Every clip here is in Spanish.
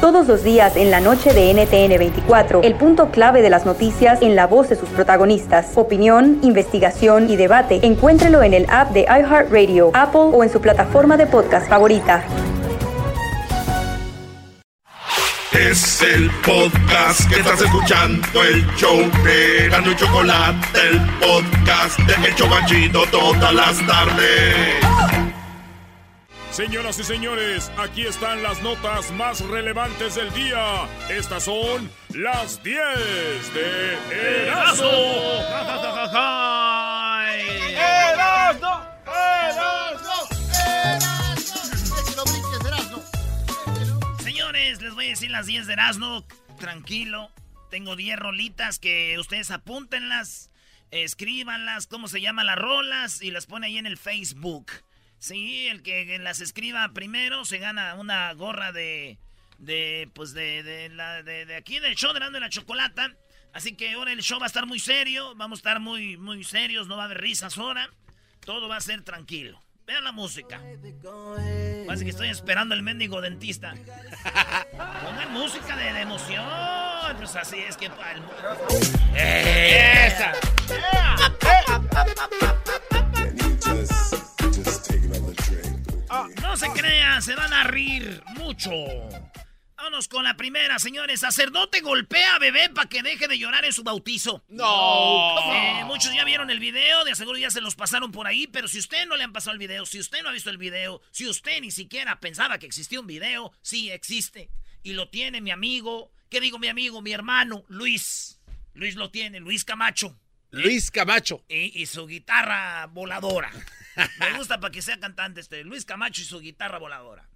Todos los días en la noche de NTN 24, el punto clave de las noticias en la voz de sus protagonistas. Opinión, investigación y debate. Encuéntrelo en el app de iHeartRadio, Apple o en su plataforma de podcast favorita. Es el podcast que estás escuchando, el show de y Chocolate, el podcast de El Chocachito todas las tardes. Señoras y señores, aquí están las notas más relevantes del día. Estas son las 10 de Erasmo. Señores, les voy a decir las 10 de Erasmo. Tranquilo. Tengo 10 rolitas que ustedes apúntenlas, escríbanlas, cómo se llaman las rolas y las pone ahí en el Facebook. Sí, el que las escriba primero se gana una gorra de. de. pues de. de, la, de, de aquí del show de Erasmo y la Chocolata. Así que ahora el show va a estar muy serio. Vamos a estar muy, muy serios. No va a haber risas ahora. Todo va a ser tranquilo. Vean la música. Parece que estoy esperando el mendigo dentista. Pongan música de, de emoción. Pues así es que. ¡Eh! ¡Esa! Ah, no se crean, se van a rir mucho. Vámonos con la primera, señores. Sacerdote golpea a bebé para que deje de llorar en su bautizo. No. Eh, muchos ya vieron el video, de seguro ya se los pasaron por ahí, pero si usted no le han pasado el video, si usted no ha visto el video, si usted ni siquiera pensaba que existía un video, sí existe. Y lo tiene mi amigo, ¿qué digo mi amigo? Mi hermano, Luis. Luis lo tiene, Luis Camacho. Luis Camacho. Y, y su guitarra voladora. Me gusta para que sea cantante este. Luis Camacho y su guitarra voladora.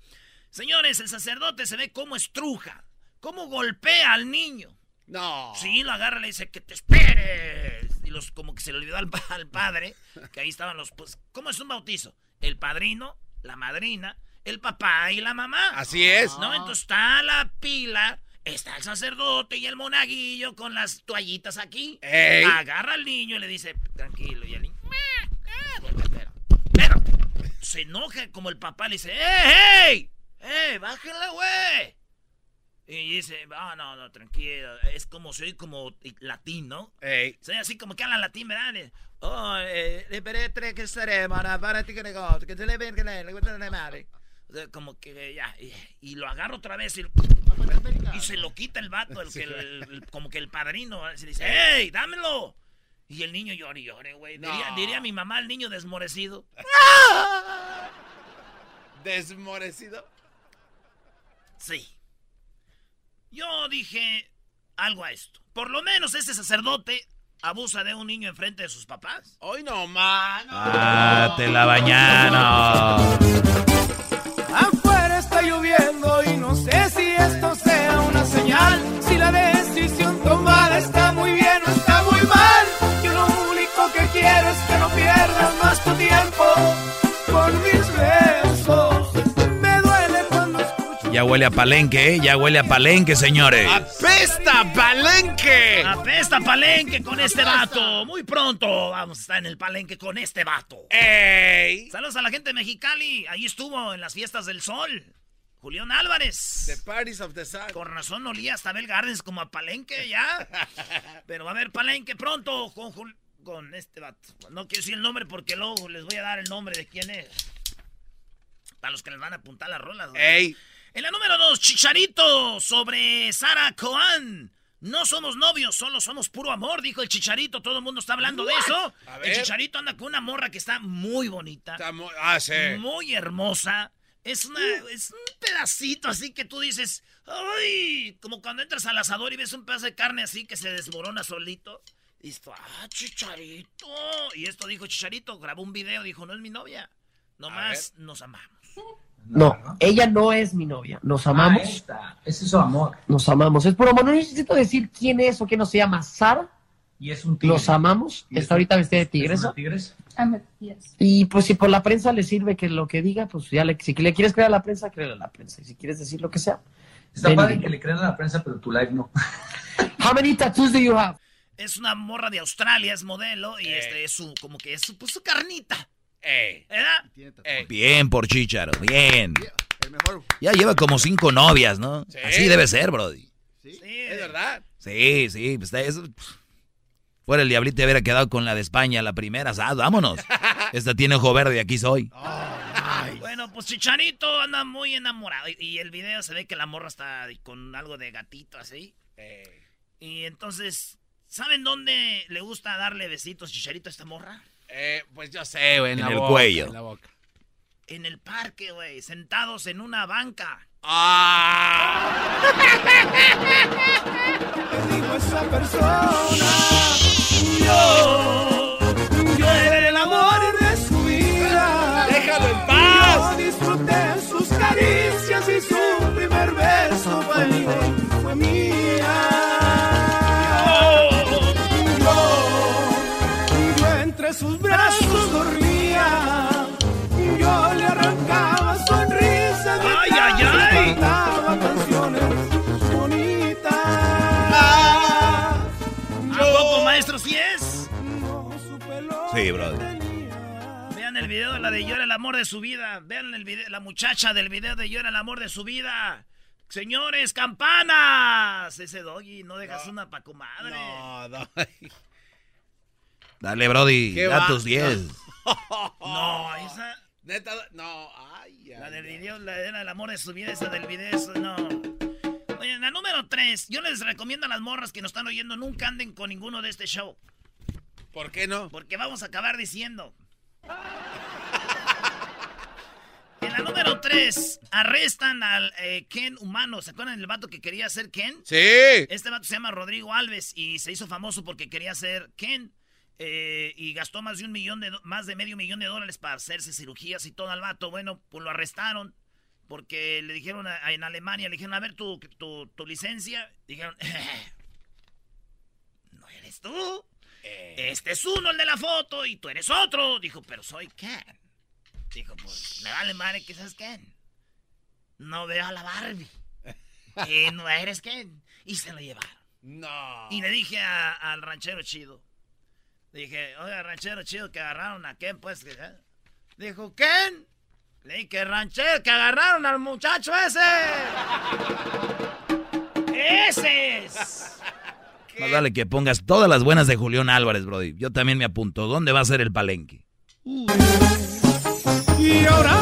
Señores, el sacerdote se ve cómo estruja, cómo golpea al niño. No. Sí, lo agarra y le dice que te esperes. Y los como que se le olvidó al, pa- al padre, que ahí estaban los pues, ¿cómo es un bautizo? El padrino, la madrina, el papá y la mamá. Así es. ¿No? Entonces está la pila, está el sacerdote y el monaguillo con las toallitas aquí. Ey. Agarra al niño y le dice, tranquilo, y el niño. Se enoja como el papá le dice, ¡eh, hey! ¡Eh, bájenla, güey! Y dice, ah, no, no, tranquilo. Es como, soy como latín, ¿no? Ey. Soy así como que habla latín, ¿verdad? Oh, eh, peretre que mana, para ti que que te le ven, que le le madre. Como que ya, y, y lo agarro otra vez y, y se lo quita el vato, el que el- el- como que el padrino, se dice, ¡Ey, dámelo! Y el niño llora y llora, güey. Diría, No. diría mi mamá, el niño desmorecido. Desmorecido. Sí. Yo dije algo a esto. Por lo menos este sacerdote abusa de un niño enfrente de sus papás. Hoy no, mano. Ah, te la bañaron. Afuera está lloviendo y no sé si esto sea Ya huele a palenque, ¿eh? Ya huele a palenque, señores. ¡Apesta, palenque! Apesta palenque con este vato. Muy pronto vamos a estar en el palenque con este vato. ¡Ey! Saludos a la gente de Mexicali. Ahí estuvo en las fiestas del sol. Julián Álvarez. The Parties of the Sun. Con razón olía hasta Bell Gardens como a palenque ya. Pero va a haber palenque pronto con, Jul- con este vato. No quiero decir el nombre porque luego les voy a dar el nombre de quién es. Para los que les van a apuntar las rolas. ¡Ey! En la número dos, Chicharito sobre Sara Coan. No somos novios, solo somos puro amor, dijo el Chicharito. Todo el mundo está hablando de eso. El. Chicharito anda con una morra que está muy bonita, Está mu- Ah, sí. muy hermosa. Es, una, es un pedacito así que tú dices, ¡ay! Como cuando entras al asador y ves un pedazo de carne así que se desmorona solito. Y esto, ¡ah, Chicharito! Y esto dijo Chicharito, grabó un video, dijo, no es mi novia. Nomás nos amamos. No, ella no es mi novia. Nos amamos. Ah, esta. Ese es su amor. Nos amamos. Es por amor. No necesito decir quién es o quién no se llama. Sara. Y es un tigre. Nos amamos. ¿Y es Está ahorita vestida de ¿Es tigresa. una tigresa? Y pues si por la prensa le sirve que lo que diga, pues ya le, si le quieres creer a la prensa, créele a la prensa. Y si quieres decir lo que sea. Está ven padre que le crean a la prensa, pero tu live no. How many tattoos do you have? Es una morra de Australia, es modelo, y este es su, como que es su, pues, su carnita. Ey. Ey. Bien por Chicharo, bien. El mejor. Ya lleva como cinco novias, ¿no? Sí. Así debe ser, Brody. Sí. Es verdad. Sí, sí, pues. Fuera el diablito hubiera quedado con la de España, la primera, ah, vámonos. Esta tiene ojo verde, aquí soy. Bueno, pues Chicharito anda muy enamorado. Y, y el video se ve que la morra está con algo de gatito así. Y entonces, ¿saben dónde le gusta darle besitos Chicharito a esta morra? Eh, pues yo sé, güey. En, En la el boca, cuello. En la boca. En el parque, güey, sentados en una banca. ¡Ah! dijo esa persona. Yo, yo era el amor de su vida. ¡Déjalo en paz! Yo disfruté sus caricias y su primer beso fue, fue mía. Sí, Brody. Vean el video de la de Llora el amor de su vida. Vean el video, la muchacha del video de Llora el amor de su vida. Señores, campanas. Ese doggy, no dejas una pa' comadre. No, no. Dale, Brody, ¿Qué da va? tus 10. No, esa. Neta, no. Ay, ay, La del video, la del amor de su vida, esa del video, eso no. Oye, la número 3. Yo les recomiendo a las morras que nos están oyendo, nunca anden con ninguno de este show. ¿Por qué no? Porque vamos a acabar diciendo. En la número 3, arrestan al eh, Ken humano. ¿Se acuerdan del vato que quería ser Ken? Sí. Este vato se llama Rodrigo Alves y se hizo famoso porque quería ser Ken. eh, y gastó más de un millón de más de medio millón de dólares para hacerse cirugías y todo al vato. Bueno, pues lo arrestaron porque le dijeron a- en Alemania, le dijeron, a ver tu, tu, tu licencia. Dijeron, no eres tú. Este es uno, el de la foto, y tú eres otro. Dijo, pero soy Ken. Dijo, pues me vale madre que seas Ken. No veo a la Barbie. Y no eres Ken. Y se lo llevaron. No. Y le dije a- al ranchero chido. Dije, oiga, ranchero chido, que agarraron a Ken, pues. ¿eh?". Dijo, ¿Ken? Le dije, ranchero, que agarraron al muchacho ese. ¡Ese es! Más vale que pongas todas las buenas de Julián Álvarez, Brody. Yo también me apunto. ¿Dónde va a ser el palenque? Y ahora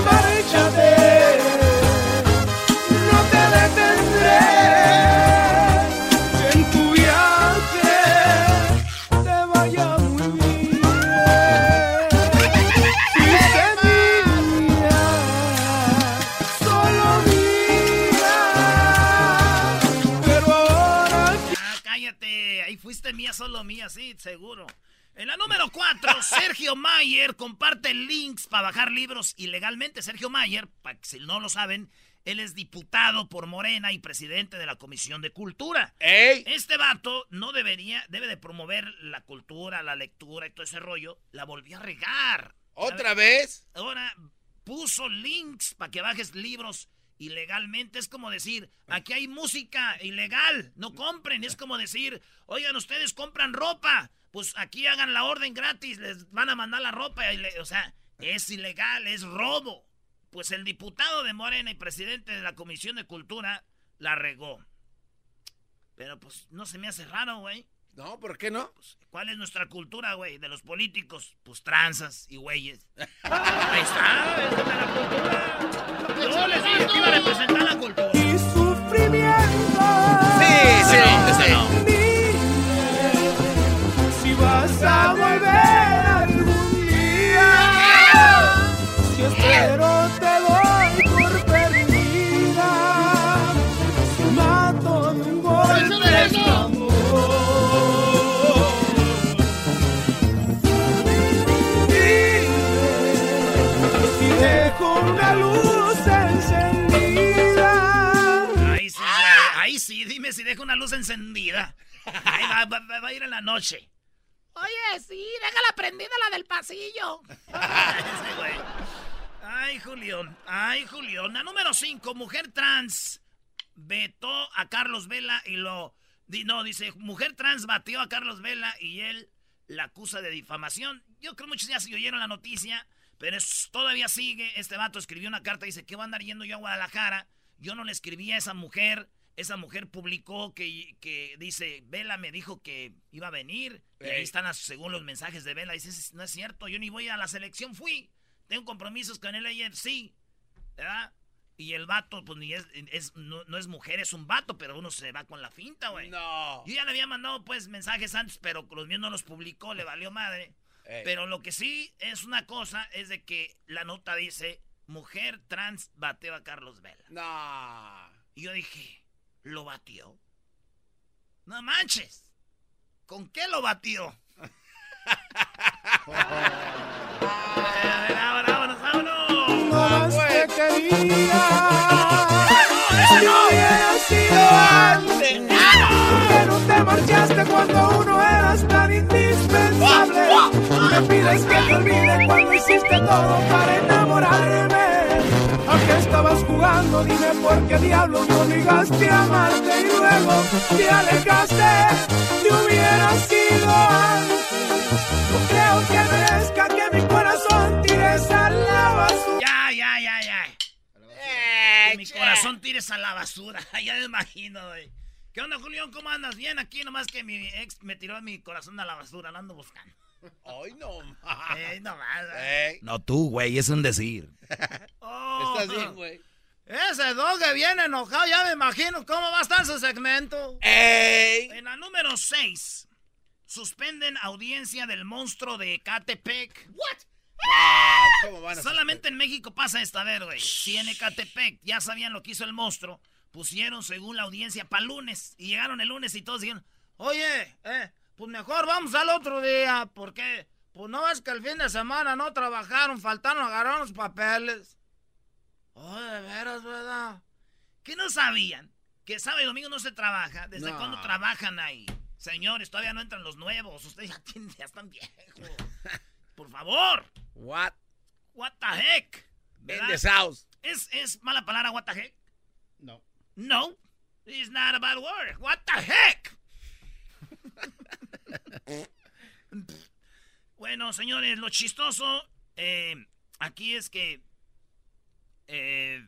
mía, solo mía, sí, seguro. En la número 4, Sergio Mayer comparte links para bajar libros ilegalmente. Sergio Mayer, para que si no lo saben, él es diputado por Morena y presidente de la Comisión de Cultura. ¡Ey! Este vato no debería, debe de promover la cultura, la lectura y todo ese rollo. La volvió a regar. ¿Otra vez? Ahora puso links para que bajes libros ilegalmente. Es como decir, aquí hay música ilegal, no compren. Es como decir, oigan, ustedes compran ropa, pues aquí hagan la orden gratis, les van a mandar la ropa. o sea, es ilegal, es robo. Pues el diputado de Morena y presidente de la Comisión de Cultura la regó. Pero pues no se me hace raro, güey. No, ¿por qué no? ¿Cuál es nuestra cultura, güey? De los políticos. Pues tranzas y güeyes. Ahí está, es de la cultura. Yo les dije que iba a representar la cultura. y sufrimiento. Sí, sí, no. Dime si vas a volver algún día. Si espero deja una luz encendida. Ahí va, va- va- va a ir en la noche. Oye, sí, déjala prendida la del pasillo. Ese güey. Ay, Julián. Ay, Julián. La número 5, mujer trans vetó a Carlos Vela y lo... di- No, dice, mujer trans batió a Carlos Vela y él la acusa de difamación. Yo creo que muchos ya se oyeron la noticia, pero es- todavía sigue. Este vato escribió una carta y dice, ¿qué voy a andar yendo yo a Guadalajara? Yo no le escribí a esa mujer. Esa mujer publicó que, que dice, Vela me dijo que iba a venir. Y ahí están, las- según los mensajes de Vela. Dice, no es cierto, yo ni voy a la selección, fui. Tengo compromisos con el AFC. ¿Verdad? Y el vato, pues ni es, es- no, no es mujer, es un vato, pero uno se va con la finta, güey. No. Yo ya le había mandado, pues, mensajes antes, pero los míos no los publicó, le valió madre. Pero lo que sí es una cosa, es de que la nota dice, mujer trans bateó a Carlos Vela. No. Y yo dije, ¿lo batió? No manches. ¿Con qué lo batió? A ver, ahora, vámonos, vámonos. No más te quería. Si no hubiera sido antes. ¿Por qué no te marchaste cuando uno eras tan indispensable? Me pides que te olvide cuando hiciste todo para enamorarme. Aunque estabas jugando, dime por qué diablos me obligaste a amarte y luego te alejaste. Si hubiera sido antes. No creo que merezca que mi corazón tires a la basura. Ya, ya, ya, ya. Que mi corazón tires a la basura. ya me imagino, güey. ¿Qué onda, Julián? ¿Cómo andas? Bien aquí, nomás que mi ex me tiró mi corazón a la basura. Lo ando buscando. Ay, no más. Ey, no más. Ey. No tú, güey, es un decir. Oh. Estás bien, güey. Ese dog que viene enojado, ya me imagino cómo va a estar su segmento. Ey. En la número 6, suspenden audiencia del monstruo de Catepec. ¿What? Ah, ¿Cómo van a Solamente en México pasa esta, ver, güey. Si en Ecatepec ya sabían lo que hizo el monstruo, pusieron según la audiencia para lunes. Y llegaron el lunes y todos dijeron, Oye, eh, pues mejor vamos al otro día. ¿Por qué? Pues no es que el fin de semana no trabajaron, faltaron, agarraron los papeles. Oh, de veras, ¿verdad? ¿qué no sabían? Que sábado y domingo no se trabaja. ¿Desde No. cuándo trabajan ahí? Señores, todavía no entran los nuevos. Ustedes ya, tienen- ya están viejos. Por favor. What? What the heck? In ¿Verdad? the south. ¿Es, ¿Es mala palabra what the heck? No. No. It's not a bad word. What the heck? bueno, señores, lo chistoso eh, aquí es que... eh,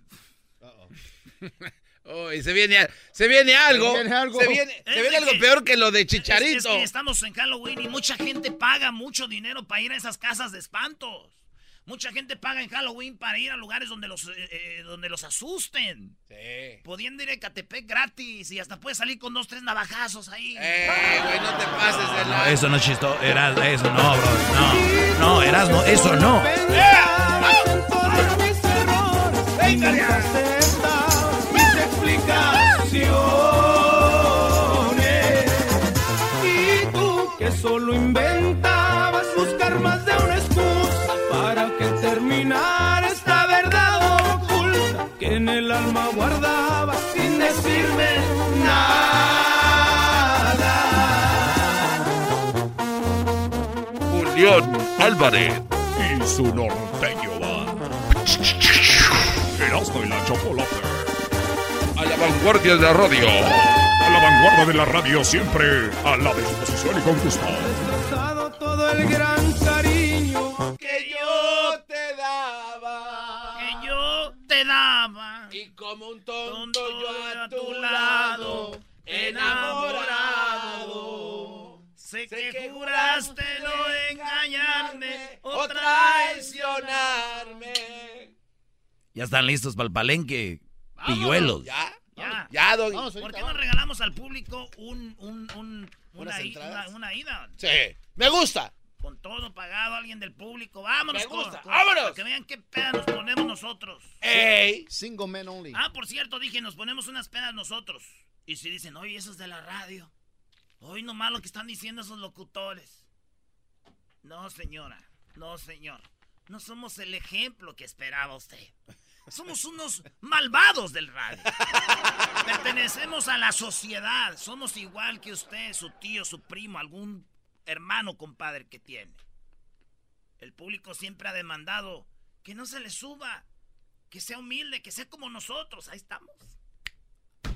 Oh, y se viene, se viene algo. Se viene algo. Se viene, Es se viene de algo que- peor que lo de es- es Chicharito. que estamos en Halloween y mucha gente paga mucho dinero para ir a esas casas de espantos. Mucha gente paga en Halloween para ir a lugares donde los, eh, eh, donde los asusten. Sí. Pudiendo ir a Catepec gratis y hasta puedes salir con dos, tres navajazos ahí. Eh, güey, no te pases de No, la. eso no es chistoso. Eras, eso no, bro. No, no, eras, no, eso no. Y tú que solo inventabas buscar más de en el alma guardabas sin decirme nada. Julián Álvarez. Y su norteño va. Erasmo y la chocolate. A la vanguardia de la radio. A la vanguardia de la radio, siempre a la disposición y con gusto. Todo el gran cariño Que Y como un tonto Tonto yo a tu lado, enamorado. Sé que que juraste no engañarme o traicionarme. Ya están listos para el palenque. Pilluelos. ¿Ya? Ya. Ya, Doggy. ¿Por qué no regalamos al público un, un, un- una, ¿Unas i- entradas? una- una ida? Sí. Me gusta. Con todo pagado, alguien del público. Vámonos. Me gusta. con- Vámonos. Para que vean qué peda nos ponemos nosotros. Ey. Single men only. Ah, por cierto, dije, nos ponemos unas pedas nosotros. Y si dicen, oye, eso es de la radio. Hoy nomás lo que están diciendo esos locutores. No, señora. No, señor. No somos el ejemplo que esperaba usted. Somos unos malvados del radio. Pertenecemos a la sociedad. Somos igual que usted, su tío, su primo, algún hermano, compadre que tiene. El público siempre ha demandado que no se le suba, que sea humilde, que sea como nosotros. Ahí estamos.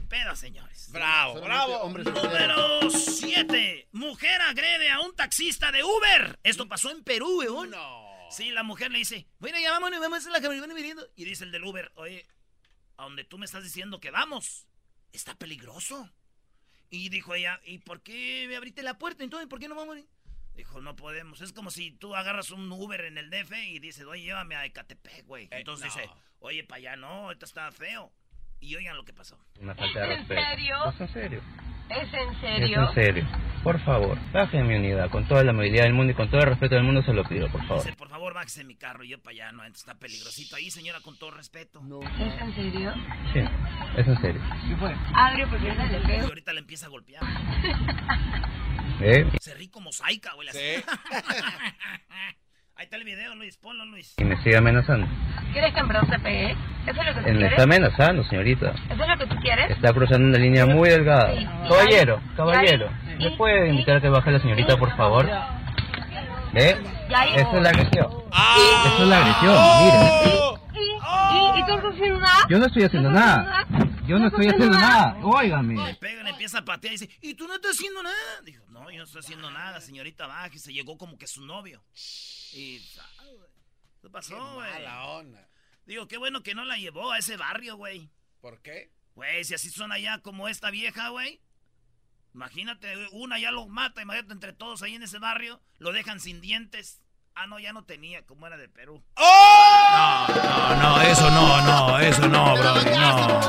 Pero, señores. Bravo, bravo. Número 7. Mujer agrede a un taxista de Uber. Esto pasó en Perú, weón. No. Sí, la mujer le dice, bueno, ya vámonos, vamos a la que me van viniendo. Y dice el del Uber, oye, a donde tú me estás diciendo que vamos, está peligroso. Y dijo ella, ¿y por qué me abriste la puerta? Entonces, ¿por qué no vamos? Dijo, no podemos. Es como si tú agarras un Uber en el DF y dices, oye, llévame a Ecatepec, güey. Entonces no. dice, oye, para allá no, esto está feo. Y oigan lo que pasó. Una falta de ¿Es en respeto. serio? ¿Es en serio? ¿Es en Es serio? en serio. Por favor, bajen mi unidad. Con toda la movilidad del mundo y con todo el respeto del mundo se lo pido, por favor. Dice, por favor, bájese en mi carro. Y yo para allá, no, entonces está peligrosito ahí, señora, con todo respeto. ¿Es en serio? Sí, es en serio. Abre porque ahorita le Y pego. ahorita le empieza a golpear. ¿Eh? Se ríe como saica, güey. Sí. Ahí está el video, Luis. Ponlo, Luis. Y me sigue amenazando. ¿Quieres que en verdad te pegue? ¿Eso es lo que tú Él me quieres? está amenazando, señorita. ¿Eso es lo que tú quieres? Está cruzando una línea muy delgada. Sí. Caballero, caballero. ¿Le puede indicar que baje la señorita, por favor? ¿Ve? Ahí- Esa es la agresión. Ah. Esa es la agresión, mire. ¿Y, y, y tú estás haciendo nada? Yo no estoy haciendo nada. Yo no estoy haciendo nada. Óigame. Pega, le empieza a patear y dice, ¿y tú no estás haciendo nada? Dijo, no, yo no estoy haciendo nada, señorita, baje. Se llegó como que su novio. Y, güey, ¿qué pasó, güey? mala onda. Digo, qué bueno que no la llevó a ese barrio, güey. ¿Por qué? Güey, si así son allá como esta vieja, güey. Imagínate, una ya lo mata, imagínate entre todos ahí en ese barrio, lo dejan sin dientes. Ah, no, ya no tenía, como era de Perú. No, no, no, eso no, no, eso no, bro, no.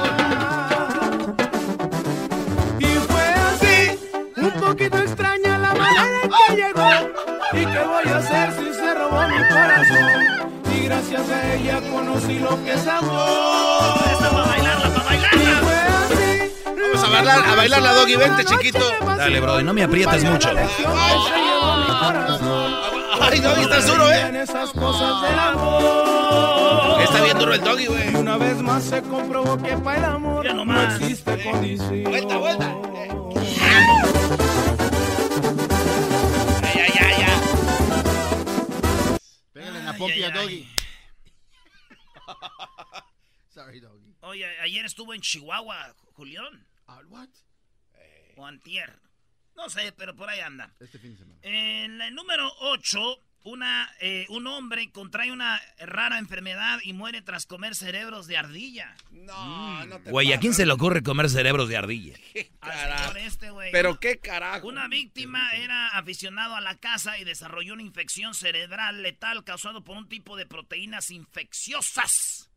Y fue así, un poquito extraña la manera en que llegó. ¿Y qué voy a hacer si se robó mi corazón? Y gracias a ella conocí lo que es amor. Esta para bailarla, para bailarla. Fue así. Vamos a bailar, a bailar la doggy, vente, chiquito. Dale, bro, no me aprietes mucho. Ay, doggy, estás duro, En eh. esas cosas del amor. Está bien duro el doggy, güey. Y una vez más se comprobó que para el amor Ya no existe condición. Vuelta, vuelta. Pompi a. Doggy. Sorry, Doggy. Oye, ayer estuvo en Chihuahua, Julián. Ah, what? O antier. No sé, pero por ahí anda. Este fin de semana. En el número 8, una, eh, un hombre contrae una rara enfermedad y muere tras comer cerebros de ardilla. No, no te Güey, ¿a quién se le ocurre comer cerebros de ardilla? ¿Qué carajo? este, güey. Pero qué carajo. Una víctima era aficionado a la caza y desarrolló una infección cerebral letal causado por un tipo de proteínas infecciosas.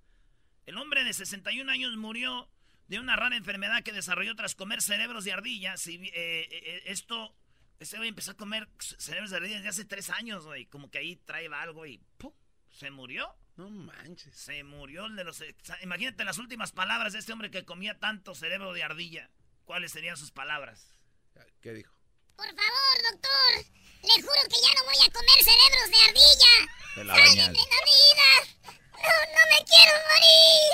El hombre de 61 años murió de una rara enfermedad que desarrolló tras comer cerebros de ardilla. Si, eh, eh, esto, ese güey empezó a comer cerebros de ardilla desde hace tres años, güey. Como que ahí trae algo y ¡pum! se murió. No manches. Se murió el de los... Imagínate las últimas palabras de este hombre que comía tanto cerebro de ardilla. ¿Cuáles serían sus palabras? ¿Qué dijo? Por favor, doctor. Le juro que ya no voy a comer cerebros de ardilla. Se la ¡Sálvenme bañaste. la vida! No, no me quiero morir.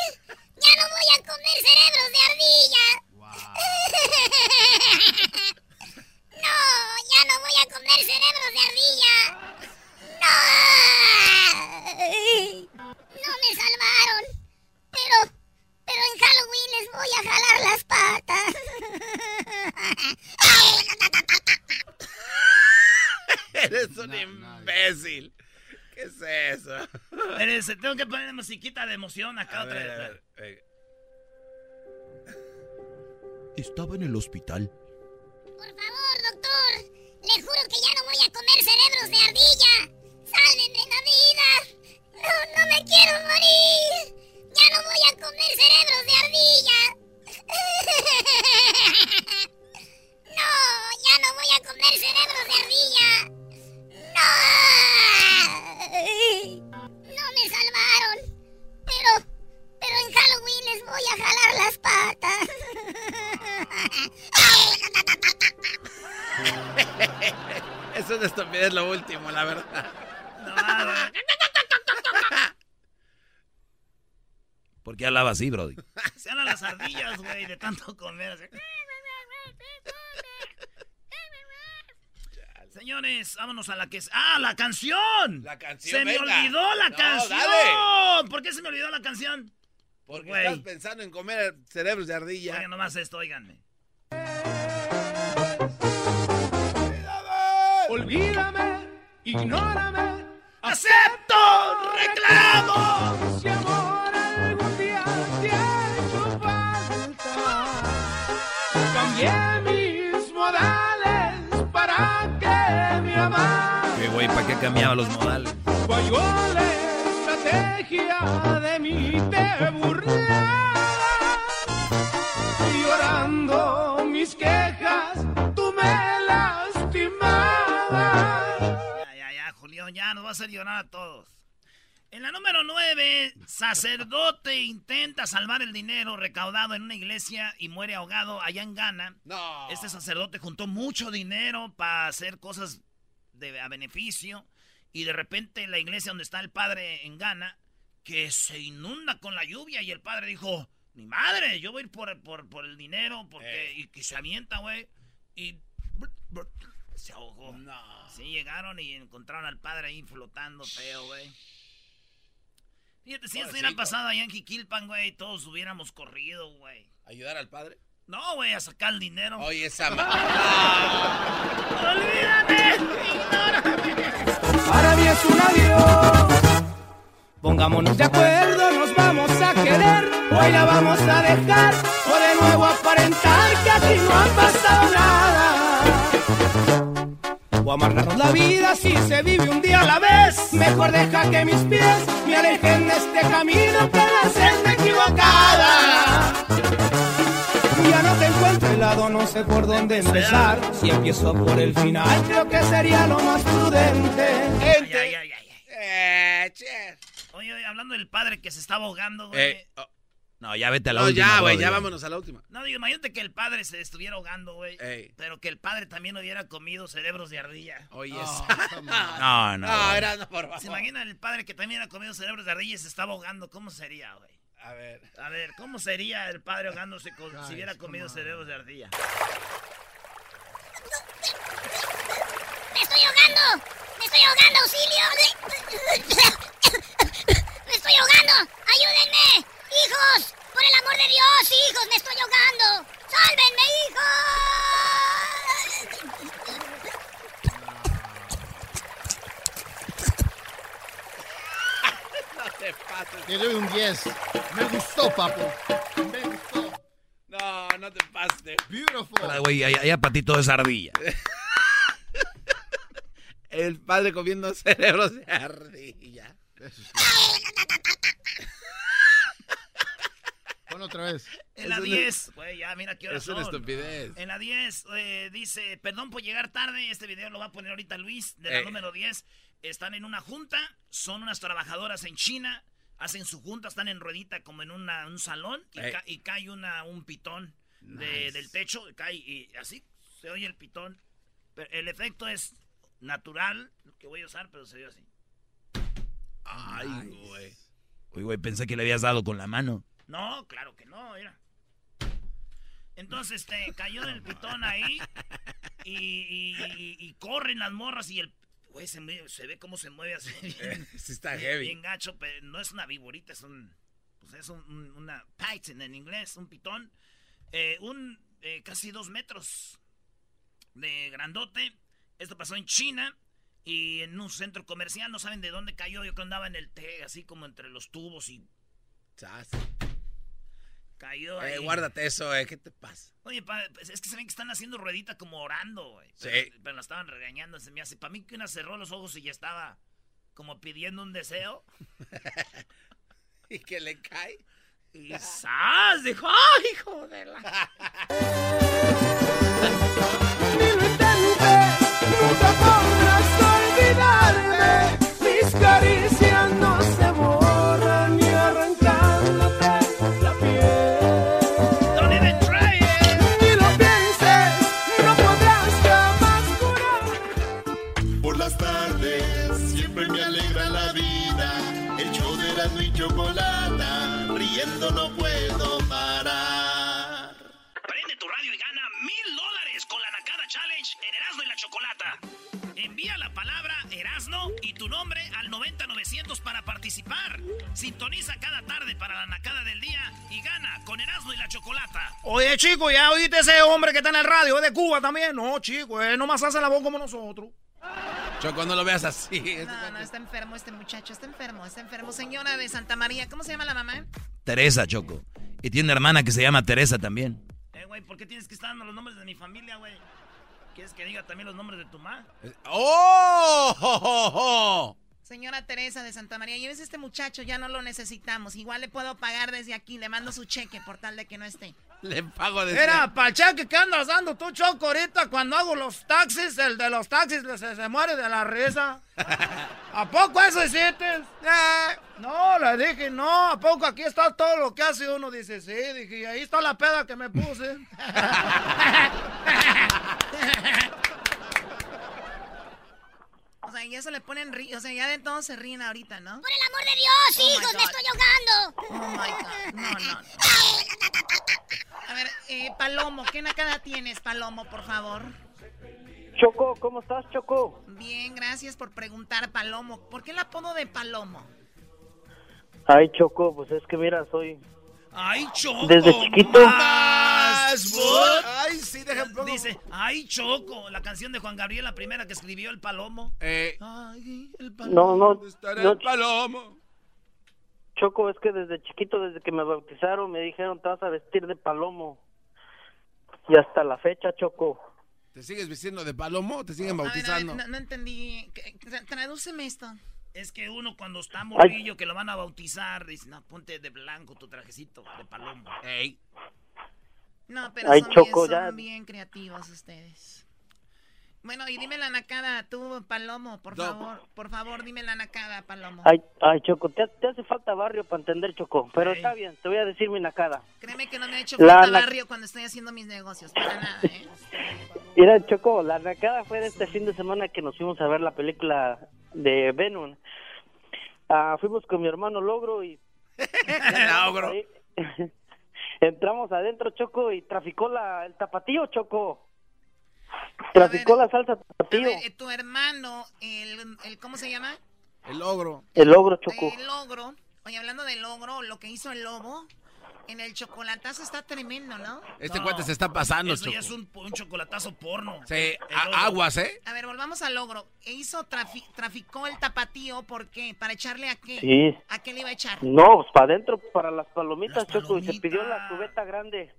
Ya no voy a comer cerebros de ardilla. No, ya no voy a comer cerebros de ardilla. No. No me salvaron. Pero, pero en Halloween les voy a jalar las patas. Eres un imbécil. ¿Qué es eso? Espérense, tengo que poner musiquita de emoción acá A otra ver, vez. a ver. Estaba en el hospital. Doctor. Le juro que ya no voy a comer cerebros de ardilla. Sálvenme la vida. No, no me quiero morir. Ya no voy a comer cerebros de ardilla. No, ya no voy a comer cerebros de ardilla. No. No me salvaron. Pero, pero en Halloween les voy a jalar las patas. Eso es de estupidez lo último, la verdad. qué hablaba así, Brody? Se hablan las ardillas, güey, de tanto comer. Señores, vámonos a la que es. ¡Ah, la canción! La canción, Se me olvidó la No, canción. dale. ¿Por qué se me olvidó la canción? Porque Güey. estás pensando en comer cerebros de ardilla. Oigan nomás esto, oiganme. Olvídame, ignórame. ¡Acepto reclamo! Si amor algún día te ha hecho falta, cambié mis modales para que me amaras. ¿Qué güey? ¿Para qué cambiaba los modales? Falló la estrategia de mí te burlabas. Va a hacer llorar a todos. En la número 9, sacerdote intenta salvar el dinero recaudado en una iglesia y muere ahogado allá en Ghana. No. Este sacerdote juntó mucho dinero para hacer cosas de, a beneficio y de repente la iglesia donde está el padre en Ghana, que se inunda con la lluvia y el padre dijo, mi madre, yo voy a ir por, por, por el dinero porque y que se avienta, güey. Y se ahogó. Sí, llegaron y encontraron al padre ahí flotando feo, güey. Fíjate, si esto hubiera pasado allá en Jiquilpan, güey, todos hubiéramos corrido, güey. ¿Ayudar al padre? No, güey, a sacar el dinero. Oye, esa ma- ¡Olvídame! Para mí es un adiós. Pongámonos de acuerdo, nos vamos a querer. Hoy la vamos a dejar o de nuevo aparentar que aquí no ha pasado nada. O amargarnos la vida si se vive un día a la vez. Mejor deja que mis pies me alejen de este camino que la senda equivocada. Ya no te encuentro helado, no sé por dónde empezar. Si empiezo por el final, creo que sería lo más prudente. Ay, ay, ay, ay. Eh, che. Oye, oye, hablando del padre que se estaba ahogando, güey. Eh, oh, No, ya vete a la no, última. ya, güey, ya vámonos a la última. No, digo, imagínate que el padre se estuviera ahogando, güey. Ey. Pero que el padre también hubiera comido cerebros de ardilla. Oye, Oh, No, no. No, era no, por favor. ¿Se imagina el padre que también hubiera comido cerebros de ardilla y se estaba ahogando? ¿Cómo sería, güey? A ver. A ver, ¿cómo sería el padre ahogándose con- si hubiera comido cerebros de ardilla? ¡Me estoy ahogando! ¡Me estoy ahogando, auxilio! ¡Me estoy ahogando! ¡Ayúdenme! ¡Hijos! ¡Por el amor de Dios, hijos! ¡Me estoy ahogando! ¡Sálvenme, hijos! No te pases. Le doy un 10. Me gustó, papo. Me gustó. No, no te pases. Beautiful. Ahora, güey, allá, allá para ti todo es ardilla. El padre comiendo cerebros de ardilla. Pon otra vez. En la Es una- 10, güey, ya mira qué horas Es una estupidez. En la 10 eh, dice, perdón por llegar tarde, este video lo va a poner ahorita Luis, de la Eh. número 10. Están en una junta, son unas trabajadoras en China, hacen su junta, están en ruedita como en una- un salón y, Eh. ca- y cae una, un pitón de- del techo, cae y así se oye el pitón. Pero el efecto es natural, que voy a usar, pero se ve así. Ay, güey. Uy, güey, pensé que le habías dado con la mano. No, claro que no, mira. Entonces, este, cayó el pitón ahí y, y- y- y corren las morras y el... Güey, se, se ve cómo se mueve así. Bien, Sí está heavy. bien gacho, pero no es una viborita, es un... Pues es un- un- una python en inglés, un pitón. Eh, un eh, casi dos metros de grandote. Esto pasó en China y en un centro comercial. No saben de dónde cayó. Yo creo que andaba en el té, así como entre los tubos y Chas. Cayó Eh, ahí. guárdate eso, eh. ¿Qué te pasa? Oye, pa- pues, es que se ven que están haciendo ruedita como orando, güey. Sí. Pero, pero la estaban regañando, se me hace. Para mí que una cerró los ojos y ya estaba como pidiendo un deseo. ¿Y que le cae? Y ¡zas! Dijo, ¡ay, hijo de la... no puedo parar. Prende tu radio y gana mil dólares con la Nakada Challenge en Erasmo y la Chocolata. Envía la palabra Erasno y tu nombre al 90900 para participar. Sintoniza cada tarde para la nacada del día y gana con Erasno y la chocolata. Oye, chico, ya oíste ese hombre que está en el radio, es de Cuba también. No, chico, él nomás hace la voz como nosotros. Choco, no lo veas así. No, no, está enfermo este muchacho, está enfermo, está enfermo. Señora de Santa María, ¿cómo se llama la mamá? Teresa, Choco. Y tiene una hermana que se llama Teresa también. Eh, güey, ¿por qué tienes que estar dando los nombres de mi familia, güey? ¿Quieres que diga también los nombres de tu mamá? ¡Oh! ¡Oh, oh, oh! Señora Teresa de Santa María, llévese este muchacho, ya no lo necesitamos. Igual le puedo pagar desde aquí, le mando su cheque por tal de que no esté. Le pago de Mira, para el cheque que andas dando tú, Choco, ahorita cuando hago los taxis, el de los taxis se, se muere de la risa. ¿A poco eso hiciste? Eh, no, le dije, no, ¿a poco aquí está todo lo que hace uno? Dice, sí, dije, y ahí está la peda que me puse. Sea, ya se le ponen ri o sea, ya de todo se ríen ahorita, ¿no? Por el amor de Dios, Oh, hijos, me estoy ahogando. Oh my God. No, no, no. A ver, eh, Palomo, ¿qué nacada tienes, Palomo, por favor? Choco, ¿cómo estás, Choco? Bien, gracias por preguntar, Palomo. ¿Por qué el apodo de Palomo? Ay, Choco, pues es que mira, soy... ¡Ay, Choco! Desde chiquito. ¡Más! ¡Ay, sí, poco. Dice, ¡ay, Choco! La canción de Juan Gabriel, la primera que escribió El Palomo. Eh, ¡Ay, el No, no, estará no, el palomo. Choco, es que desde chiquito, desde que me bautizaron, me dijeron, te vas a vestir de palomo. Y hasta la fecha, Choco. ¿Te sigues vistiendo de palomo o te siguen A ver, a ver, bautizando? no, no entendí. ¿Qué- tra- Tradúceme esto. Es que uno cuando está morrillo que lo van a bautizar, dice, no, ponte de blanco tu trajecito de palomo. Ey. No, pero Ay, son, bien, son bien creativos ustedes. Bueno, y dime la nacada, tú, Palomo, por No. favor. Por favor, dime la nacada, Palomo. Ay, ay, Choco, te, te hace falta barrio para entender, Choco. Pero está bien, te voy a decir mi nacada. Créeme que no me ha hecho La falta barrio cuando estoy haciendo mis negocios, para nada, ¿eh? Mira, Choco, la nacada fue de este fin de semana que nos fuimos a ver la película de Venom. Ah, fuimos con mi hermano Logro y... Logro. Entramos adentro, Choco, y traficó la, el tapatío, Choco. Traficó ver, la salsa tapatío. ver, eh, tu hermano, el, el- ¿cómo se llama? El ogro. El Logro, Choco. El logro. Oye, hablando del logro, lo que hizo el lobo en el chocolatazo está tremendo, ¿no? Este No, cuate se está pasando, Eso Choco. ya es un, un chocolatazo porno. Sí, ogro. aguas, ¿eh? A ver, volvamos al logro. E hizo trafi- traficó el tapatío, ¿por qué? ¿Para echarle a qué? Sí. ¿A qué le iba a echar? No, pues para adentro, para las palomitas, Las Choco, y se pidió la cubeta grande.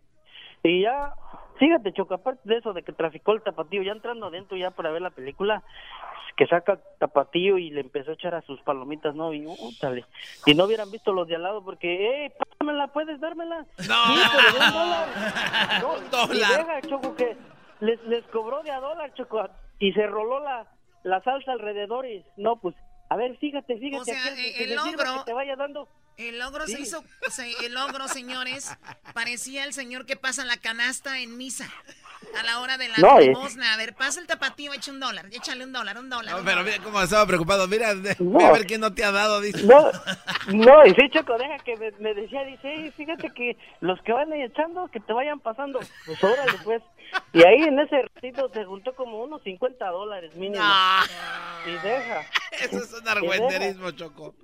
Y ya, fíjate, Choco, aparte de eso, de que traficó el tapatío, ya entrando adentro ya para ver la película, que saca el tapatío y le empezó a echar a sus palomitas, ¿no? Y, útale. y no hubieran visto los de al lado porque, ¡eh, pásamela, puedes dármela! No. Sí, pero de un dólar. No, Un dólar. Y deja, Choco, que les, les cobró de a dólar, Choco, y se roló la, la salsa alrededor y, no, pues, a ver, fíjate, fíjate, O sea, que el sirva logro- que te vaya dando... El logro se Sí. hizo, o sea, el logro, señores, parecía el señor que pasa la canasta en misa a la hora de la No, eh. limosna. A ver, pasa el tapatío, echa un dólar, échale un dólar, un dólar. No, un pero dólar. mira cómo estaba preocupado. Mira, No. a ver quién no te ha dado, dice. No, no, y sí, Choco, deja que me, me decía, dice, "Ey, fíjate que los que van ahí echando, que te vayan pasando. Pues órale, pues. Y ahí en ese ratito se juntó como unos 50 dólares mínimo. Y deja. Eso es un argüenderismo, Choco.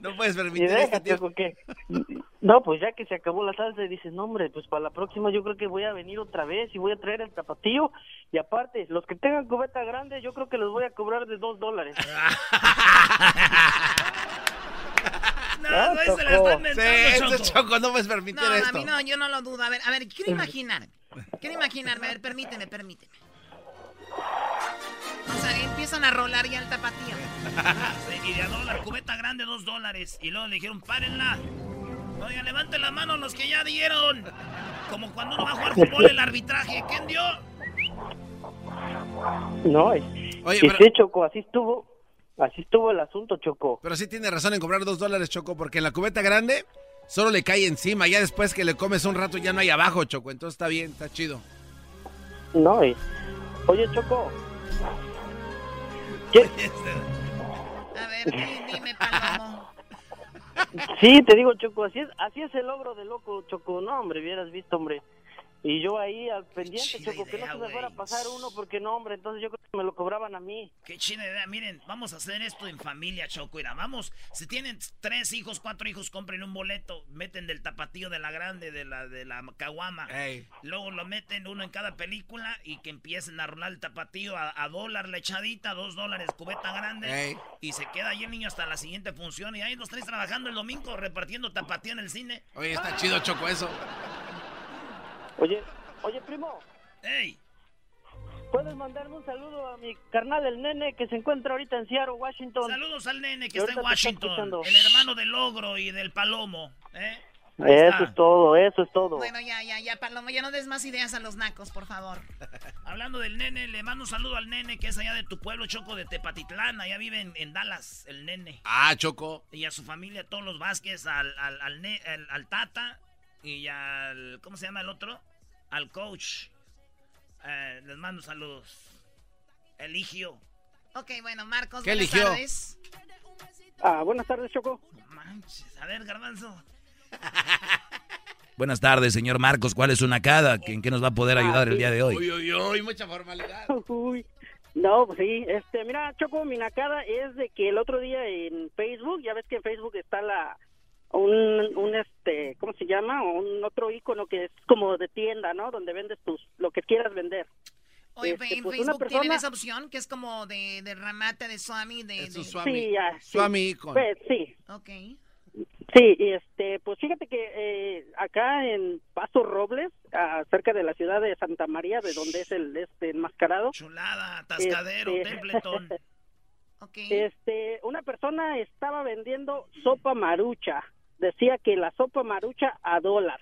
No puedes permitir deja, este. Choco, que... No, pues ya que se acabó la salsa, y dices, no, hombre, pues para la próxima yo creo que voy a venir otra vez y voy a traer el tapatío. Y aparte, los que tengan cubeta grande, yo creo que los voy a cobrar de dos dólares. No, Ah, güey, se la Choco. está Sí, este Choco. Choco, no puedes permitir No, a esto. mí no, yo no lo dudo. A ver, a ver, quiero imaginar. Quiero imaginarme, a ver, permíteme, permíteme. O sea, empiezan a rolar ya el tapatío. Sí, y de a dólar, cubeta grande, dos dólares. Y luego le dijeron, párenla. Oigan, levanten la mano los que ya dieron. Como cuando uno va a jugar fútbol, el arbitraje. ¿Quién dio? No, y, Oye, y pero- sí, Choco, así estuvo. Así estuvo el asunto, Choco. Pero sí tiene razón en cobrar dos dólares, Choco, porque en la cubeta grande solo le cae encima. Ya después que le comes un rato ya no hay abajo, Choco. Entonces está bien, está chido. No, y... Oye, Choco. ¿qué- A ver, di- dime, Palomo. Sí, te digo, Choco, así es, así es el logro de loco, Choco. No, hombre, hubieras visto, hombre. Y yo ahí al pendiente, Choco, que no se me fuera a pasar uno, porque no, hombre, entonces yo creo que me lo cobraban a mí. Qué chida idea. Miren, vamos a hacer esto en familia, Choco. Mira, vamos. Si tienen tres hijos, cuatro hijos, compren un boleto. Meten del tapatío de la grande, de la de la caguama. Luego lo meten uno en cada película y que empiecen a rolar el tapatío a, a dólar la echadita, dos dólares, cubeta grande. Ey. Y se queda ahí el niño hasta la siguiente función. Y ahí los tres trabajando el domingo, repartiendo tapatío en el cine. Oye, está chido, Choco, eso. Oye, oye, primo. ¡Ey! ¿Puedes mandarme un saludo a mi carnal, el nene, que se encuentra ahorita en Seattle, Washington? Saludos al nene que está en está Washington. El hermano del ogro y del palomo. ¿eh? Eso es todo, eso es todo. Bueno, ya, ya, ya, Paloma, ya no des más ideas a los nacos, por favor. Hablando del nene, le mando un saludo al nene que es allá de tu pueblo, Choco, de Tepatitlán. Allá vive en, en Dallas, el nene. Ah, Choco. Y a su familia, todos los Vázquez, al, al, al, ne- al- al Tata y al... ¿Cómo se llama el otro? Al coach. Eh, les mando saludos. Eligio. Ok, bueno, Marcos, ¿Qué buenas eligió? tardes. Ah, buenas tardes, Choco. Manches, a ver, Garbanzo. Buenas tardes, señor Marcos. ¿Cuál es su nacada? ¿En qué nos va a poder ayudar el día de hoy? Uy, uy, uy, mucha formalidad. Uy. No, pues sí, este, mira, Choco, mi nacada es de que el otro día en Facebook, ya ves que en Facebook está la un, un este, ¿cómo se llama? Un otro icono que es como de tienda, ¿no? Donde vendes tus lo que quieras vender. Oye, Este, en pues una Facebook tienen persona- esa opción que es como de, de ramate, de swami, de... de... Sí, ya, sí. Swami icon. Pues, sí. Ok. Sí, este, pues fíjate que eh, acá en Paso Robles, ah, cerca de la ciudad de Santa María, de donde es el este enmascarado. Chulada, atascadero, Este- Templeton. Este, una persona estaba vendiendo sopa marucha. Decía que la sopa marucha a dólar.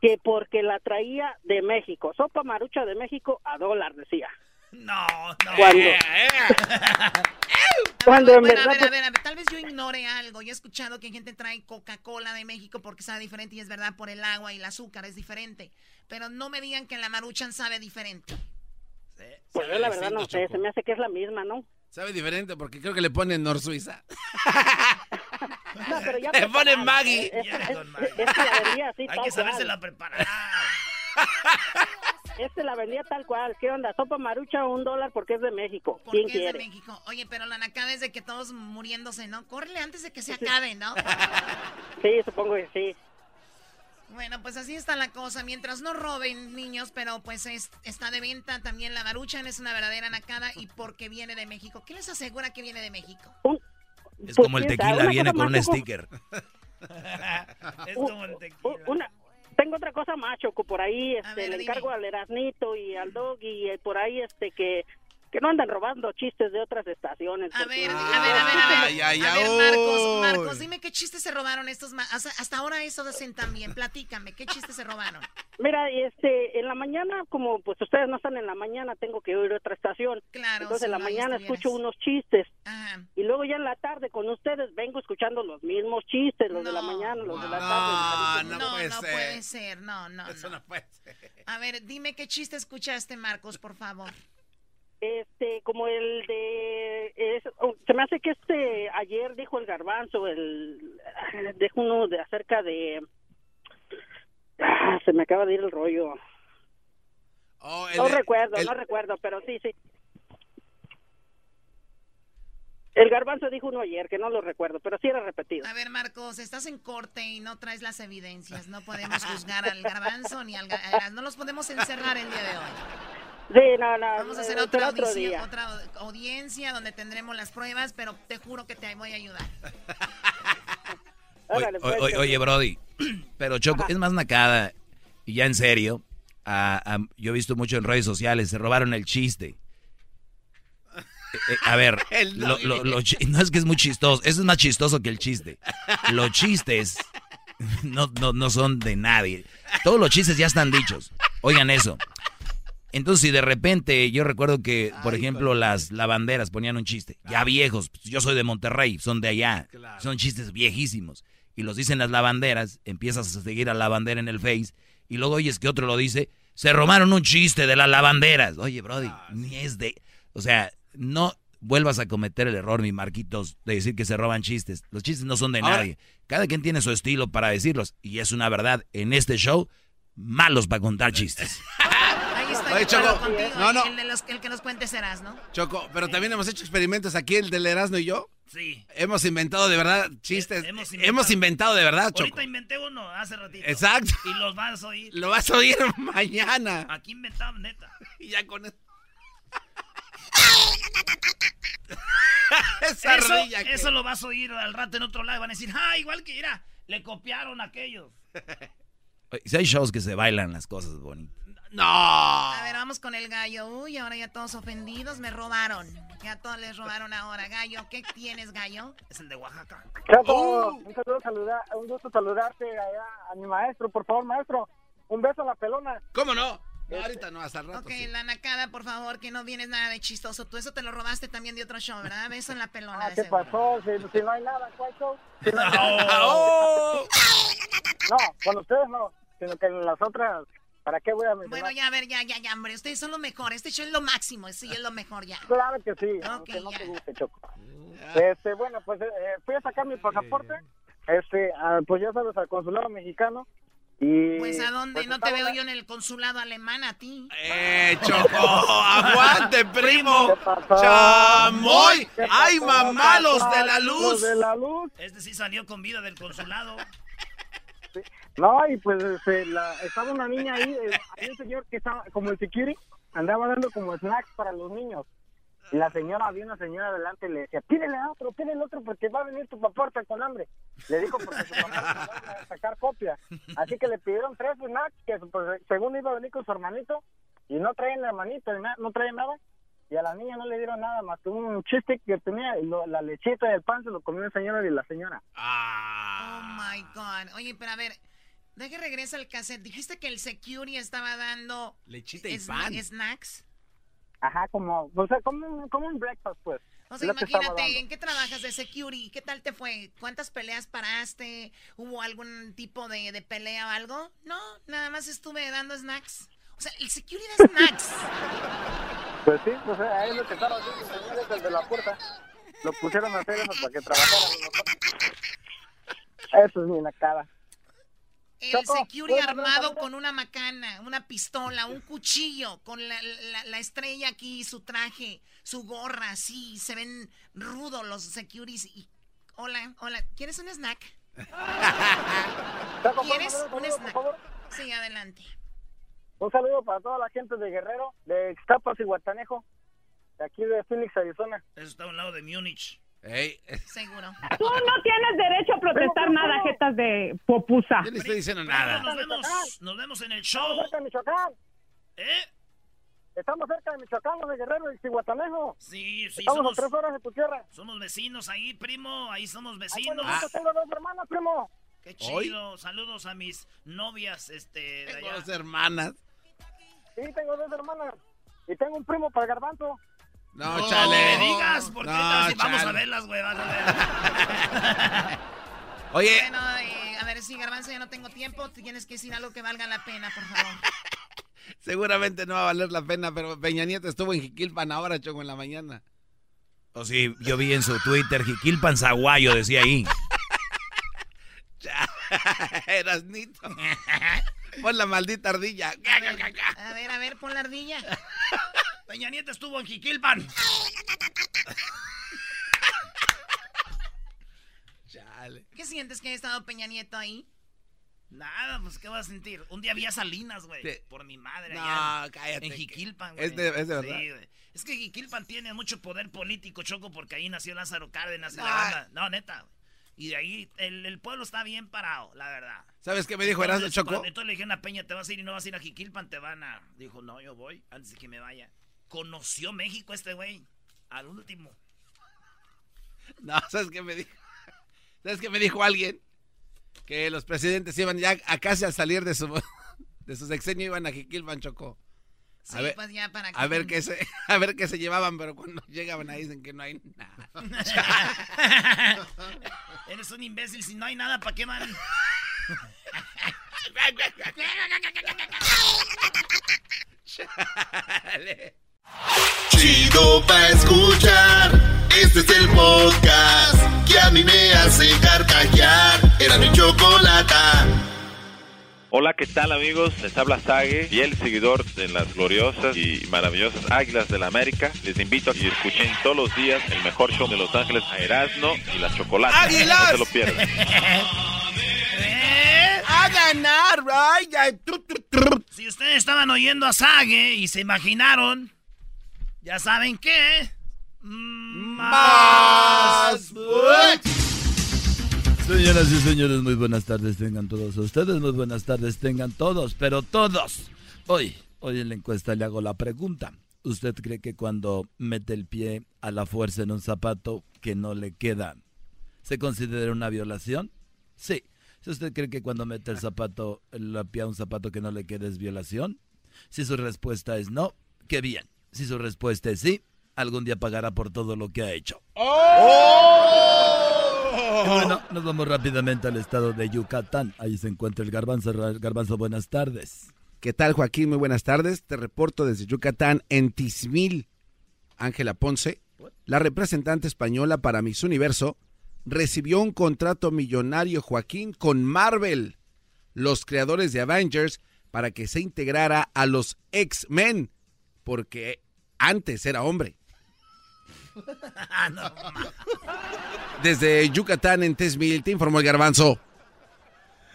Que porque la traía de México. Sopa marucha de México a dólar, decía. No, no. Cuando- Cuando en Bueno, a verdad, ver, a ver, a ver, tal vez yo ignore algo. Yo he escuchado que gente trae Coca-Cola de México porque sabe diferente y es verdad por el agua y el azúcar es diferente. Pero no me digan que la maruchan sabe diferente. Pues yo la verdad no sé, se me hace que es la misma, ¿no? Sabe diferente porque creo que le ponen Nor Suiza. No, pero ya Le ponen preparada. Maggie. Es, es- es- es la vendía así, Hay que saberse la preparar. Este la vendía tal cual. ¿Qué onda? Sopa marucha un dólar porque es de México. Porque ¿Quién es de quiere? México. Oye, pero la nacada es de que todos muriéndose, ¿no? Córrele antes de que se acabe, ¿no? Sí, supongo que sí. Bueno, pues así está la cosa. Mientras no roben niños, pero pues es- está de venta también la maruchan, es una verdadera nacada y porque viene de México. ¿Qué les asegura que viene de México? Es Pues, como el tequila viene con un sticker. es como el tequila. Una, tengo otra cosa más, Choco, por ahí este, ver, le dime. encargo al Erasnito y al Dog y eh, por ahí este que, que no andan robando chistes de otras estaciones. A ver, a ver, a ver, a ver. Ay, ay, a ver, ay, Marcos. Marcos, dime qué chistes se robaron estos ma- hasta, hasta ahora eso hacen también. Platícame, ¿qué chistes se robaron? Mira, este, en la mañana, como pues ustedes no están en la mañana, tengo que oír otra estación. Claro, Entonces si en la no, mañana escucho unos chistes. Ajá. Y luego ya en la tarde con ustedes vengo escuchando los mismos chistes, los de la mañana, los de la tarde. No, no, No, puede no ser. puede ser, no, no, Eso no. no puede ser. A ver, dime qué chiste escuchaste, Marcos, por favor. Este, como el de, es- oh, se me hace que este, ayer dijo el garbanzo, el, dijo uno de acerca de, ah, se me acaba de ir el rollo. Oh, el No recuerdo, el- no recuerdo, pero sí, sí. El garbanzo dijo uno ayer, que no lo recuerdo, pero sí era repetido. A ver, Marcos, estás en corte y no traes las evidencias. No podemos juzgar al garbanzo ni al... No los podemos encerrar el día de hoy. Sí, no, no. Vamos a hacer eh, otra, será otro audición- día. otra audiencia donde tendremos las pruebas, pero te juro que te voy a ayudar. Oye, Órale, pues, oye, oye, Brody, pero Choco, es más nacada, y ya en serio, a- a- yo he visto mucho en redes sociales, se robaron el chiste. Eh, eh, a ver, El lo- no es que es muy chistoso, eso es más chistoso que el chiste. Los chistes no, no, no son de nadie. Todos los chistes ya están dichos. Oigan eso. Entonces, si de repente, yo recuerdo que, por ejemplo, las lavanderas ponían un chiste, ya viejos, pues, yo soy de Monterrey, son de allá, Claro. son chistes viejísimos, y los dicen las lavanderas, empiezas a seguir a la lavandera en el Face, y luego oyes que otro lo dice, se robaron un chiste de las lavanderas. Oye, Brody, ni es de... O sea, no vuelvas a cometer el error, mi Marquitos, de decir que se roban chistes. Los chistes no son de Ahora- nadie. Cada quien tiene su estilo para decirlos, y es una verdad. En este show malos para contar chistes. Oye, Choco, contigo, no, no. El, de los- el que nos cuente serás, ¿no? Choco, pero también hemos hecho experimentos aquí, el del Erasmo y yo. Sí. Hemos inventado de verdad chistes. Eh, hemos hemos, inventado. de verdad, Choco. Ahorita inventé uno hace ratito. Exacto. Y los vas a oír. Lo vas a oír mañana. Aquí inventamos, neta. Y ya con eso. Esa eso, que- eso lo vas a oír al rato en otro lado. Van a decir, ah, igual que mira, le copiaron a aquellos. Si hay shows que se bailan las cosas bonitas. No. A ver, vamos con el gallo. Uy, ahora ya todos ofendidos, me robaron. Ya todos les robaron ahora. Gallo, ¿qué tienes, gallo? Es el de Oaxaca. Chapo, un saludo, saludar, un gusto saludarte allá a mi maestro, por favor, maestro. Un beso a la pelona. ¿Cómo no? No, ahorita no, hasta el rato. Ok, sí. la nacada, por favor, que no vienes nada de chistoso. Tú eso te lo robaste también de otro show, ¿verdad? Beso en la pelona. Ah, ¿Qué seguro. pasó? Si, si no hay nada, ¿cuál show? Si no, hay Oh. nada. ¡Oh! no, con ustedes no, sino que en las otras, ¿para qué voy a mencionar? Bueno, ya, a ver, ya, ya, ya, hombre. Ustedes son lo mejor. Este show es lo máximo. Sí, es lo mejor ya. Claro que sí, Ok, aunque no te guste, Choco. Este, bueno, pues eh, fui a sacar mi pasaporte, este, ah, pues ya sabes, al consulado mexicano. Y, Pues a dónde? pues, no te veo yo en el consulado alemán a ti. ¡Eh, Choco! ¡Aguante, primo! ¡Chamoy! ¿Qué ¡Ay, mamá, los ¿Qué de la luz! Los de la luz. Este sí salió con vida del consulado. No, y pues este, la- estaba una niña ahí, eh, hay un señor que estaba como el security, andaba dando como snacks para los niños. Y la señora, había una señora adelante y le decía, pídele a otro, pídele otro porque va a venir tu papá con hambre. Le dijo porque su papá se va a sacar copia. Así que le pidieron tres snacks que pues, según iba a venir con su hermanito y no traen hermanito, y na- no traen nada. Y a la niña no le dieron nada más que un chiste que tenía y lo- la lechita y el pan se lo comió el señor y la señora. Oh my God. Oye, pero a ver, deje regresa al cassette. Dijiste que el security estaba dando Lechita y pan. snacks. Ajá, como, o sea, como, un- como un breakfast, pues. O sea, imagínate. ¿en qué trabajas de security? ¿Qué tal te fue? ¿Cuántas peleas paraste? ¿Hubo algún tipo de, de pelea o algo? No, nada más estuve dando snacks. O sea, el security da snacks. Pues sí, pues ahí es lo que estaba haciendo el señor ese, el de la puerta. Lo pusieron a hacer eso para que trabajara. Eso es mi nacada. El Choco, security ¿puedo mandar un armado con una macana, una pistola, un cuchillo, con la, la- la estrella aquí, su traje, su gorra, sí, se ven rudos los securities. Y, hola, hola, ¿quieres un snack? Choco, ¿puedo ¿Quieres un un saludo, por snack? Sí, adelante. Un saludo para toda la gente de Guerrero, de Ixtapas y Guatanejo, de aquí de Phoenix, Arizona. Eso está a un lado de Múnich. Ey, Seguro. Tú no tienes derecho a protestar nada, jetas de popusa. yo no estoy diciendo nada. nos vemos, nos vemos en el Estamos show. cerca de Michoacán. ¿Eh? Estamos cerca de Michoacán, los de Guerrero y Guatanejo. Sí, sí, Estamos somos, a tres horas de tu tierra. somos vecinos ahí, primo. Ahí somos Ah, vecinos. bueno, tengo dos hermanas, primo. Qué ¿Hoy? chido. Saludos a mis novias, este, de Tengo dos hermanas. Sí, tengo dos hermanas. Y tengo un primo para el garbanzo. No, No chale. me digas, porque No, vamos a chale. verlas, güey. vas a ver. Oye, Bueno, eh, a ver, sí, Garbanzo, ya no tengo tiempo. Tienes que decir algo que valga la pena, por favor. seguramente no va a valer la pena, pero Peña Nieto estuvo en Jiquilpan ahora, Choco, en la mañana. O sí, yo vi en su Twitter, Jiquilpan Zaguayo, decía ahí. Eras nito. Pon la maldita ardilla. A ver, a ver, pon la ardilla. Peña Nieto estuvo en Jiquilpan. Chale. ¿Qué sientes que haya estado Peña Nieto ahí? Nada, pues, ¿qué vas a sentir? Un día vi a Salinas, güey. Sí. Por mi madre. No, allá en- cállate. En Jiquilpan, güey. Es de- es de verdad. Sí, güey. Es que Jiquilpan tiene mucho poder político, Choco, porque ahí nació Lázaro Cárdenas y la No. banda. No, neta. güey. Y de ahí el, el pueblo está bien parado, la verdad. ¿Sabes qué me dijo Erasmo Choco? cuando- Entonces le dijeron a Peña, te vas a ir y no vas a ir a Jiquilpan, te van a... Dijo, no, yo voy antes de que me vaya. Conoció México este güey. Al último. No, ¿sabes qué me dijo? ¿Sabes qué me dijo alguien? Que los presidentes iban ya a casi al salir de su, de su sexenio iban a Jiquilpan, Choco. Sí, A ver, pues ya para a ver qué se, a ver qué se llevaban, pero cuando llegaban ahí dicen que no hay nada. Eres un imbécil, si no hay nada, ¿para qué van? Chale. Chido pa' escuchar. Este es el podcast que a mí me hace carcajear. Era mi chocolata. Hola, ¿qué tal amigos? Les habla Sage, fiel seguidor de las gloriosas y maravillosas Águilas de la América. Les invito a que escuchen todos los días el mejor show de Los Ángeles a Erasmo y la Chocolate. ¡Águilas! No se lo pierdan. ¡A ganar, right? Si ustedes estaban oyendo a Sage y se imaginaron, ya saben qué. Más. Señoras y señores, muy buenas tardes tengan todos ustedes, muy buenas tardes tengan todos, pero todos. Hoy, hoy en la encuesta le hago la pregunta. ¿Usted cree que cuando mete el pie a la fuerza en un zapato que no le queda, se considera una violación? Sí. Si usted cree que cuando mete el zapato, el pie a un zapato que no le queda es violación, si su respuesta es no, qué bien. Si su respuesta es sí, algún día pagará por todo lo que ha hecho. Y bueno, nos vamos rápidamente al estado de Yucatán. Ahí se encuentra el Garbanzo. Garbanzo, buenas tardes. ¿Qué tal, Joaquín? Muy buenas tardes. Te reporto desde Yucatán, en Tizmil. Ángela Ponce, la representante española para Miss Universo, recibió un contrato millonario, Joaquín, con Marvel, los creadores de Avengers, para que se integrara a los X-Men, porque antes era hombre. Desde Yucatán, en Tizmil, te informó el Garbanzo.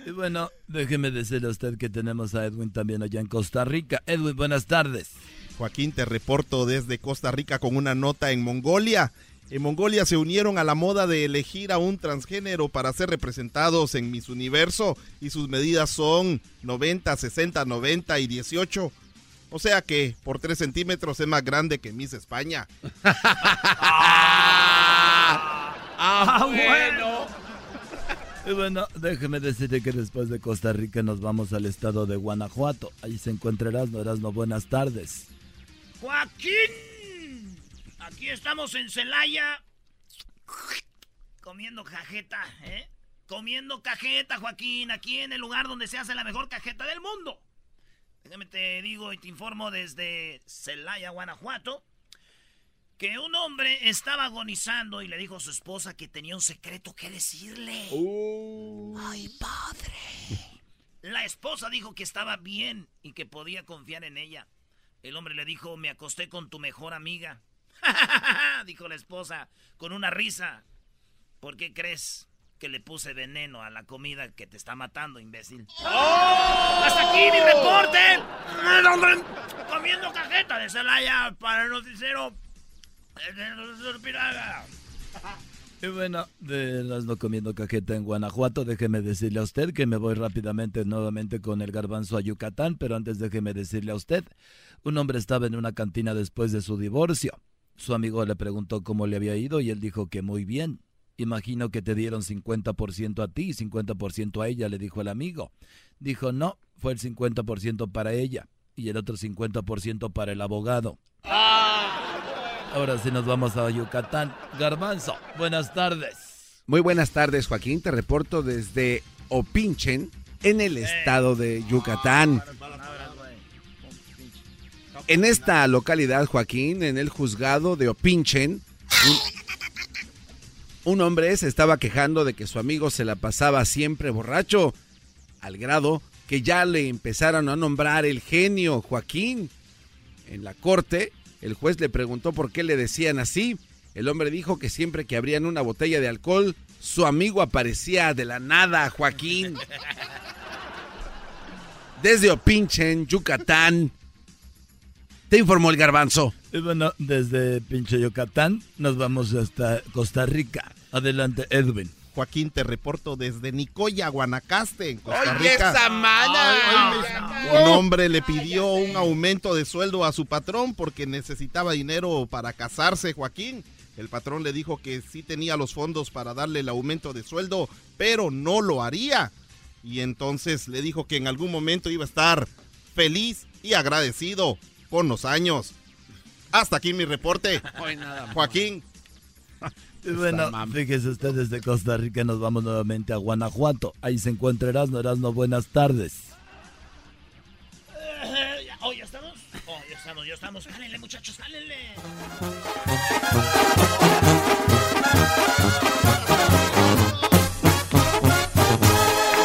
Y bueno, déjeme decirle a usted que tenemos a Edwin también allá en Costa Rica. Edwin, buenas tardes. Joaquín, te reporto desde Costa Rica con una nota en Mongolia. En Mongolia se unieron a la moda de elegir a un transgénero para ser representados en Miss Universo y sus medidas son 90, 60, 90 y 18. O sea que por 3 centímetros es más grande que Miss España. Ah, bueno. Y bueno, déjeme decirle que después de Costa Rica nos vamos al estado de Guanajuato. Ahí se encuentra Erasmo. Erasmo, buenas tardes. Joaquín, aquí estamos en Celaya comiendo cajeta, ¿eh? Comiendo cajeta, Joaquín, aquí en el lugar donde se hace la mejor cajeta del mundo. Déjame te digo y te informo desde Celaya, Guanajuato, que un hombre estaba agonizando y le dijo a su esposa que tenía un secreto que decirle. Ay, padre. La esposa dijo que estaba bien y que podía confiar en ella. El hombre le dijo, me acosté con tu mejor amiga. dijo la esposa con una risa. ¿Por qué crees que le puse veneno a la comida que te está matando, imbécil? ¡Hasta aquí mi reporte! Comiendo cajeta de Celaya para el noticiero. Y bueno, de las no comiendo cajeta en Guanajuato, déjeme decirle a usted que me voy rápidamente nuevamente con el garbanzo a Yucatán, pero antes déjeme decirle a usted, un hombre estaba en una cantina después de su divorcio. Su amigo le preguntó cómo le había ido y él dijo que muy bien. Imagino que te dieron 50% a ti y 50% a ella, le dijo el amigo. Dijo, no, fue el 50% para ella y el otro 50% para el abogado. Ahora sí nos vamos a Yucatán. Garbanzo, buenas tardes. Muy buenas tardes, Joaquín. Te reporto desde Opinchen, en el estado de Yucatán. En esta localidad, Joaquín, en el juzgado de Opinchen, un, un hombre se estaba quejando de que su amigo se la pasaba siempre borracho, al grado que ya le empezaron a nombrar el genio, Joaquín. En la corte, el juez le preguntó por qué le decían así. El hombre dijo que siempre que abrían una botella de alcohol, su amigo aparecía de la nada, Joaquín. Desde Opinchen, Yucatán. Te informó el garbanzo. Y bueno, desde pinche Yucatán nos vamos hasta Costa Rica. Adelante, Edwin. Joaquín, te reporto desde Nicoya, Guanacaste, en Costa ¡Oye, Rica. esa mana! Un hombre le pidió un aumento de sueldo a su patrón porque necesitaba dinero para casarse, Joaquín. El patrón le dijo que sí tenía los fondos para darle el aumento de sueldo, pero no lo haría. Y entonces le dijo que en algún momento iba a estar feliz y agradecido con los años. Hasta aquí mi reporte. Joaquín. Y bueno, fíjese usted desde Costa Rica nos vamos nuevamente a Guanajuato. Ahí se encuentra Erasmo. Erasmo, buenas tardes. Eh, oh, ya estamos. Oh, ya estamos, ya estamos. Jálenle, muchachos, jálenle.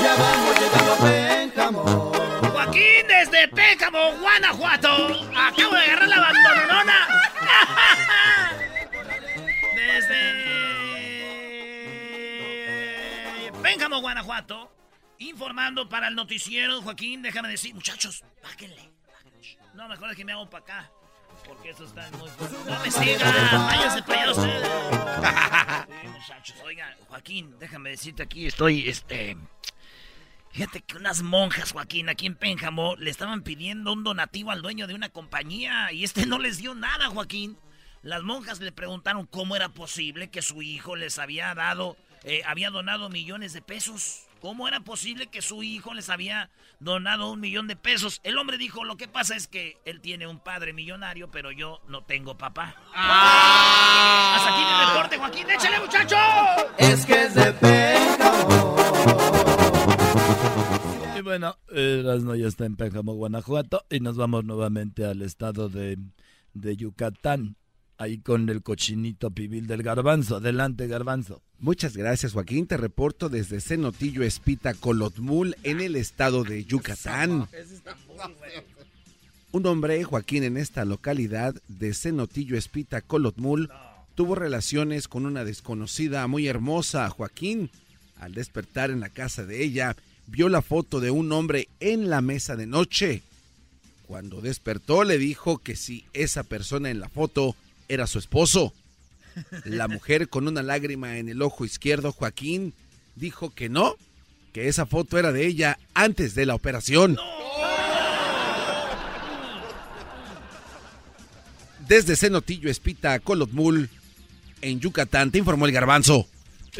Ya vamos llegando a Pénjamo. Desde Pécamo, Guanajuato. Acabo de agarrar la bandonona. Desde Pécamo, Guanajuato. Informando para el noticiero, Joaquín, déjame decir, muchachos, báquenle. No, mejor es que me hago para acá. Porque eso está muy No me sigan, váyanse para allá ustedes. Sí, muchachos, oigan, Joaquín, déjame decirte aquí, estoy, este... Fíjate que unas monjas, Joaquín, aquí en Pénjamo, le estaban pidiendo un donativo al dueño de una compañía y este no les dio nada, Joaquín. Las monjas le preguntaron cómo era posible que su hijo les había dado, eh, había donado millones de pesos. ¿Cómo era posible que su hijo les había donado un millón de pesos? El hombre dijo, lo que pasa es que él tiene un padre millonario, pero yo no tengo papá. Hasta aquí mi reporte, Joaquín. ¡Échale, muchacho! Es que es de Pénjamo. Bueno, Erasmo ya está en Pénjamo, Guanajuato, y nos vamos nuevamente al estado de, de Yucatán, ahí con el cochinito pibil del garbanzo. Adelante, garbanzo. Muchas gracias, Joaquín. Te reporto desde Cenotillo Espita, Colotmul, en el estado de Yucatán. Un hombre, Joaquín, en esta localidad de Cenotillo Espita, Colotmul, tuvo relaciones con una desconocida muy hermosa, Joaquín. Al despertar en la casa de ella, vio la foto de un hombre en la mesa de noche. Cuando despertó le dijo que si esa persona en la foto era su esposo. La mujer con una lágrima en el ojo izquierdo, Joaquín, dijo que no, que esa foto era de ella antes de la operación. Desde Cenotillo Espita, Colotmul, en Yucatán, te informó el garbanzo.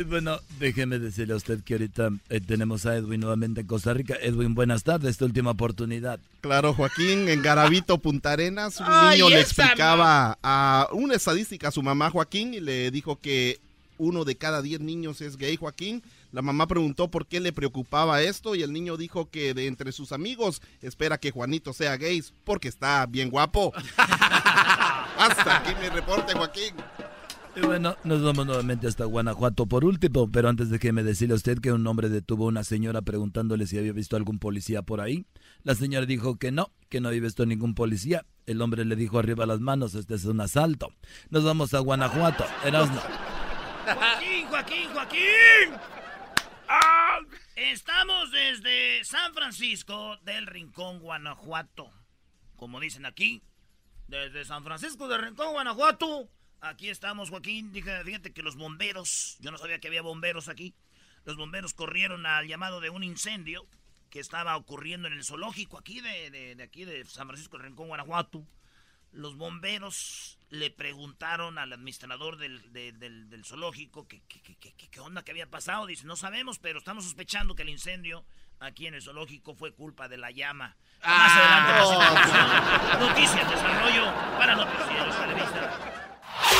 Bueno, déjeme decirle a usted que ahorita eh, tenemos a Edwin nuevamente en Costa Rica. Edwin, buenas tardes, esta última oportunidad. Claro, Joaquín, en Garavito, Punta Arenas, un Ay, niño le explicaba a una estadística a su mamá, Joaquín, y le dijo que uno de cada diez niños es gay, Joaquín. La mamá preguntó por qué le preocupaba esto y el niño dijo que de entre sus amigos espera que Juanito sea gay porque está bien guapo. Hasta aquí mi reporte, Joaquín. Bueno, nos vamos nuevamente hasta Guanajuato por último, pero antes déjeme decirle a usted que un hombre detuvo a una señora preguntándole si había visto algún policía por ahí. La señora dijo que no, que no había visto ningún policía. El hombre le dijo arriba las manos, este es un asalto. Nos vamos a Guanajuato. Erasmo. Joaquín, Joaquín, Joaquín. Ah, Estamos desde San Francisco del Rincón, Guanajuato. Como dicen aquí, desde San Francisco del Rincón, Guanajuato. Aquí estamos, Joaquín. Dije, fíjate que los bomberos, yo no sabía que había bomberos aquí. Los bomberos corrieron al llamado de un incendio que estaba ocurriendo en el zoológico aquí de, de- de aquí de San Francisco del Rincón, Guanajuato. Los bomberos le preguntaron al administrador del, de- del- del zoológico que, que- que- que- que- qué onda que había pasado. Dice, no sabemos, pero estamos sospechando que el incendio aquí en el zoológico fue culpa de la llama. Más adelante, información. Noticias, desarrollo para Noticieros Televisa.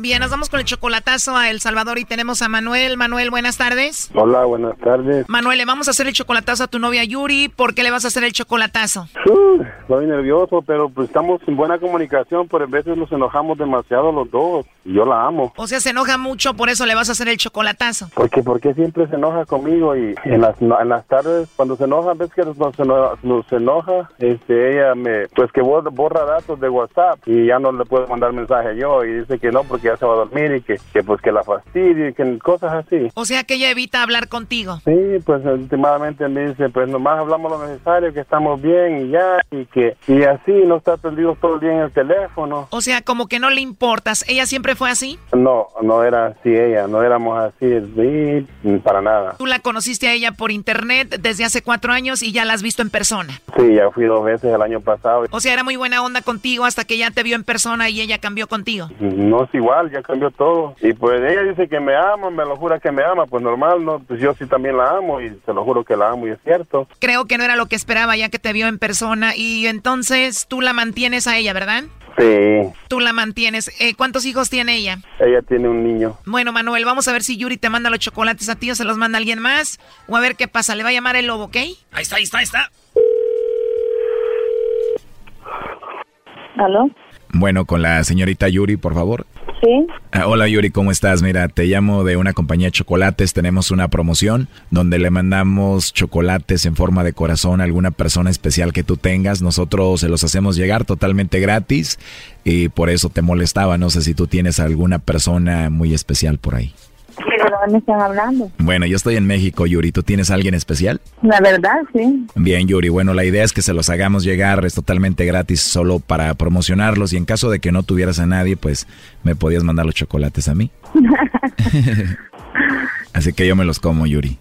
Bien, nos vamos con el chocolatazo a El Salvador y tenemos a Manuel. Manuel, buenas tardes. Hola, buenas tardes. Manuel, le vamos a hacer el chocolatazo a tu novia Yuri. ¿Por qué le vas a hacer el chocolatazo? Uh, estoy nervioso, pero pues estamos en buena comunicación, pero a veces nos enojamos demasiado los dos. Y yo la amo. O sea, se enoja mucho, por eso le vas a hacer el chocolatazo. Porque, porque siempre se enoja conmigo y en las, en las tardes, cuando se enoja, ves que nos, nos enoja, nos enoja, este, ella me, pues que borra datos de WhatsApp y ya no le puedo mandar mensaje yo y dice que no porque ya se va a dormir y que, que pues que la fastidia y que cosas así. O sea, que ella evita hablar contigo. Sí, pues últimamente me dice, pues nomás hablamos lo necesario, que estamos bien y ya, y que, y así no está perdido todo el día en el teléfono. O sea, como que no le importas. Ella siempre fue así? No, no era así ella, no éramos así, sí, para nada. Tú la conociste a ella por internet desde hace cuatro años y ya la has visto en persona. Sí, ya fui dos veces el año pasado. O sea, era muy buena onda contigo hasta que ya te vio en persona y ella cambió contigo. No es igual, ya cambió todo. Y pues ella dice que me ama, me lo jura que me ama, pues normal, no, pues yo sí también la amo y te lo juro que la amo y es cierto. Creo que no era lo que esperaba ya que te vio en persona y entonces tú la mantienes a ella, ¿verdad? Sí. Tú la mantienes. Eh, ¿Cuántos hijos tiene ella? Ella tiene un niño. Bueno, Manuel, vamos a ver si Yuri te manda los chocolates a ti o se los manda alguien más. O a ver qué pasa. Le va a llamar el lobo, ¿ok? Ahí está, ahí está, ahí está. ¿Aló? Bueno, con la señorita Yuri, por favor. Sí. Ah, hola Yuri, ¿cómo estás? Mira, te llamo de una compañía de chocolates. Tenemos una promoción donde le mandamos chocolates en forma de corazón a alguna persona especial que tú tengas. Nosotros se los hacemos llegar totalmente gratis y por eso te molestaba. No sé si tú tienes alguna persona muy especial por ahí. ¿De dónde están hablando? Bueno, yo estoy en México, Yuri. ¿Tú tienes a alguien especial? La verdad, sí. Bien, Yuri. Bueno, la idea es que se los hagamos llegar. Es totalmente gratis solo para promocionarlos. Y en caso de que no tuvieras a nadie, pues me podías mandar los chocolates a mí. Así que yo me los como, Yuri.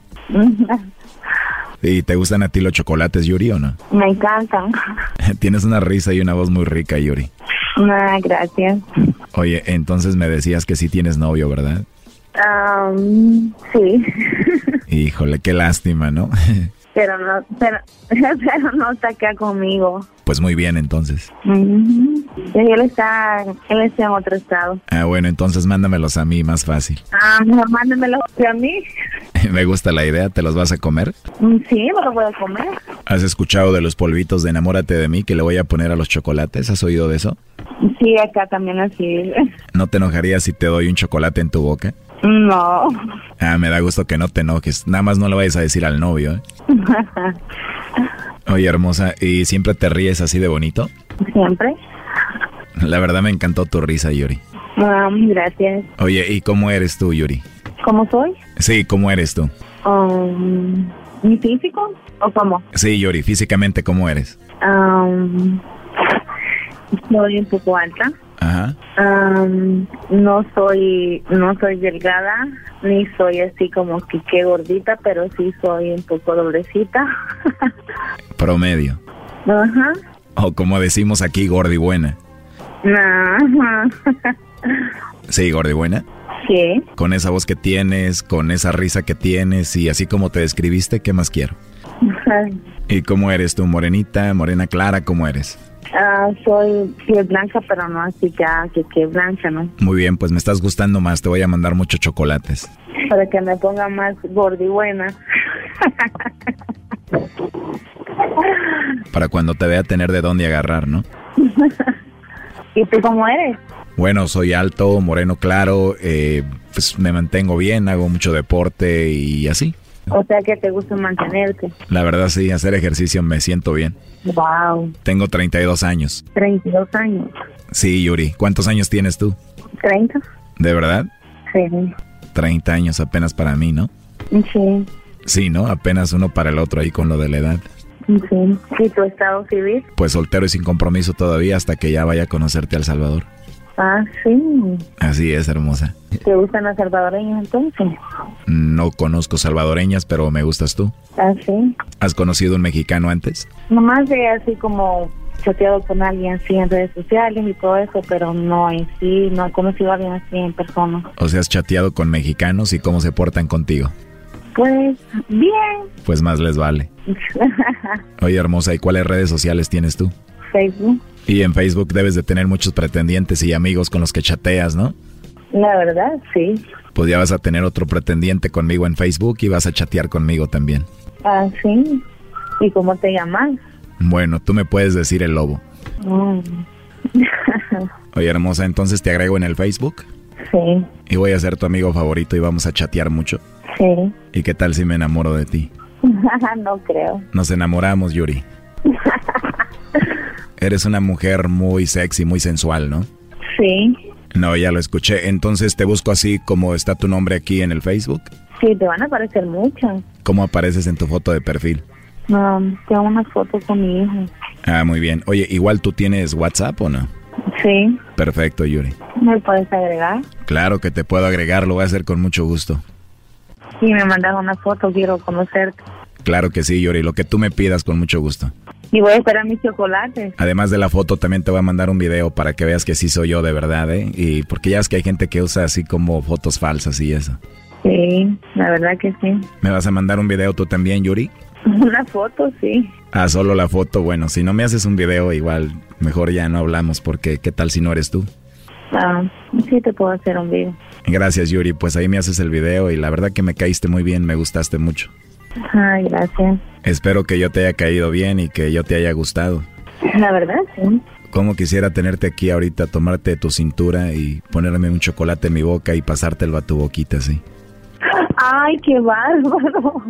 ¿Y te gustan a ti los chocolates, Yuri, o no? Me encantan. Tienes una risa y una voz muy rica, Yuri. Ah, gracias. Oye, entonces me decías que sí tienes novio, ¿verdad? Am, sí. Híjole, qué lástima, ¿no? pero no, pero, pero no está acá conmigo. Pues muy bien, entonces. Él está, él está en otro estado. Ah, bueno, entonces mándamelos a mí, más fácil. Ah, mejor mándemelo a mí. Me gusta la idea, ¿te los vas a comer? Mm, Sí, me lo voy a comer. ¿Has escuchado de los polvitos de enamórate de mí que le voy a poner a los chocolates? ¿Has oído de eso? Sí, acá también así. ¿No te enojarías si te doy un chocolate en tu boca? No. Ah, me da gusto que no te enojes. Nada más no le vayas a decir al novio, ¿eh? Oye, hermosa, ¿y siempre te ríes así de bonito? Siempre. La verdad me encantó tu risa, Yuri. Ah, gracias. Oye, ¿y cómo eres tú, Yuri? ¿Cómo soy? Sí, ¿cómo eres tú? Um, ¿Mi físico o cómo? Sí, Yuri, físicamente, ¿cómo eres? Um, soy un poco alta. Ajá. Um, no soy no soy delgada ni soy así como que qué gordita, pero sí soy un poco doblecita. Promedio. Ajá. O como decimos aquí, gordi buena. Ajá. Sí, gordi buena. Sí. Con esa voz que tienes, con esa risa que tienes y así como te describiste, ¿qué más quiero? ¿Y cómo eres tú? ¿Morenita, morena clara? ¿Cómo eres? Ah, soy piel blanca, pero no así ya que que blanca, ¿no? Muy bien, pues me estás gustando más. Te voy a mandar muchos chocolates. Para que me ponga más gorda y buena. Para cuando te vea tener de dónde agarrar, ¿no? ¿Y tú cómo eres? Bueno, soy alto, moreno claro, eh, pues me mantengo bien, hago mucho deporte y así. O sea que te gusta mantenerte. La verdad sí, hacer ejercicio me siento bien. Wow, Tengo 32 años. 32 años. Sí, Yuri, ¿cuántos años tienes tú? 30. ¿De verdad? Sí. 30 años apenas para mí, ¿no? Sí. Sí, ¿no? Apenas uno para el otro ahí con lo de la edad. Sí. ¿Y tu estado civil? Pues soltero y sin compromiso todavía hasta que ya vaya a conocerte al Salvador. Ah, sí. Así es, hermosa. ¿Te gustan las salvadoreñas entonces? No conozco salvadoreñas, pero me gustas tú. Ah, sí. ¿Has conocido un mexicano antes? Nomás de así como chateado con alguien así en redes sociales y todo eso, pero no en sí, no he conocido a alguien así en persona. O sea, has chateado con mexicanos y cómo se portan contigo. Pues, bien. Pues más les vale. Oye, hermosa, ¿y cuáles redes sociales tienes tú? Facebook, Y en Facebook debes de tener muchos pretendientes y amigos con los que chateas, ¿no? la verdad, sí. Pues ya vas a tener otro pretendiente conmigo en Facebook y vas a chatear conmigo también. Ah, sí. ¿Y cómo te llamas? Bueno, tú me puedes decir el lobo. Mm. Oye, hermosa, entonces te agrego en el Facebook sí, y voy a ser tu amigo favorito y vamos a chatear mucho. sí. ¿Y qué tal si me enamoro de ti? no creo. Nos enamoramos, Yuri. Eres una mujer muy sexy, muy sensual, ¿no? Sí, No, ya lo escuché. Entonces te busco así como está tu nombre aquí en el Facebook. sí, te van a aparecer muchas. ¿Cómo apareces en tu foto de perfil? Um, tengo unas fotos con mi hijo. Ah, muy bien. Oye, igual tú tienes WhatsApp o no? Sí, Perfecto, Yuri. me puedes agregar. Claro que te puedo agregar, lo voy a hacer con mucho gusto. Y me mandas una foto, quiero conocerte. Claro que sí, Yuri, lo que tú me pidas con mucho gusto. Y voy a esperar mis chocolates. Además de la foto, también te voy a mandar un video para que veas que sí soy yo de verdad, ¿eh? Y porque ya es que hay gente que usa así como fotos falsas y eso. Sí, la verdad que sí. ¿Me vas a mandar un video tú también, Yuri? Una foto, sí. Ah, solo la foto, bueno, si no me haces un video, igual mejor ya no hablamos porque ¿qué tal si no eres tú? Ah, sí te puedo hacer un video. Gracias, Yuri, pues ahí me haces el video y la verdad que me caíste muy bien, me gustaste mucho. Ay, gracias. Espero que yo te haya caído bien y que yo te haya gustado. La verdad, sí. Como quisiera tenerte aquí ahorita, tomarte de tu cintura y ponerme un chocolate en mi boca y pasártelo a tu boquita, sí. Ay, qué bárbaro.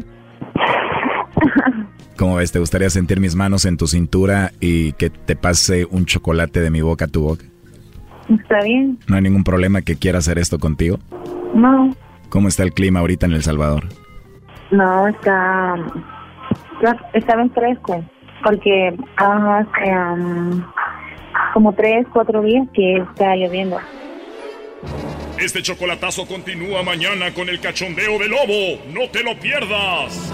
¿Cómo ves? ¿Te gustaría sentir mis manos en tu cintura y que te pase un chocolate de mi boca a tu boca? ¿Está bien? ¿No hay ningún problema que quiera hacer esto contigo? No, ¿Cómo está el clima ahorita en El Salvador? No, está... Está bien fresco. Porque hace um, como tres, cuatro días que está lloviendo. Este chocolatazo continúa mañana con el cachondeo de lobo. No te lo pierdas.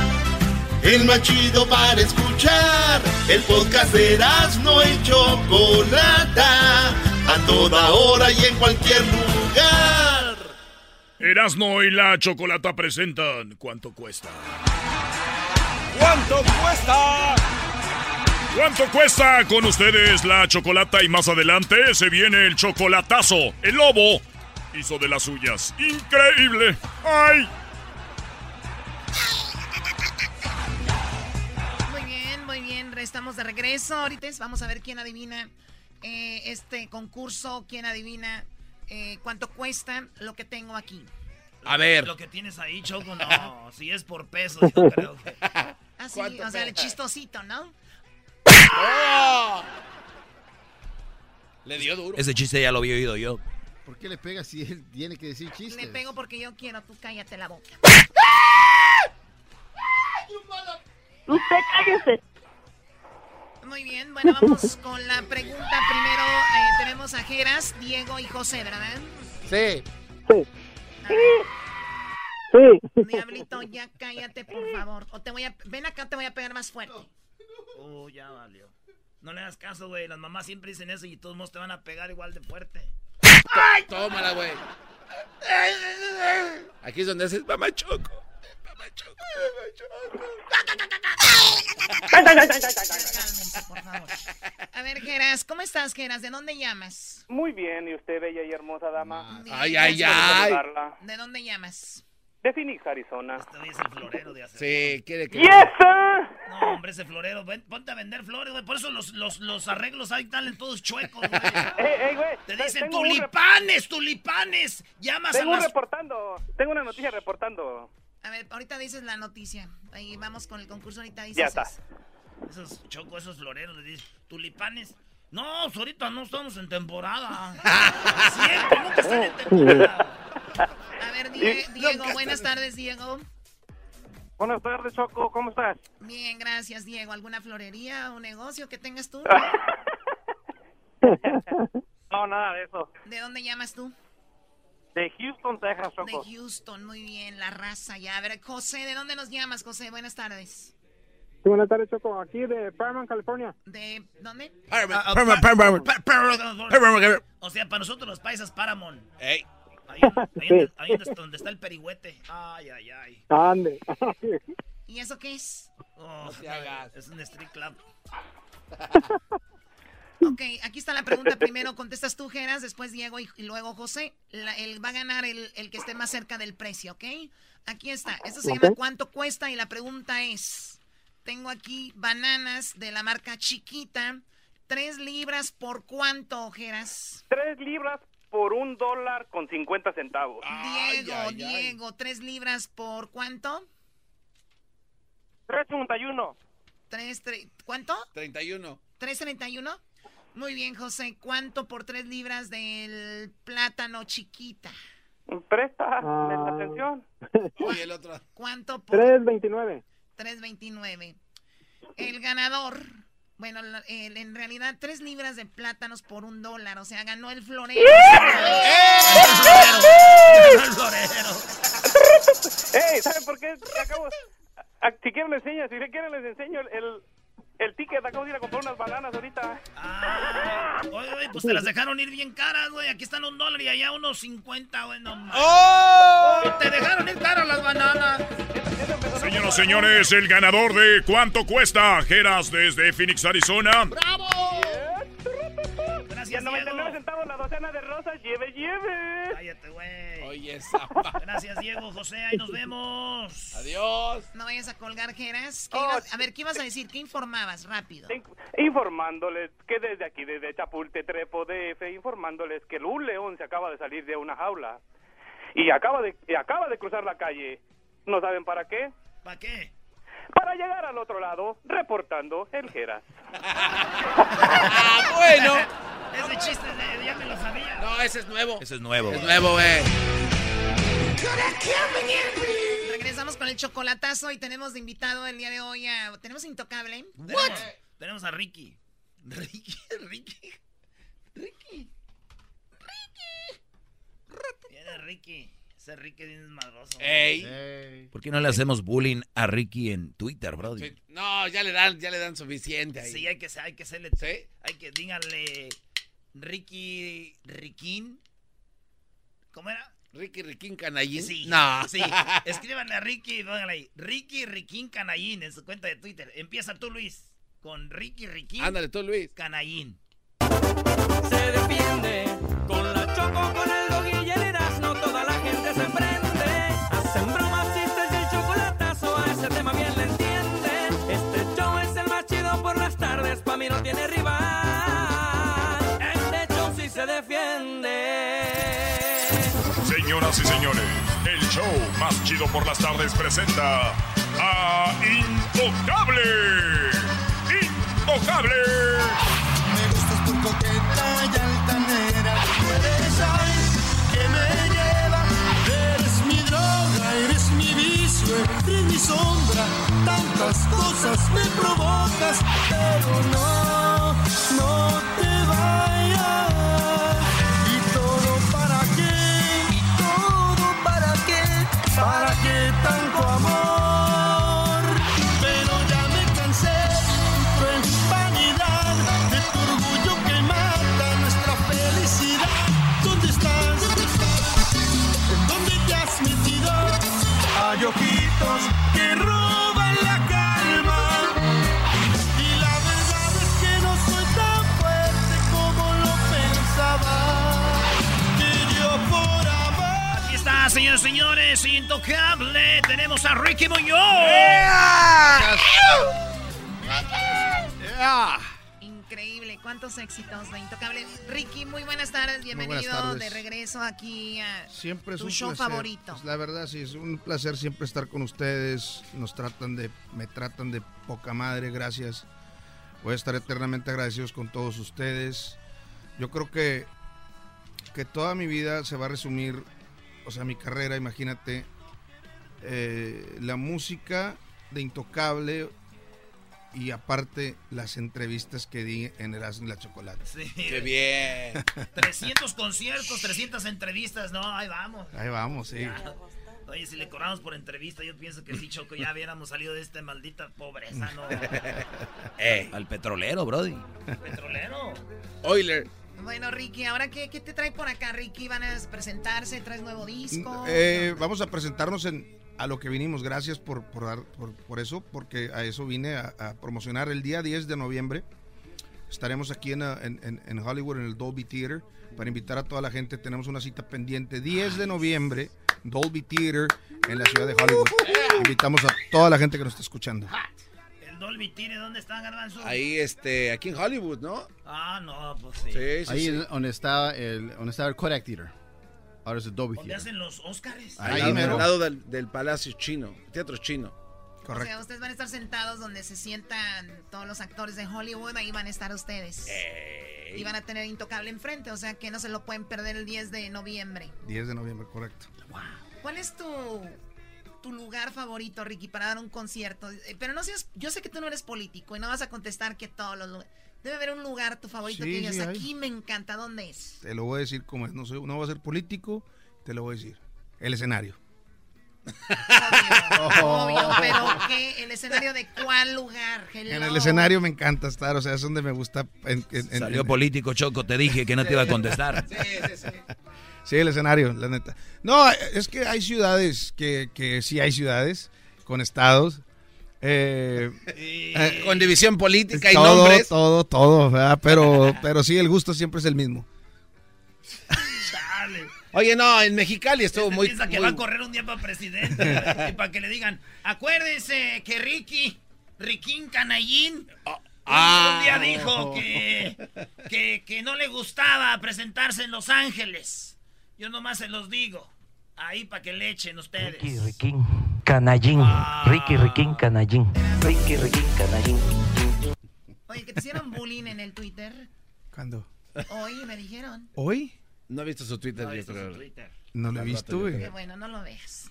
El más chido para escuchar. El podcast de no y Chocolata. A toda hora y en cualquier lugar. Erasno y la chocolata presentan ¿Cuánto cuesta? ¿Cuánto cuesta? ¿Cuánto cuesta con ustedes la chocolata? Y más adelante se viene el chocolatazo. El lobo hizo de las suyas. ¡Increíble! ¡Ay! Estamos de regreso. Ahorita vamos a ver quién adivina eh, este concurso, quién adivina eh, cuánto cuesta lo que tengo aquí. A ver. Lo que tienes ahí, Choco, no. si es por pesos, yo creo que. Ah, sí, o sea, el chistosito, ¿no? Le dio duro. Ese chiste ya lo había oído yo. ¿Por qué le pega si él tiene que decir chistes? Le pego porque yo quiero, tú cállate la boca. Usted cállese. Muy bien, bueno, vamos con la pregunta. Primero eh, tenemos a Geras, Diego y José, ¿verdad? Sí. Sí. Sí. Diablito, ya cállate, por favor. O te voy a... Ven acá, te voy a pegar más fuerte. Uh, ya valió. No le hagas caso, güey. Las mamás siempre dicen eso y todos modos te van a pegar igual de fuerte. Tómala, güey. Aquí es donde haces mamá choco. Cálmense, por favor. A ver, Geras, ¿cómo estás, Geras? ¿De dónde llamas? Muy bien, ¿y usted, bella y hermosa dama? Ay, ay, ay. saludarla. ¿De dónde llamas? De Phoenix, Arizona. Este es el florero de hacer. Sí, quiere que. ¡Yes, sir! No, hombre, ese florero. ven, ponte a vender flores, güey. Por eso los, los, los arreglos ahí están todos chuecos, güey. Ey, ey, güey. Te dicen tulipanes, tulipanes. Llamas a Tengo un las... reportando. Tengo una noticia reportando. A ver, ahorita dices la noticia. Ahí vamos con el concurso, ahorita dices Ya está. eso. Esos choco, esos floreros, le dicen tulipanes. No, pues ahorita no estamos en temporada. Siempre, nunca están en temporada. A ver, Die- Diego, buenas tardes, Diego. Buenas tardes, Choco. ¿Cómo estás? Bien, gracias, Diego. ¿Alguna florería o negocio que tengas tú? No, nada de eso. ¿De dónde llamas tú? De Houston, Texas, De Choco. Houston, muy bien, la raza ya. A ver, José, ¿de dónde nos llamas, José? Buenas tardes. Sí, buenas tardes, Choco. Aquí de Paramount, California. ¿De dónde? Paramount, pa- Paramount. pa- Paramount. O sea, para nosotros los paisas, Paramount. Ey. Ahí, ahí donde, ahí donde- donde está el perihuete. Ay, ay, ay. Ande. ¿Y eso qué es? Oh, hagas. Es un street club. Ok, aquí está la pregunta. Primero contestas tú, Geras, después Diego y, y luego José. La- el, va a ganar el, el que esté más cerca del precio, ¿ok? Aquí está. Esto se llama ¿Cuánto cuesta? Y la pregunta es: Tengo aquí bananas de la marca Chiquita. ¿Tres libras por cuánto, Geras? Tres libras por un dólar con 50 centavos. Diego, Diego, ¿tres libras por cuánto? 3.31. Tres, tre- ¿Cuánto? 31. ¿3.31? Muy bien, José. ¿Cuánto por tres libras del plátano chiquita? Presta Ah. atención. Oye, el otro. ¿Cuánto por 3.29. 3.29? El ganador, bueno, el- en realidad, tres libras de plátanos por un dólar. O sea, ganó el florero. Ganó el florero. ¡Ey! ¿Saben por qué? Acabo... a- Si quieren les enseño, si quieren les enseño el, el, ticket. Acabo de ir a comprar unas bananas ahorita. Oye, oye, pues te las dejaron ir bien caras, güey. Aquí están un dólar y allá unos 50, güey. No mames. ¡Oh! Te dejaron ir caras las bananas. Señoras y señores, el ganador de ¿Cuánto cuesta? Geras desde Phoenix, Arizona. ¡Bravo! Gracias, 99 centavos la docena de rosas. ¡Lleve, lleve! Cállate, güey. Oye, Gracias, Diego, José. Ahí nos vemos. Adiós. No vayas a colgar, Geras. ¿Qué ibas- a ver, ¿qué ibas a decir? ¿Qué informabas? Rápido. Informándoles que desde aquí, desde Chapulte, Trepo, DF, informándoles que un león se acaba de salir de una jaula y acaba de, y acaba de cruzar la calle. ¿No saben para qué? ¿Para qué? Para llegar al otro lado, reportando el Geras. Ah, bueno. Ese chiste de- ya me lo sabía. No, ese es nuevo. Ese es nuevo. Es nuevo, güey. Regresamos con el chocolatazo y tenemos de invitado el día de hoy a... ¿Tenemos Intocable? Tenemos, tenemos a Ricky. Ricky, Ricky. Ricky. Ricky. Viene Ricky. Ese Ricky es bien madroso. Ey. ¿Por qué no le hacemos bullying a Ricky en Twitter, brody? Sí, No, ya le dan, ya le dan suficiente ahí. Sí, hay que, hay que hacerle. Hay que, díganle. Ricky. Riquín. ¿Cómo era? Ricky Riquín Canallín. Sí. No. Sí. Escríbanle a Ricky y pónganle ahí. Ricky Riquín Canallín en su cuenta de Twitter. Empieza tú, Luis. Con Ricky Riquín. Ándale tú, Luis. Canallín. Se defiende con la choco, con el dog y el Erasmo, toda la gente se prende. Hacen bromas, chistes y el chocolatazo, a ese tema bien le entienden. Este show es el más chido por las tardes, pa' mí no tiene rival. Señoras y señores, el show más chido por las tardes presenta a Intocable. Intocable. Me gustas por coqueta y altanera. Tú eres que me lleva. Eres mi droga, eres mi vicio, eres mi sombra. Tantas cosas me provocas, pero no, no te Está, señores y señores. Intocable. Tenemos a Ricky Muñoz. Increíble, cuántos éxitos de Intocable. Ricky, muy buenas tardes, bienvenido buenas tardes. de regreso aquí a Siempre es tu un show placer. favorito. Pues, la verdad, sí, es un placer siempre estar con ustedes. Nos tratan de, me tratan de poca madre, gracias. Voy a estar eternamente agradecidos con todos ustedes. Yo creo que, que toda mi vida se va a resumir, o sea, mi carrera, imagínate, eh, la música de Intocable y aparte las entrevistas que di en Erasmo y la Chocolate. Sí. Qué bien. 300 conciertos, 300 entrevistas. No, ahí vamos. Ahí vamos, sí. Ya. Oye, si le cobramos por entrevista, yo pienso que sí, Choco, ya hubiéramos salido de esta maldita pobreza, ¿no? Eh, al petrolero, brody. Petrolero. Oiler. Bueno, Ricky, ¿ahora qué, qué te trae por acá, Ricky? ¿Van a presentarse? ¿Traes nuevo disco? Eh, vamos a presentarnos en, a lo que vinimos. Gracias por, por, dar- por, por eso, porque a eso vine a, a promocionar el día 10 de noviembre. Estaremos aquí en, en- en- en Hollywood, en el Dolby Theater, para invitar a toda la gente. Tenemos una cita pendiente, 10 de noviembre, Dolby Theater, en la ciudad de Hollywood. Invitamos a toda la gente que nos está escuchando. ¿Dónde está, Garbanzo? Ahí, este, aquí en Hollywood, ¿no? Ah, no, pues sí. Sí, sí, Ahí sí. donde está el, donde está el Kodak Theater. Ahora es el Dolby ¿Dónde Theater. hacen los Óscares? Ahí, Ahí, mero. al lado del, del Palacio Chino, Teatro Chino. O sea, ustedes van a estar sentados donde se sientan todos los actores de Hollywood, ahí van a estar ustedes. Y van a tener Intocable enfrente, o sea que no se lo pueden perder el 10 de noviembre. 10 de noviembre, correcto. ¿Cuál es tu, tu lugar favorito, Ricky, para dar un concierto? Eh, Pero no seas, yo sé que tú no eres político y no vas a contestar que todos los lugares. Debe haber un lugar tu favorito Sí, que digas, sí, aquí me encanta, ¿dónde es? Te lo voy a decir como es. No, soy, no voy a ser político, te lo voy a decir. El escenario. Obvio, pero ¿qué? ¿El escenario de cuál lugar? En Hello. el escenario me encanta estar, o sea, es donde me gusta. en- en- en- Salió en- político, Choco, te dije que no te iba a contestar. Sí, el escenario, la neta. No, es que hay ciudades que, que sí hay ciudades con estados. eh, eh, Con división política y todo, nombres. todo, todo, ¿verdad? Pero, pero sí, el gusto siempre es el mismo. Chale. Oye, no, en Mexicali estuvo muy... Piensa que muy- va a correr un día para presidente y para que le digan, acuérdense que Ricky, Riquín Canallín, un- ah. un día dijo que, que, que no le gustaba presentarse en Los Ángeles. Yo nomás se los digo, ahí para que le echen ustedes. Ricky Riquín Canallín. Ricky Riquín Canallín. Ricky Riquín Canallín. Oye, que te hicieron bullying en el Twitter. ¿Cuándo? Hoy me dijeron. ¿Hoy? No he visto su Twitter, No he yo visto creo. su Twitter. No lo he visto, güey. Qué bueno, no lo veas.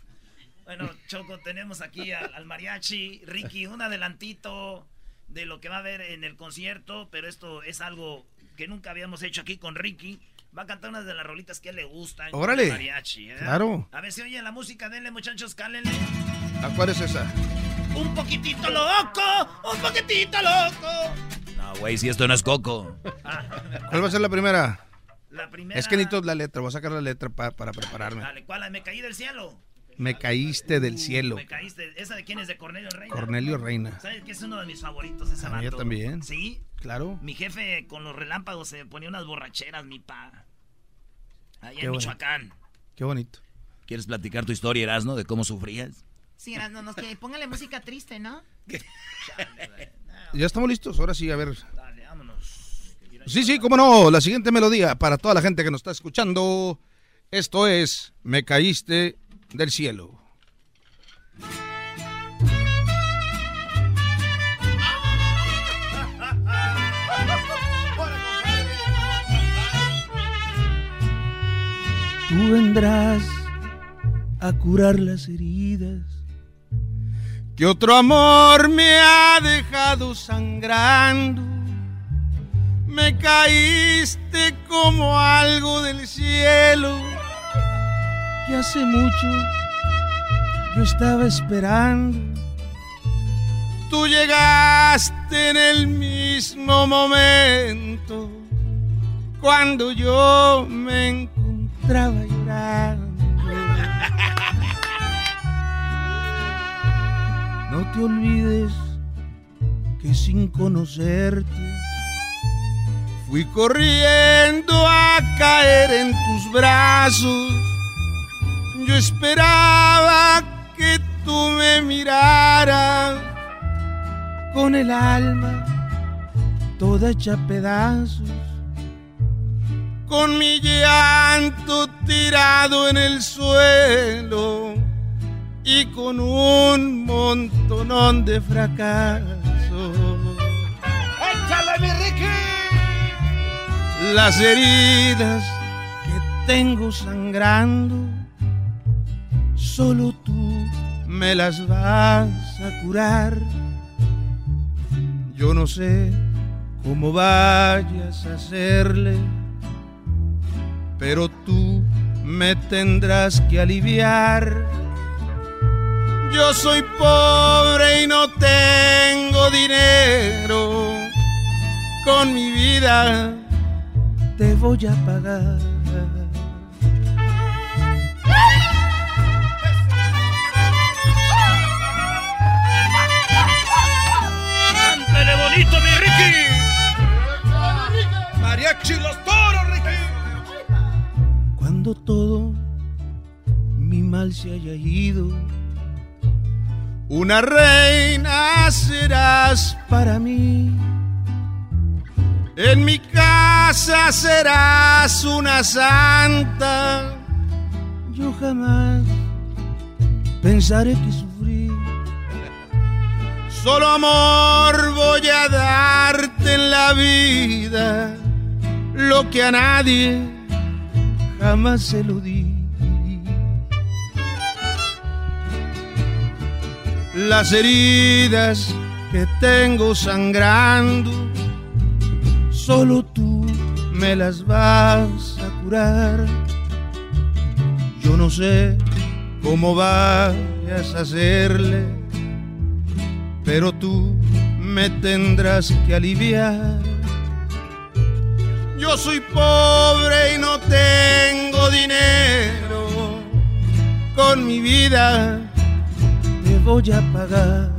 Bueno, Choco, tenemos aquí al, al mariachi, Ricky, un adelantito de lo que va a haber en el concierto, pero esto es algo que nunca habíamos hecho aquí con Ricky. Va a cantar unas de las rolitas que a él le gustan. Órale. mariachi, ¿eh? Claro. A ver si oye la música, denle muchachos, cálenle. ¿A cuál es esa? Un poquitito loco, un poquitito loco. No, güey, si esto no es Coco. ¿Cuál va a ser la primera? La primera. Es que necesito la letra, voy a sacar la letra pa- para prepararme. Dale, ¿cuál? Me caí del cielo. Me caíste del Uh, cielo. Me caíste. ¿Esa de quién es? De Cornelio Reina. Cornelio Reina. ¿Sabes que es uno de mis favoritos ese A mí vato? también. ¿Sí? Claro. Mi jefe con los relámpagos se ponía unas borracheras, mi pa. Allá Qué en. Michoacán. Qué bonito. ¿Quieres platicar tu historia, Erasno, de cómo sufrías? Sí, no, nos que póngale música triste, ¿no? Ya estamos listos, ahora sí, a ver. Dale, vámonos. Sí, sí, cómo no. La siguiente melodía para toda la gente que nos está escuchando. Esto es Me caíste del cielo. Tú vendrás a curar las heridas. Que otro amor me ha dejado sangrando. Me caíste como algo del cielo. Que hace mucho yo estaba esperando. Tú llegaste en el mismo momento cuando yo me encontraba llorando. No te olvides que sin conocerte Fui corriendo a caer en tus brazos. Yo esperaba que tú me miraras con el alma toda hecha pedazos. con mi llanto tirado en el suelo y con un montonón de fracasos. ¡Échale, mi Ricky! Las heridas que tengo sangrando, solo tú me las vas a curar. Yo no sé cómo vayas a hacerle, pero tú me tendrás que aliviar. Yo soy pobre y no tengo dinero. Con mi vida Te voy a pagar. Bonito, mi Ricky. Mariachi los toros, Ricky. Cuando todo mi mal se haya ido, una reina serás para mí. En mi casa serás una santa. Yo jamás pensaré que sufrí Solo amor voy a darte en la vida. Lo que a nadie jamás se lo di. Las heridas que tengo sangrando, solo tú me las vas a curar. Yo no sé cómo vayas a hacerle, pero tú me tendrás que aliviar. Yo soy pobre y no tengo dinero. Con mi vida te voy a pagar.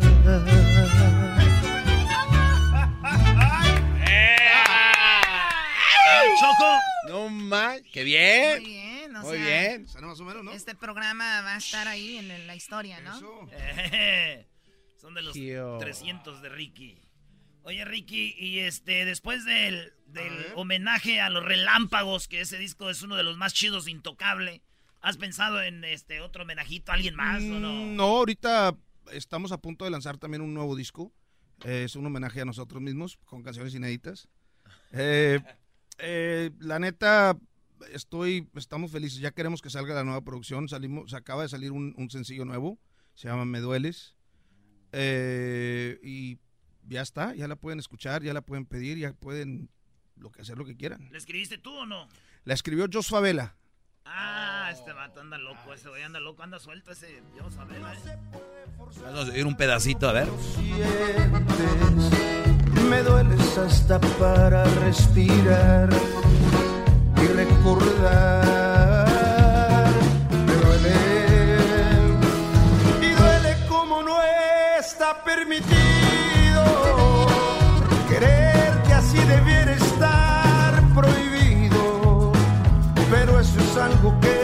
Choco. No más, qué bien. Muy bien, o Muy sea, bien. Este programa va a estar ahí en la historia, ¿no? Eh, Son de los Tío. 300 de Ricky. Oye, Ricky, y este, después del, del homenaje a los relámpagos, que ese disco es uno de los más chidos, intocable, ¿has pensado en este otro homenajito a alguien más o no? Mm, No, ahorita estamos a punto de lanzar también un nuevo disco. Eh, es un homenaje a nosotros mismos con canciones inéditas. Eh, eh, la neta, estoy, estamos felices. Ya queremos que salga la nueva producción. Salimos, se acaba de salir un, un sencillo nuevo. Se llama Me Dueles. Eh, y ya está, ya la pueden escuchar, ya la pueden pedir, ya pueden lo que hacer lo que quieran. ¿Le escribiste tú o no? La escribió Jos Favela. Ah, este vato anda loco, ese güey anda loco, anda suelto ese, Dios a ver, eh. Vamos a oír un pedacito, a ver. Me dueles hasta para respirar y recordar. Está permitido querer que así debiera estar prohibido. Pero eso es algo que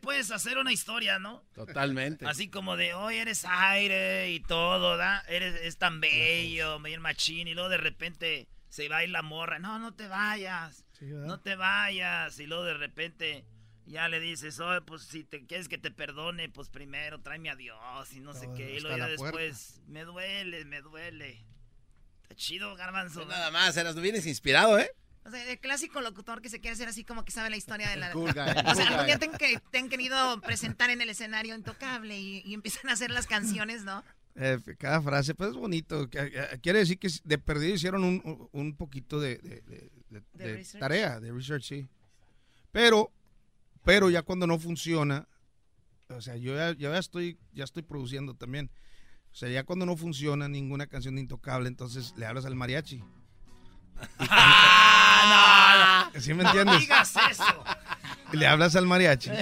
puedes hacer una historia, ¿no? Totalmente. Así como de, hoy eres aire y todo, ¿da? Eres es tan bello, medio machín, y luego de repente se va a ir la morra. No, no te vayas, no te vayas. Y luego de repente ya le dices, oye, pues si te quieres que te perdone, pues primero tráeme a Dios y no sé qué. Y luego ya puerta. después, me duele, me duele. Está chido, garbanzo. Nada más, eras, tú vienes inspirado, ¿eh? O sea, el clásico locutor que se quiere hacer así como que sabe la historia de la... Cool guy, o sea, algún día te han, que- te han querido presentar en el escenario intocable y, y empiezan a hacer las canciones, ¿no? Eh, cada frase, pues es bonito. eh, Quiere decir que de perdido hicieron un, un poquito de, de- de- de- ¿De de research? tarea, de research, sí. Pero, pero ya cuando no funciona, o sea, yo ya, ya estoy, ya estoy produciendo también. O sea, ya cuando no funciona ninguna canción de Intocable, entonces le hablas al mariachi. Ah, ¿Sí me no entiendes? digas eso. Le hablas al mariachi.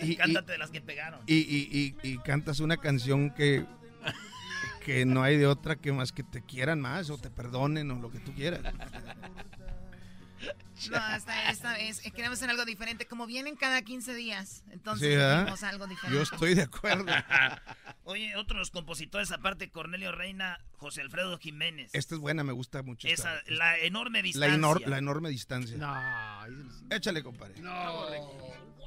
Y, y- Cántate de las que pegaron. y, y- y- y cantas una canción que, que no hay de otra que más que te quieran más o te perdonen o lo que tú quieras. No, esta, esta vez queremos hacer algo diferente. Como vienen cada 15 días, entonces hacemos algo diferente. Yo estoy de acuerdo. Oye, otros compositores aparte, Cornelio Reina, José Alfredo Jiménez. Esta es buena, me gusta mucho. Esa, esta. la enorme la, distancia. enor- la enorme distancia. No. Échale, compadre.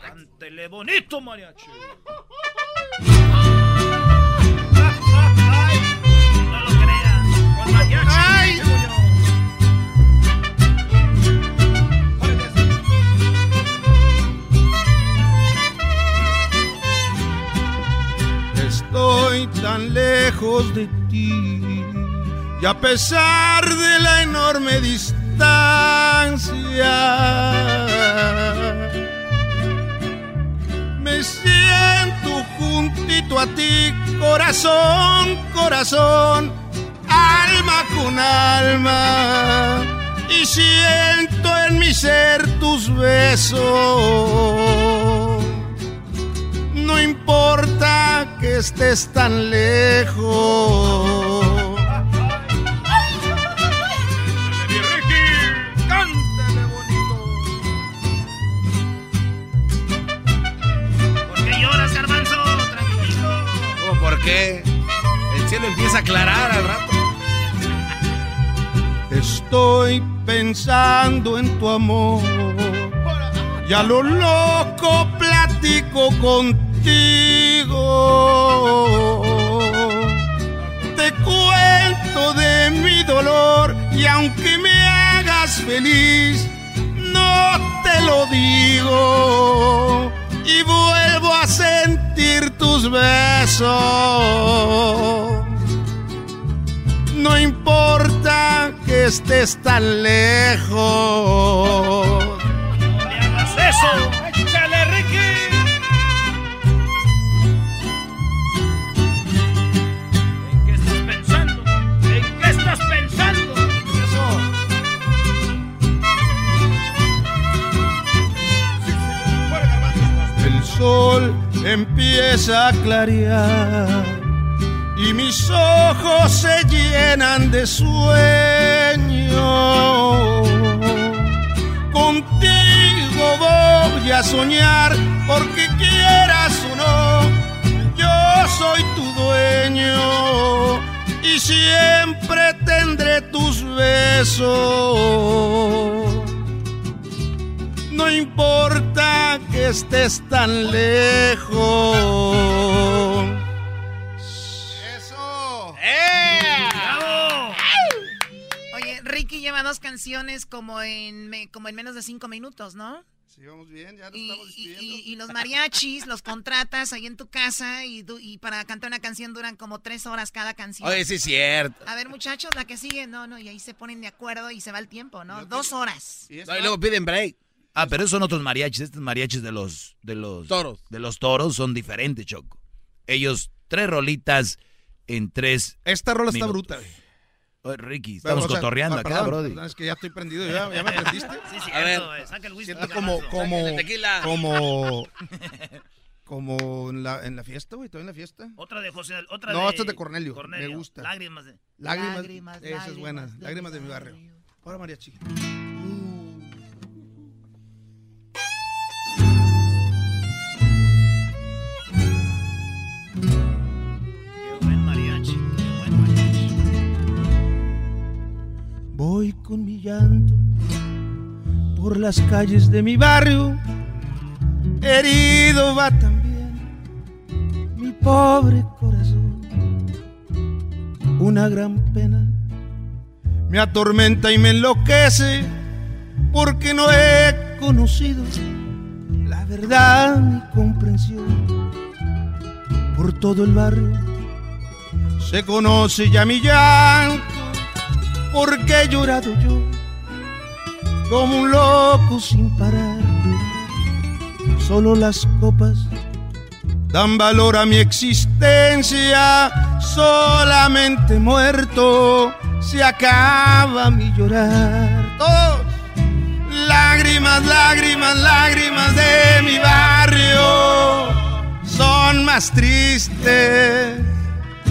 Cántele bonito, mariachi. No lo creas. Con mariachi. Estoy tan lejos de ti y a pesar de la enorme distancia, me siento juntito a ti, corazón, corazón, alma con alma, y siento en mi ser tus besos. No importa que estés tan lejos. ¿Por qué lloras, Garbanzo? Tranquilo. ¿Cómo por qué? El cielo empieza a aclarar al rato. Estoy pensando en tu amor. Y a lo loco platico contigo. Te cuento de mi dolor y aunque me hagas feliz, no te lo digo. Y vuelvo a sentir tus besos. No importa que estés tan lejos. ¡Hagas eso! Sol empieza a clarear y mis ojos se llenan de sueño. Contigo voy a soñar porque quieras o no, yo soy tu dueño y siempre tendré tus besos. No importa que estés tan lejos. ¡Eso! ¡Bravo! Oye, Ricky lleva dos canciones como en, como en menos de cinco minutos, ¿no? Sí, vamos bien, ya nos Y, estamos despidiendo. y- y los mariachis los contratas ahí en tu casa y, para cantar una canción duran como tres horas cada canción. Oye, sí es cierto. A ver, muchachos, la que sigue, no, no, y ahí se ponen de acuerdo y se va el tiempo, ¿no? Dos horas. No, y luego piden break. Ah, pero esos son otros mariachis. Estos mariachis de los, de los Toros. De los toros son diferentes, Choco. Ellos, tres rolitas en tres. Esta rola está bruta, güey. Oye, Ricky, Pero, estamos o sea, cotorreando ah, acá, brody. es que ya estoy prendido, ya, ya me prendiste. Sí, sí, A ver. cierto, eh. Saca el whisky. Siento como, como, como, como en la, en la fiesta, güey, ¿estoy en la fiesta? Otra de José, otra No, de... esta es de Cornelio, me gusta. Lágrimas de... Lágrimas, Lágrimas, esa es lágrimas buena, de lágrimas de mi barrio. Ahora mariachi. Voy con mi llanto por las calles de mi barrio. Herido va también mi pobre corazón. Una gran pena me atormenta y me enloquece porque no he conocido la verdad ni comprensión. Por todo el barrio se conoce ya mi llanto porque he llorado yo como un loco sin parar. Solo las copas dan valor a mi existencia, solamente muerto se acaba mi llorar. Todos. Lágrimas, lágrimas, lágrimas de mi barrio son más tristes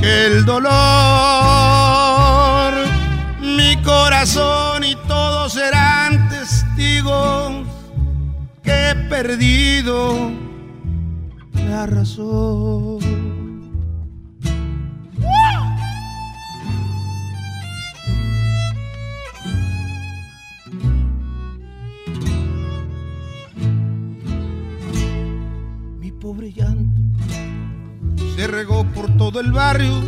que el dolor. Mi corazón y todos serán testigos que he perdido la razón. Mi pobre llanto se regó por todo el barrio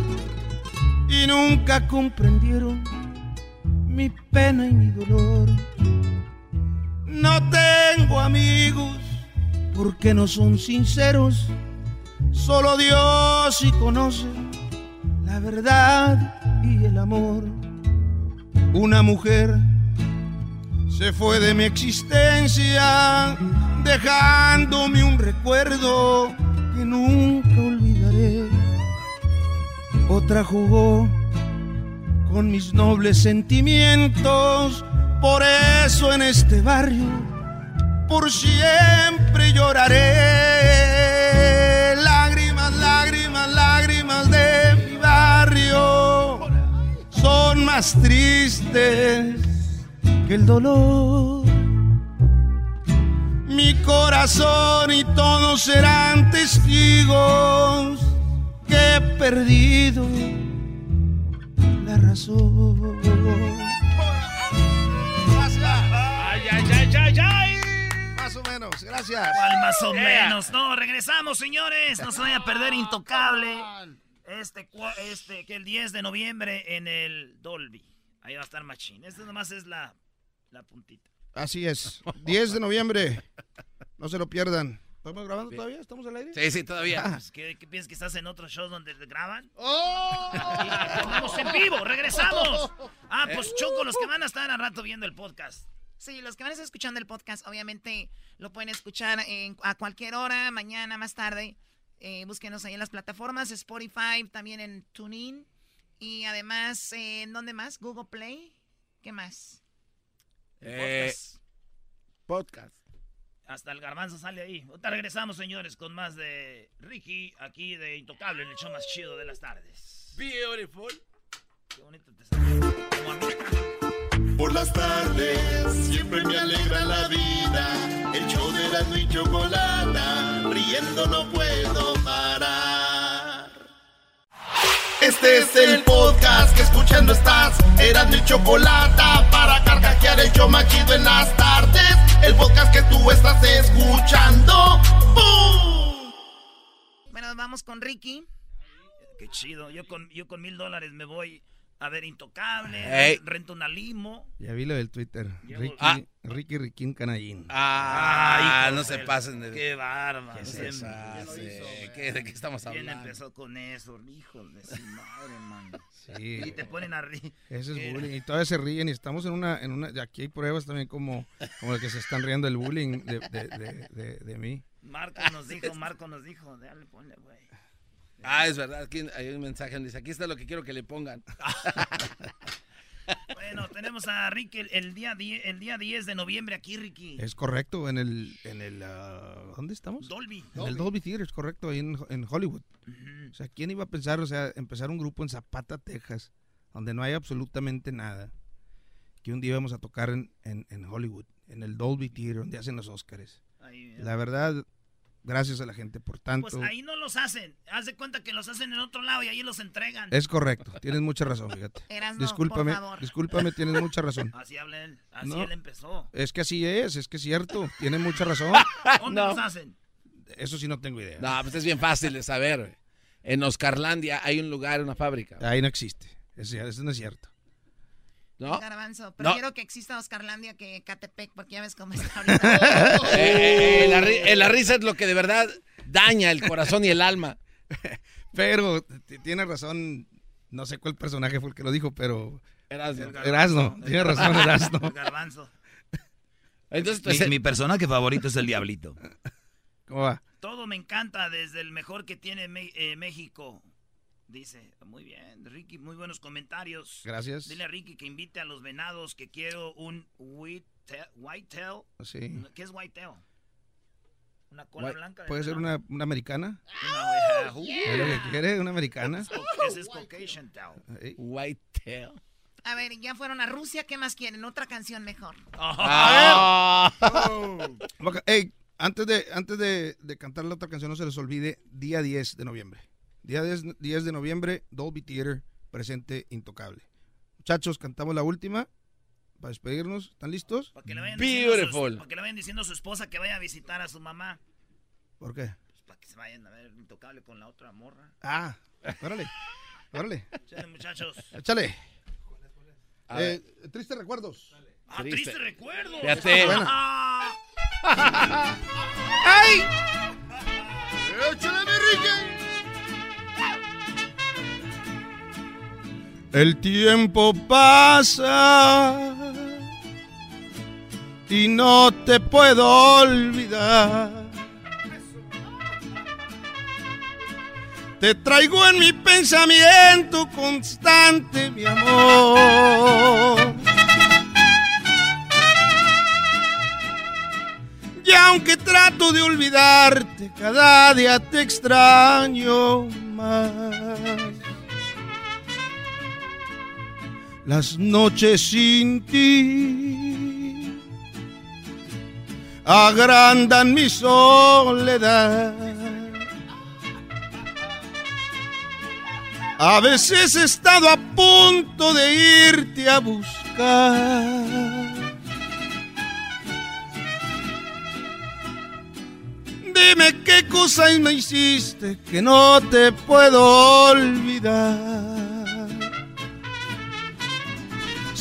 y nunca comprendieron mi pena y mi dolor. No tengo amigos porque no son sinceros, solo Dios sí conoce la verdad y el amor. Una mujer se fue de mi existencia, dejándome un recuerdo que nunca olvidaré. Otra jugó con mis nobles sentimientos, por eso en este barrio por siempre lloraré. Lágrimas, lágrimas, lágrimas de mi barrio son más tristes que el dolor. Mi corazón y todos serán testigos que he perdido la razón. Ay, ay, ay, ay, ay. Más o menos, gracias. ¿Cuál más o menos? No, regresamos, señores. No se vaya a perder Intocable. Este, este, que el 10 de noviembre en el Dolby. Ahí va a estar Machine. Este nomás es la, la puntita. Así es. 10 de noviembre. No se lo pierdan. ¿Estamos grabando todavía? ¿Estamos al aire? Sí, sí, todavía. Pues, ¿qué, qué piensas que estás en otros shows donde te graban? ¡Oh! Estamos en vivo, regresamos. Ah, pues Choco, los que van a estar al rato viendo el podcast. Sí, los que van a estar escuchando el podcast, obviamente lo pueden escuchar en- a cualquier hora, mañana, más tarde. Eh, búsquenos ahí en las plataformas, Spotify, también en TuneIn. Y además, eh, ¿en dónde más? Google Play. ¿Qué más? Eh, podcast. Hasta el garbanzo sale ahí. Ahorita regresamos, señores, con más de Ricky, aquí de Intocable, en el show más chido de las tardes. Beautiful. Qué bonito te mí. Por las tardes siempre me alegra la vida. El show de la y chocolata, riendo no puedo parar. Este es el podcast que escuchando estás. Eran mi chocolata para carcajear el show más chido en las tardes. El podcast que tú estás escuchando. ¡Bum! Bueno, vamos con Ricky. Qué chido. Yo con, yo con mil dólares me voy a ver Intocable, Ey. rento una limo. Ya vi lo del Twitter. Ricky, Ah. Ricky Riquín Canallín. Ah, Ay, no hijo se pasen de... Qué bárbaro. ¿Qué se Siempre. hace? ¿Qué- ¿De qué estamos ¿Quién hablando? empezó con eso? Hijos de su madre, man. Sí. Y te ponen a ri- Ese es bullying. Y todavía se ríen y estamos en una, en una, y aquí hay pruebas también como, como de que se están riendo del bullying de, de, de, de- de mí. Marco nos dijo, Marco nos dijo, dale, ponle, güey. Ah, es verdad. Aquí hay un mensaje donde dice, aquí está lo que quiero que le pongan. Bueno, tenemos a Ricky el, el día 10, el día 10 de noviembre aquí, Ricky. Es correcto, en el, en el, ah, ¿dónde estamos? Dolby. En el Dolby Theater, es correcto, ahí en, en Hollywood. O sea, ¿quién iba a pensar, o sea, empezar un grupo en Zapata, Texas, donde no hay absolutamente nada, que un día íbamos a tocar en, en, en Hollywood, en el Dolby Theater, donde hacen los Óscares? Ahí, La verdad, gracias a la gente por tanto. Pues ahí no los hacen. Haz de cuenta que los hacen en otro lado y ahí los entregan. Es correcto, tienes mucha razón, fíjate. Erasno, discúlpame, por favor. discúlpame, tienes mucha razón. Así habla él. Así No. él empezó. Es que así es, es que es cierto, tienes mucha razón. ¿Dónde los hacen? Eso sí no tengo idea. No, pues es bien fácil de saber. En Oscarlandia hay un lugar, una fábrica. Ahí no existe, eso, eso no es cierto. ¿No? Garbanzo, prefiero que exista Oscarlandia que Catepec, porque ya ves cómo está ahorita. Eh, eh, la, eh, la risa es lo que de verdad daña el corazón y el alma. Pero t- tienes razón, no sé cuál personaje fue el que lo dijo, pero... Erasno. Erasno, tiene razón Erasno. El garbanzo. Entonces, mi, mi personaje favorito es el Diablito. ¿Cómo va? Todo me encanta desde el mejor que tiene eh, México. Dice, muy bien, Ricky, muy buenos comentarios. Gracias. Dile a Ricky que invite a los venados que quiero un whitetail. whitetail. Sí. ¿Qué es whitetail? Una cola Guay- blanca. de ¿Puede ser una, una americana? Una oveja. ¿Es lo que quiere? ¿Una americana? Ese es Caucasian tail. Ey. White tail. A ver, ya fueron a Rusia, ¿qué más quieren? Otra canción mejor. Ah. Ok, ey, antes de, antes de, de cantar la otra canción, no se les olvide, día 10 de noviembre. Día 10, 10 de noviembre, Dolby Theater, presente intocable. Muchachos, cantamos la última para despedirnos. ¿Están listos? Para que le vayan diciendo a su- Beautiful. para que le vayan diciendo a su esposa que vaya a visitar a su mamá. ¿Por qué? Pues para que se vayan a ver intocable con la otra morra. Ah, órale, órale. Chale, muchachos. Échale. Eh, tristes recuerdos. Ah, triste, recuerdo. Fíjate. Ah. ¡Ay! ¡Échale, mi El tiempo pasa y no te puedo olvidar. Te traigo en mi pensamiento constante, mi amor. Y aunque trato de olvidarte, cada día te extraño más. Las noches sin ti agrandan mi soledad. A veces he estado a punto de irte a buscar. Dime qué cosa me hiciste que no te puedo olvidar.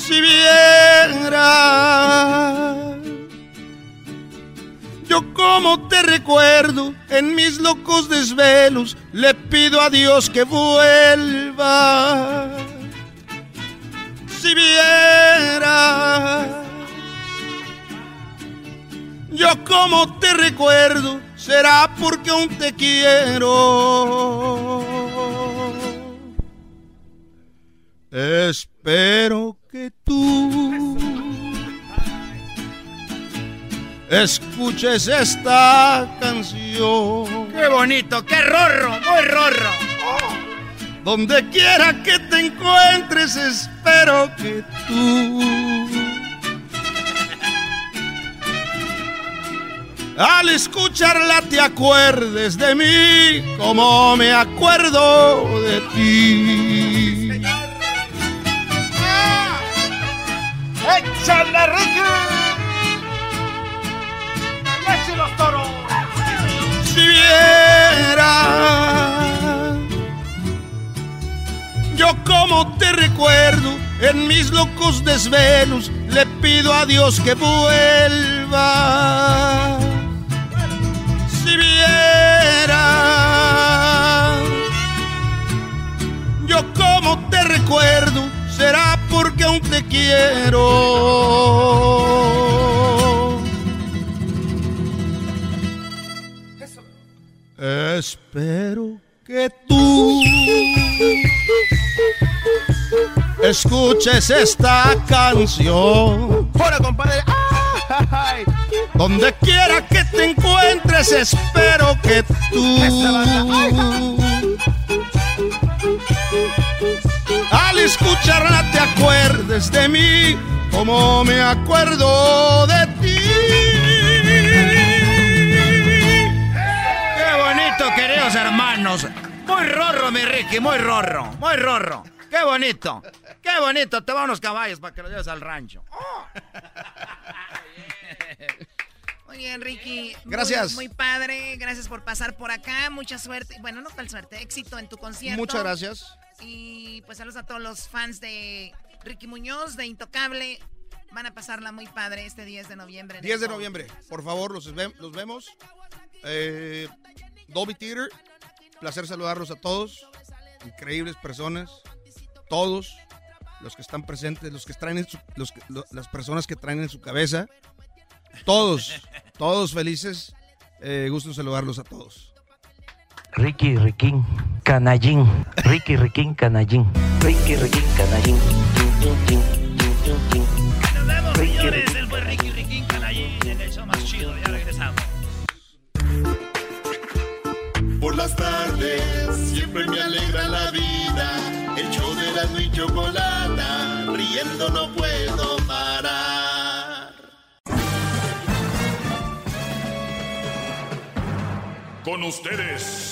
Si viera yo como te recuerdo en mis locos desvelos, le pido a Dios que vuelva. Si viera yo como te recuerdo, será porque aún te quiero. Espero que tú escuches esta canción. ¡Qué bonito! ¡Qué rorro! ¡Muy rorro! Donde quiera que te encuentres, espero que tú al escucharla te acuerdes de mí como me acuerdo de ti. ¡Échale, los toros! Si viera yo como te recuerdo en mis locos desvelos, le pido a Dios que vuelva. Si viera yo como te recuerdo, será porque aún te quiero. Espero que tú escuches esta canción. ¡Hola, compadre! ¡Ay! Donde quiera que te encuentres, espero que tú escucharla te acuerdes de mí como me acuerdo de ti. ¡Qué bonito, queridos hermanos! Muy rorro, mi Ricky, muy rorro, muy rorro. ¡Qué bonito! ¡Qué bonito! Te va unos caballos para que los lleves al rancho. Muy bien, Ricky. Muy- Gracias. Muy, padre. Gracias por pasar por acá. Mucha suerte. Bueno, no tal suerte. Éxito en tu concierto. Muchas gracias. Y pues saludos a todos los fans de Ricky Muñoz, de Intocable. Van a pasarla muy padre este 10 de noviembre. en el 10 de noviembre, por favor, los, ve- los vemos. Eh, Dolby Theater, placer saludarlos a todos. Increíbles personas, todos los que están presentes, los que traen en su- los, lo- las personas que traen en su cabeza, todos, todos felices. Eh, gusto saludarlos a todos. Ricky Riquín, Canallín. Ricky Riquín, Canallín. Ricky Riquín, Canallín. Nos vemos, Ricky, señores. Ricky. Él fue Ricky Riquín Canallín en el show más chido. Ya regresamos. Por las tardes siempre me alegra la vida. El show de la y chocolata, riendo no puedo parar. Con ustedes.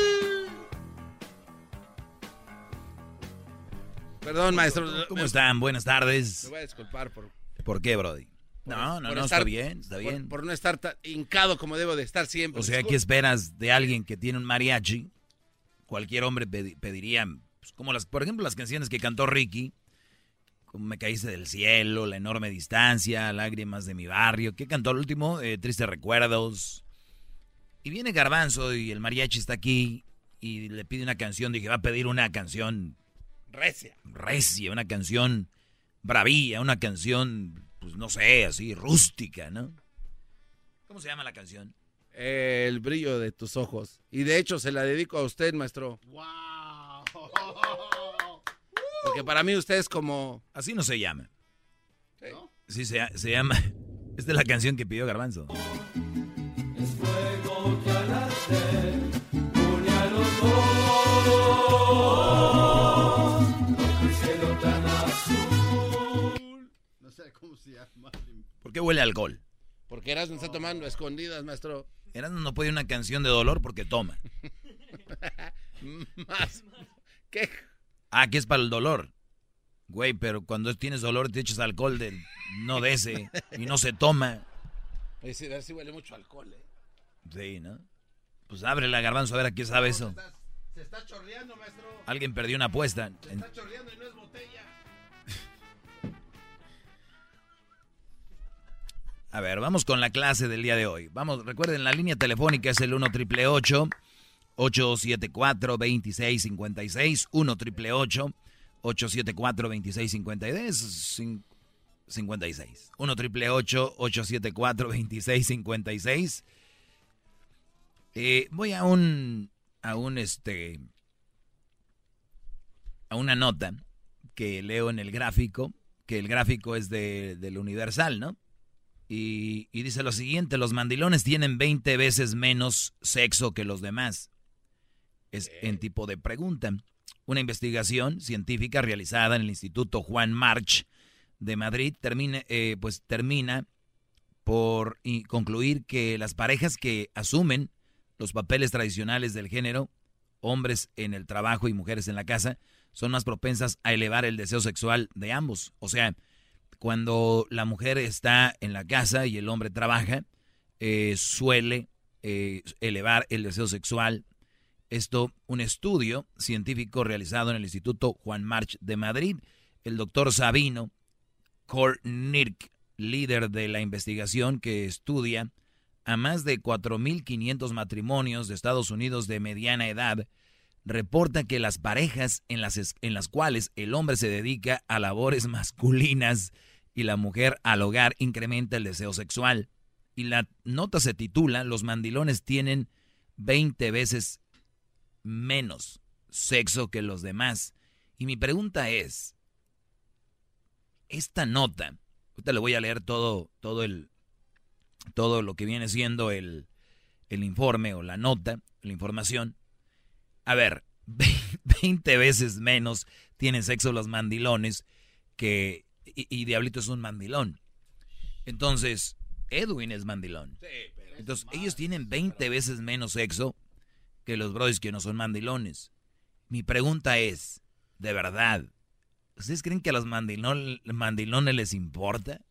Perdón, maestro. ¿Cómo están? Buenas tardes. Me voy a disculpar por, ¿Por qué, Brody? No, no, por no, estar- está bien, está por- bien. Por, no estar tan hincado como debo de estar siempre. O sea, ¿qué esperas de alguien que tiene un mariachi cualquier hombre pediría, pues, como las, por ejemplo, las canciones que cantó Ricky, como Me caíste del cielo, La enorme distancia, Lágrimas de mi barrio, ¿qué cantó el último? Eh, Tristes recuerdos. Y viene Garbanzo y el mariachi está aquí y le pide una canción, dije, va a pedir una canción recia. Recia, una canción bravía, una canción, pues no sé, así, rústica, ¿no? ¿Cómo se llama la canción? El brillo de tus ojos. Y de hecho se la dedico a usted, maestro. ¡Wow! Porque para mí usted es como... Así no se llama. Sí, se, se llama... Esta es la canción que pidió Garbanzo. Es fuego que ¿Por qué huele a alcohol? Porque Erasmo está tomando escondidas, maestro. Erasmo no puede una canción de dolor porque toma. Más. ¿Qué? Ah, que es para el dolor. Güey, pero cuando tienes dolor te echas alcohol del no de ese y no se toma. Sí, sí huele mucho alcohol, ¿eh? Sí, ¿no? Pues abre la garbanzo a ver a quién sabe eso. Se está, chorreando, maestro. Alguien perdió una apuesta. Se está chorreando y no es A ver, vamos con la clase del día de hoy. Vamos, recuerden, la línea telefónica es el 1 triple 874 2656 1 triple 874 2656 56 1 triple 874 2656 eh, voy a un a un este a una nota que leo en el gráfico que el gráfico es de, del Universal, ¿no? Y, dice lo siguiente, los mandilones tienen 20 veces menos sexo que los demás. Es en tipo de pregunta. Una investigación científica realizada en el Instituto Juan March de Madrid termina, eh, pues termina por concluir que las parejas que asumen los papeles tradicionales del género, hombres en el trabajo y mujeres en la casa, son más propensas a elevar el deseo sexual de ambos. O sea, cuando la mujer está en la casa y el hombre trabaja, eh, suele eh, elevar el deseo sexual. Esto, un estudio científico realizado en el Instituto Juan March de Madrid, el doctor Sabino Kornirk, líder de la investigación que estudia a más de 4.500 matrimonios de Estados Unidos de mediana edad, reporta que las parejas en las, en las cuales el hombre se dedica a labores masculinas y la mujer al hogar incrementa el deseo sexual. Y la nota se titula Los mandilones tienen 20 veces menos sexo que los demás. Y mi pregunta es, esta nota, ahorita le voy a leer todo, todo, el, todo lo que viene siendo el, el informe o la nota, la información. A ver, 20 veces menos tienen sexo los mandilones que y, Diablito es un mandilón. Entonces, Edwin es mandilón. Entonces, ellos tienen 20 veces menos sexo que los brothers que no son mandilones. Mi pregunta es, ¿de verdad? ¿Ustedes creen que a los mandilones les importa?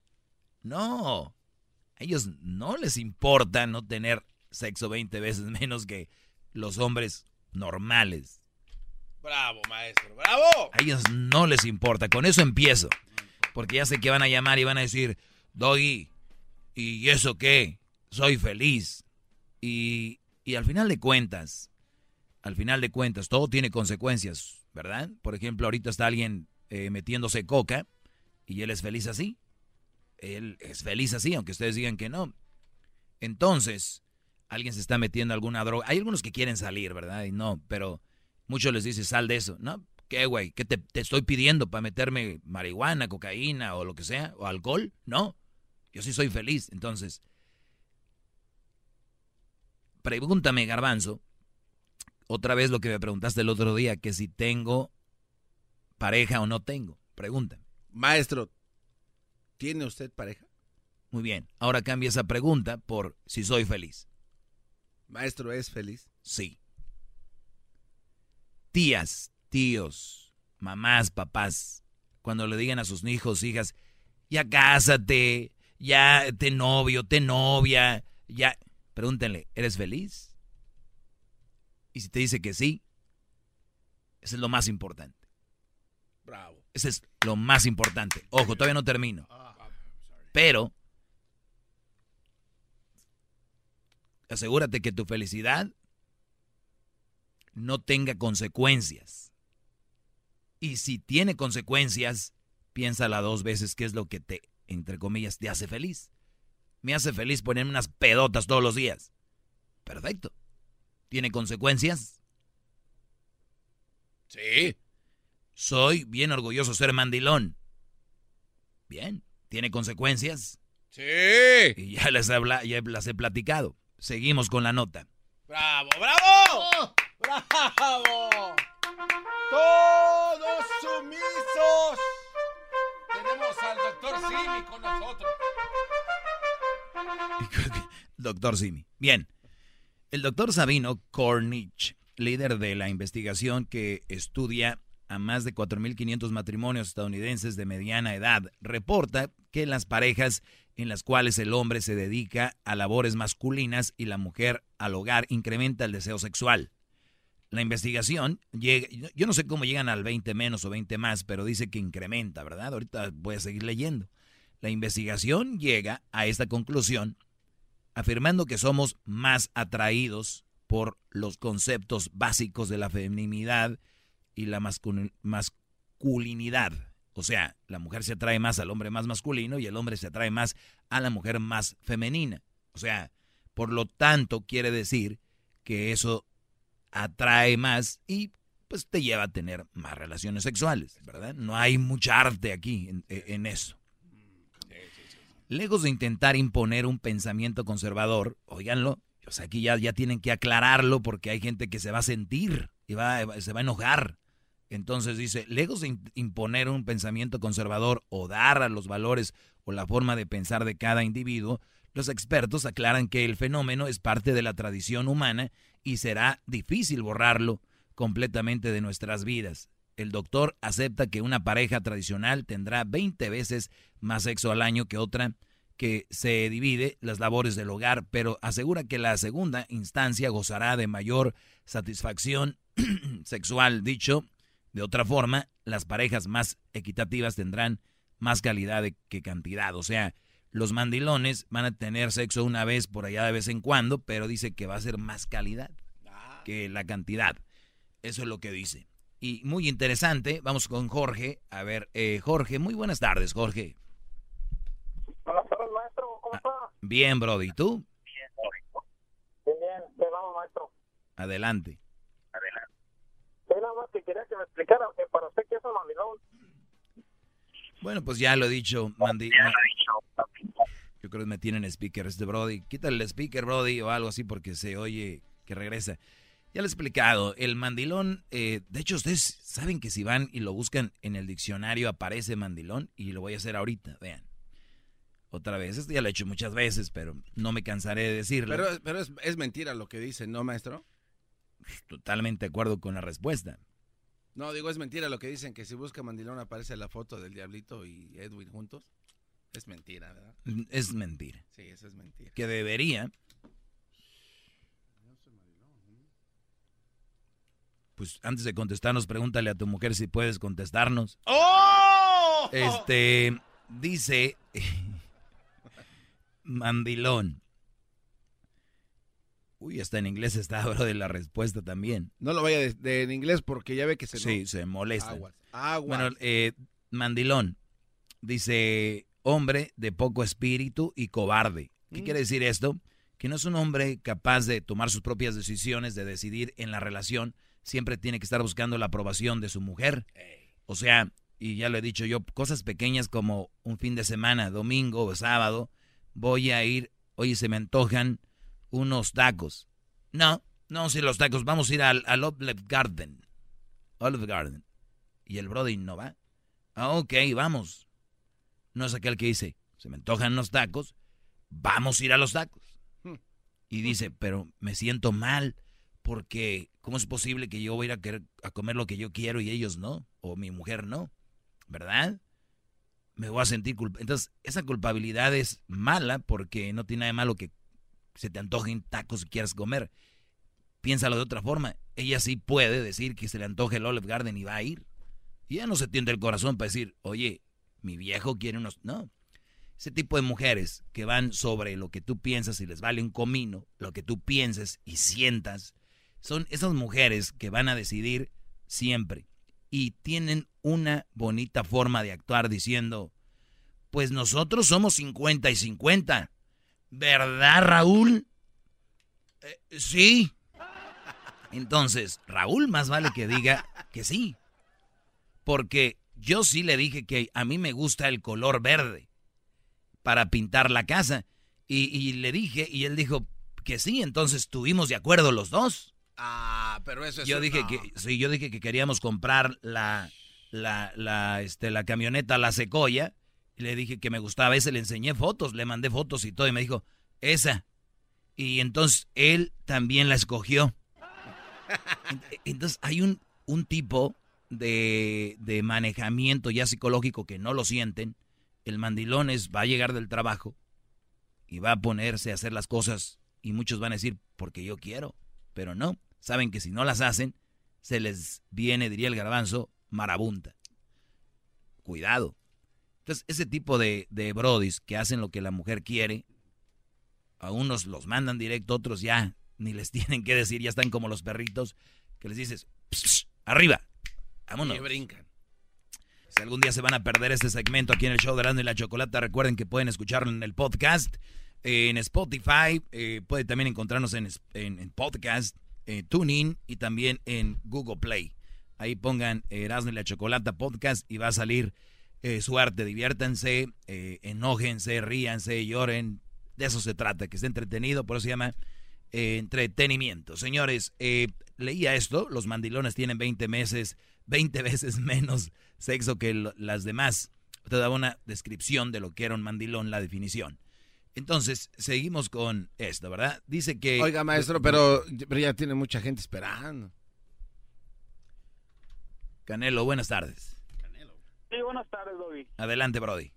No. A ellos no les importa no tener sexo 20 veces menos que los hombres normales. Bravo, maestro, bravo. A ellos no les importa. Con eso empiezo. Porque ya sé que van a llamar y van a decir, Doggy, ¿y eso qué? Soy feliz. Y, y al final de cuentas, al final de cuentas, todo tiene consecuencias, ¿verdad? Por ejemplo, ahorita está alguien eh, metiéndose coca y él es feliz así. Él es feliz así, aunque ustedes digan que no. Entonces, alguien se está metiendo alguna droga. Hay algunos que quieren salir, ¿verdad? Y no, pero muchos les dicen, sal de eso. No, ¿Qué, güey? ¿Qué te, estoy pidiendo para meterme marihuana, cocaína o lo que sea? ¿O alcohol? No. Yo sí soy feliz. Entonces, pregúntame, garbanzo, otra vez lo que me preguntaste el otro día, que si tengo pareja o no tengo. Pregúntame. Maestro, ¿tiene usted pareja? Muy bien. Ahora cambia esa pregunta por si soy feliz. Maestro, ¿es feliz? Sí. Tías, tíos, mamás, papás, cuando le digan a sus hijos, hijas, ya cásate, ya te novio, te novia, ya, pregúntenle, ¿eres feliz? Y si te dice que sí, Eso es lo más importante. Bravo. Ese es lo más importante. Ojo, todavía no termino. Pero asegúrate que tu felicidad no tenga consecuencias. Y si tiene consecuencias, piénsala dos veces qué es lo que te, entre comillas, te hace feliz. Me hace feliz ponerme unas pedotas todos los días. Perfecto. ¿Tiene consecuencias? Sí. Soy bien orgulloso de ser mandilón. Bien. ¿Tiene consecuencias? Sí. Y ya les, habla, ya las he platicado. Seguimos con la nota. ¡Bravo, bravo! ¡Bravo! ¡Todos sumisos! Tenemos al doctor Simi con nosotros. Doctor Simi. Bien. El doctor Sabino Cornich, líder de la investigación que estudia a más de 4.500 matrimonios estadounidenses de mediana edad, reporta que las parejas en las cuales el hombre se dedica a labores masculinas y la mujer al hogar incrementa el deseo sexual. La investigación llega, yo no sé cómo llegan al 20 menos o 20 más, pero dice que incrementa, ¿verdad? Ahorita voy a seguir leyendo. La investigación llega a esta conclusión afirmando que somos más atraídos por los conceptos básicos de la feminidad y la masculinidad. O sea, la mujer se atrae más al hombre más masculino y el hombre se atrae más a la mujer más femenina. O sea, por lo tanto, quiere decir que eso atrae más y pues te lleva a tener más relaciones sexuales, ¿verdad? No hay mucha arte aquí en, en eso. Lejos de intentar imponer un pensamiento conservador, oiganlo, o sea, aquí ya, ya tienen que aclararlo porque hay gente que se va a sentir y va, se va a enojar. Entonces dice, lejos de imponer un pensamiento conservador o dar a los valores o la forma de pensar de cada individuo, los expertos aclaran que el fenómeno es parte de la tradición humana y será difícil borrarlo completamente de nuestras vidas. El doctor acepta que una pareja tradicional tendrá 20 veces más sexo al año que otra que se divide las labores del hogar, pero asegura que la segunda instancia gozará de mayor satisfacción sexual. Dicho de otra forma, las parejas más equitativas tendrán más calidad que cantidad. O sea, los mandilones van a tener sexo una vez por allá de vez en cuando, pero dice que va a ser más calidad que la cantidad. Eso es lo que dice. Y muy interesante, vamos con Jorge. A ver, eh, Jorge, muy buenas tardes, Jorge. Buenas tardes, maestro. ¿Cómo está? Bien, Brody. ¿Y tú? Bien, bien. Te vamos, maestro. Adelante. Adelante. Sí, nada más que quería que me explicara que para usted qué es un mandilón. Bueno, pues ya lo he dicho, Mandi. Yo creo que me tienen speaker este Brody. Quítale el speaker, Brody, o algo así porque se oye que regresa. Ya lo he explicado, el mandilón, eh, de hecho ustedes saben que si van y lo buscan en el diccionario aparece mandilón y lo voy a hacer ahorita, vean. Otra vez, esto ya lo he hecho muchas veces, pero no me cansaré de decirlo. Pero, pero es, es mentira lo que dicen, ¿no, maestro? Totalmente de acuerdo con la respuesta. No, digo, es mentira lo que dicen, que si busca mandilón aparece la foto del Diablito y Edwin juntos. Es mentira, ¿verdad? Es mentira. Sí, eso es mentira. Que debería. Pues antes de contestarnos, pregúntale a tu mujer si puedes contestarnos. ¡Oh! Este, dice Mandilón. Uy, hasta en inglés está, bro, de la respuesta también. No lo vaya de, de- en inglés porque ya ve que se... Sí, se molesta. Aguas, aguas. Bueno, eh, Mandilón dice hombre de poco espíritu y cobarde. ¿Qué Mm. quiere decir esto? Que no es un hombre capaz de tomar sus propias decisiones, de decidir en la relación. Siempre tiene que estar buscando la aprobación de su mujer. O sea, y ya lo he dicho yo, cosas pequeñas como un fin de semana, domingo o sábado, voy a ir, oye, se me antojan unos tacos. No, no, si los tacos, vamos a ir al, al Olive Garden. Olive Garden. Y el Brody no va. Ah, ok, vamos. No es aquel que dice, se me antojan los tacos, vamos a ir a los tacos. Y dice, pero me siento mal porque ¿cómo es posible que yo voy a ir a, querer, a comer lo que yo quiero y ellos no? O mi mujer no, ¿verdad? Me voy a sentir culpable. Entonces, esa culpabilidad es mala porque no tiene nada de malo que se te antojen tacos y quieras comer. piénsalo de otra forma. Ella sí puede decir que se le antoje el Olive Garden y va a ir. Y ella no se tiende el corazón para decir, oye, mi viejo quiere unos... No. Ese tipo de mujeres que van sobre lo que tú piensas y les vale un comino, lo que tú pienses y sientas, son esas mujeres que van a decidir siempre. Y tienen una bonita forma de actuar diciendo, pues nosotros somos 50 y 50. ¿Verdad, Raúl? Eh, sí. Entonces, Raúl más vale que diga que sí. Porque yo sí le dije que a mí me gusta el color verde para pintar la casa. Y, le dije, y él dijo que sí, entonces estuvimos de acuerdo los dos. Ah, pero eso es... Yo dije que, sí, yo dije que queríamos comprar la, la, la, este, la camioneta La Secoya. Le dije que me gustaba ese, le enseñé fotos, le mandé fotos y todo, y me dijo, esa. Y entonces él también la escogió. Entonces hay un, un tipo de, de manejamiento ya psicológico que no lo sienten. El mandilón es, va a llegar del trabajo y va a ponerse a hacer las cosas y muchos van a decir, porque yo quiero, pero no. Saben que si no las hacen, se les viene, diría el garbanzo, marabunta. Cuidado. Entonces, ese tipo de, de brodis que hacen lo que la mujer quiere, a unos los mandan directo, otros ya ni les tienen que decir, ya están como los perritos, que les dices, arriba, vámonos. Y brincan. Si algún día se van a perder este segmento aquí en el show de Rando y la Chocolata, recuerden que pueden escucharlo en el podcast, en Spotify, eh, puede también encontrarnos en, en, podcast, eh, TuneIn y también en Google Play. Ahí pongan Erasmo y la Chocolata podcast y va a salir eh, su arte. Diviértanse, eh, enójense, ríanse, lloren. De eso se trata, que esté entretenido, por eso se llama entretenimiento. Señores, leía esto, los mandilones tienen 20 meses, 20 veces menos sexo que las demás. Te daba una descripción de lo que era un mandilón, la definición. Entonces, seguimos con esto, ¿verdad? Dice que... Oiga, maestro, pero, ya tiene mucha gente esperando. Canelo, buenas tardes. Sí, buenas tardes, Bobby. Adelante, Brody.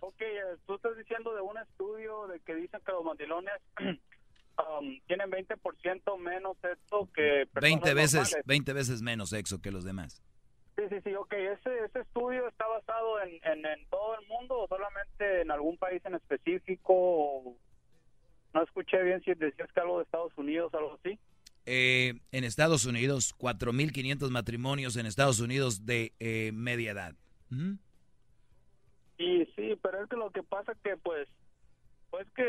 Ok, eh, tú estás diciendo de un estudio de que dicen que los mandilones um, tienen 20% menos sexo que 20 veces, 20 veces menos sexo que los demás. Sí, sí, sí, ok. ¿Ese, ese estudio está basado en, en, todo el mundo o solamente en algún país en específico? No escuché bien si decías que algo de Estados Unidos, algo así. Eh, en Estados Unidos, 4.500 matrimonios en Estados Unidos de eh, media edad. Sí, sí, pero es que lo que pasa que pues, pues que,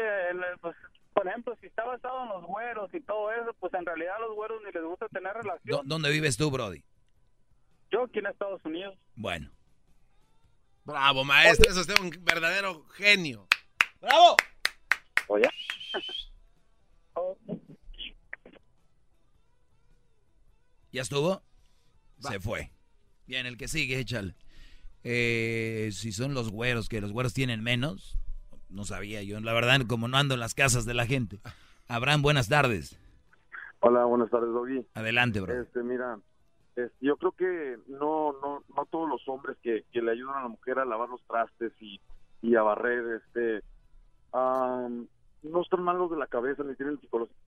pues, por ejemplo, si está basado en los güeros y todo eso, pues en realidad a los güeros ni les gusta tener relación. ¿Dónde vives tú, Brody? Yo aquí en Estados Unidos. Bueno. Bravo, maestro, eso es un verdadero genio. ¡Bravo! Oye. ¿Ya estuvo? Se fue. Bien, el que sigue, échale. Eh, si son los güeros, que los güeros tienen menos, no sabía yo. La verdad, como no ando en las casas de la gente. Abraham, buenas tardes. Hola, buenas tardes, Doggy. Adelante, bro. Este, mira, yo creo que no, no, no todos los hombres que, que, le ayudan a la mujer a lavar los trastes y, y a barrer, este, no están malos de la cabeza ni tienen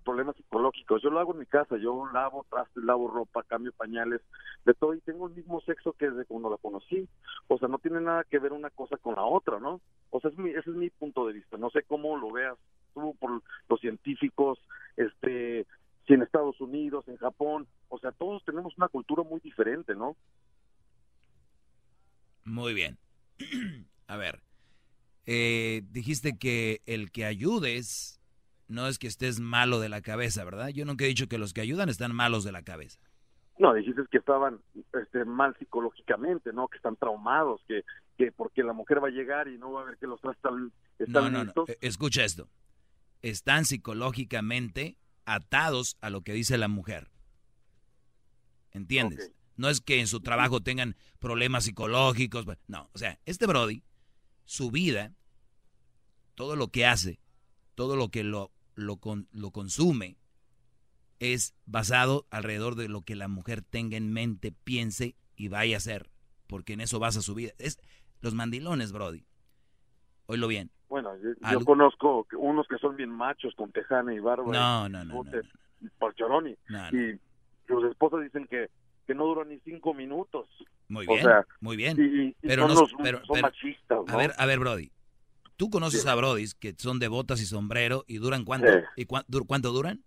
problemas psicológicos. Yo lo hago en mi casa, yo lavo trastes, lavo ropa, cambio pañales, de todo y tengo el mismo sexo que desde cuando la conocí. O sea, no tiene nada que ver una cosa con la otra, ¿no? O sea, es mi, ese es mi punto de vista. No sé cómo lo veas tú por los científicos, este, si en Estados Unidos, en Japón, o sea, todos tenemos una cultura muy diferente, ¿no? Muy bien. a ver, eh, dijiste que el que ayudes no es que estés malo de la cabeza, ¿verdad? Yo nunca he dicho que los que ayudan están malos de la cabeza. No, dijiste que estaban este, mal psicológicamente, ¿no? Que están traumados, que, que porque la mujer va a llegar y no va a ver que los están, están no, no, no. Escucha esto. Están psicológicamente atados a lo que dice la mujer. ¿Entiendes? No es que en su trabajo tengan problemas psicológicos. No, o sea, este Brody su vida, todo lo que hace, todo lo que lo, lo, lo consume, es basado alrededor de lo que la mujer tenga en mente, piense y vaya a hacer, porque en eso basa su vida. Es los mandilones, Brody. Oílo bien. Bueno, yo, conozco unos que son bien machos con tejana y barba. No, no, no. No, no. Y sus esposas dicen que, que no duran ni cinco minutos. Muy O bien, sea, muy bien. y- y pero son no, los- pero, son pero- machistas, A ver, a ver, Brody. Tú conoces Sí. a Brodis que son de botas y sombrero y duran cuánto? Sí. ¿Y cuán- dur- cuánto duran?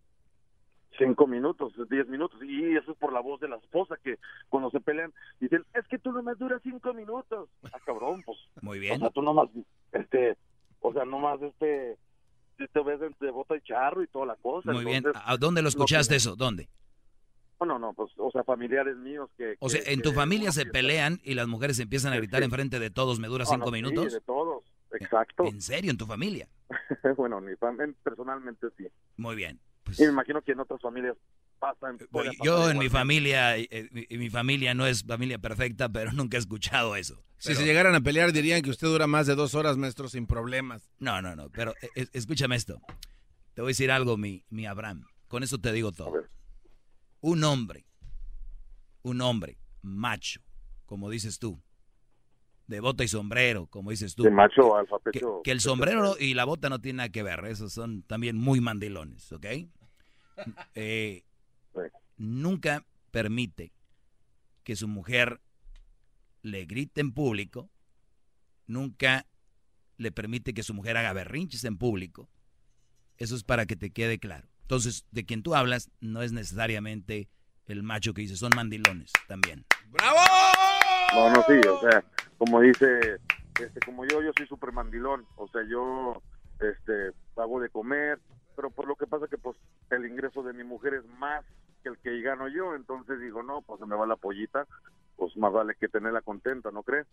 cinco minutos, diez minutos, y eso es por la voz de la esposa que cuando se pelean dicen, es que tú nomás duras cinco minutos. Ah, cabrón, pues. Muy bien. O sea, tú nomás, este, o sea, nomás, este, te ves de, bota y charro y toda la cosa. Muy bien. ¿A dónde lo escuchaste que- eso? ¿Dónde? No, no, no, pues, o sea, familiares míos que... O sea, que- en tu familia se pelean y las mujeres empiezan a gritar sí. enfrente de todos, ¿me dura No, cinco no, sí, minutos? de todos, exacto. ¿En serio? ¿En tu familia? bueno, mi fam- personalmente sí. Muy bien. y me imagino que en otras familias pasan... Pueden pasar yo en igual. mi familia, eh, eh, mi, mi familia no es familia perfecta, pero nunca he escuchado eso. Si Pero- se llegaran a pelear dirían que usted dura más de dos horas, maestro, sin problemas. No, no, no, pero eh, eh, escúchame esto. Te voy a decir algo, mi, mi Abraham. Con eso te digo todo. Un hombre, un hombre macho, como dices tú, de bota y sombrero, como dices tú. De macho alfa, que, pecho- que el sombrero y la bota no tienen nada que ver. Esos son también muy mandilones, ¿ok? Eh, nunca permite que su mujer le grite en público. Nunca le permite que su mujer haga berrinches en público. Eso es para que te quede claro. Entonces, de quien tú hablas no es necesariamente el macho que dice, son mandilones también. No, no, sí, o sea, como dice, este, como yo, yo soy súper mandilón, o sea, yo, este, hago de comer, pero por lo que pasa que, pues, el ingreso de mi mujer es más que el que gano yo, entonces digo, no, pues se me va la pollita, pues más vale que tenerla contenta, ¿no crees?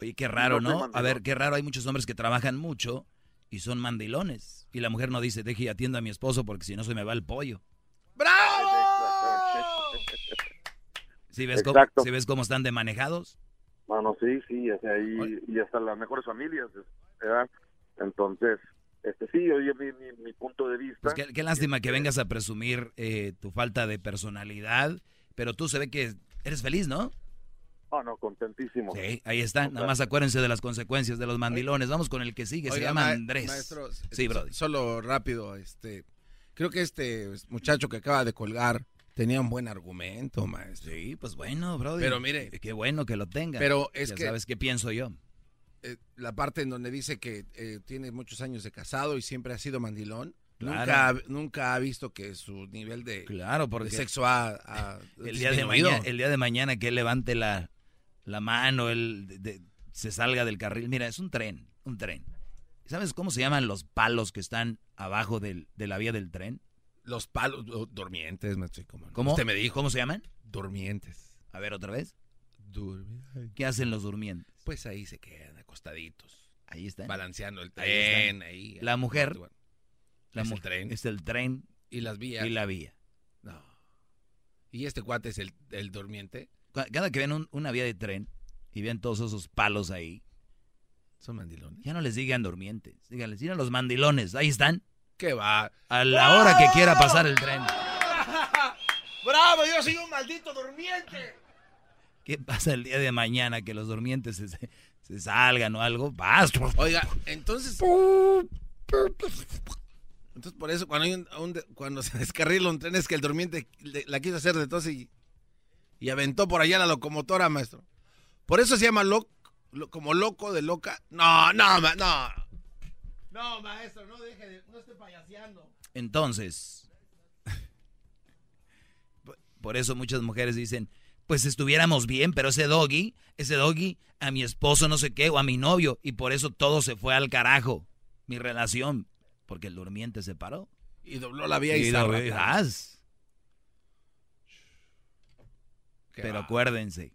Oye, qué raro, No ¿no? A ver, qué raro, hay muchos hombres que trabajan mucho y son mandilones. Y la mujer no dice, deje y atiendo a mi esposo porque si no se me va el pollo. ¿Sí ves, cómo, Exacto. ¿sí ves cómo están de manejados? Bueno, sí, sí, o sea, y, y hasta las mejores familias, ¿verdad? Entonces, este sí, oye, mi, mi, mi punto de vista. Pues qué, qué lástima que vengas a presumir eh, tu falta de personalidad, pero tú se ve que eres feliz, ¿no? Ah, no, contentísimo. Sí, ahí está. Nada más acuérdense de las consecuencias de los mandilones. Vamos con el que sigue, se llama ma- Andrés. maestro, sí, Brody. Solo rápido, este, creo que este muchacho que acaba de colgar tenía un buen argumento, maestro. Sí, pues bueno, Brody. Pero mire, Qué bueno que lo tenga. Pero es Ya que- sabes qué pienso yo. eh, la parte en donde dice que eh, tiene muchos años de casado y siempre ha sido mandilón. Claro. Nunca, ha- nunca ha visto que su nivel de, Claro, porque de sexo ha, ha el día de mañana, el día de mañana que él levante la, la mano, él de- de- se salga del carril. Mira, es un tren, un tren. ¿Sabes cómo se llaman los palos que están abajo del- de la vía del tren? Los palos oh, durmientes, maestro. ¿Cómo? ¿Cómo? Usted me dijo. ¿Cómo se llaman? Durmientes. A ver, otra vez. Durmientes. ¿Qué hacen los durmientes? Pues ahí se quedan acostaditos. Ahí está. Balanceando el tren. Ahí, La mujer. La Es el tren. Es el tren. Y las vías. Y la vía. No. ¿Y este cuate es el, el durmiente? Cada que ven un- una vía de tren y ven todos esos palos ahí, Son mandilones. ya no les digan durmientes. Díganles, digan los mandilones. Ahí están. ¿Qué va? A la hora que quiera pasar el tren. ¡Bravo! Yo soy un maldito durmiente. ¿Qué pasa el día de mañana que los durmientes se, salgan o algo? Vas. Oiga, entonces. Entonces, por eso, cuando, hay un- un de- cuando se descarrila un tren, es que el durmiente le- la quiso hacer de tos y, y aventó por allá la locomotora, maestro. Por eso se llama loco, como loco de loca. No, no, ma- no. No, maestro, no deje de. No esté payaseando. Entonces, por- por eso muchas mujeres dicen, pues estuviéramos bien, pero ese doggy, ese doggy, a mi esposo no sé qué, o a mi novio, y por eso todo se fue al carajo, mi relación, porque el durmiente se paró. Y dobló la vía y, Y zarra. dobló- ¡zas! Qué Pero va. acuérdense,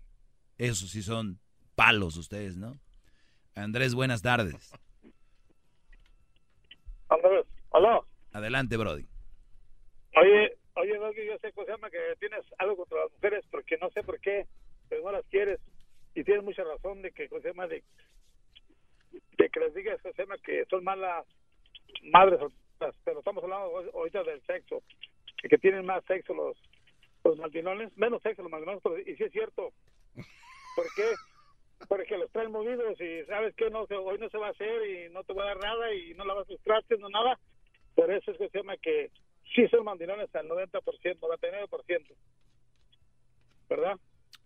esos sí son palos ustedes, ¿no? Andrés, buenas tardes. Andrés, hola. Adelante, Brody. Oye, oye, Doggy, yo sé, ¿cómo se llama? Que tienes algo contra las mujeres, porque no sé por qué, pero no las quieres. Y tienes mucha razón de que, ¿cómo se llama? De, de que les digas, ¿cómo se llama? Que son malas madres, pero estamos hablando ahorita del sexo, de que tienen más sexo los, los mandilones, menos sexo los mandilones, pero, y sí es cierto. ¿Por qué? Porque los traen movidos y sabes que no, hoy no se va a hacer y no te voy a dar nada y no lavas tus trastes, no nada. Por eso es que se llama que sí son mandilones al 90%, 99%. ¿Verdad?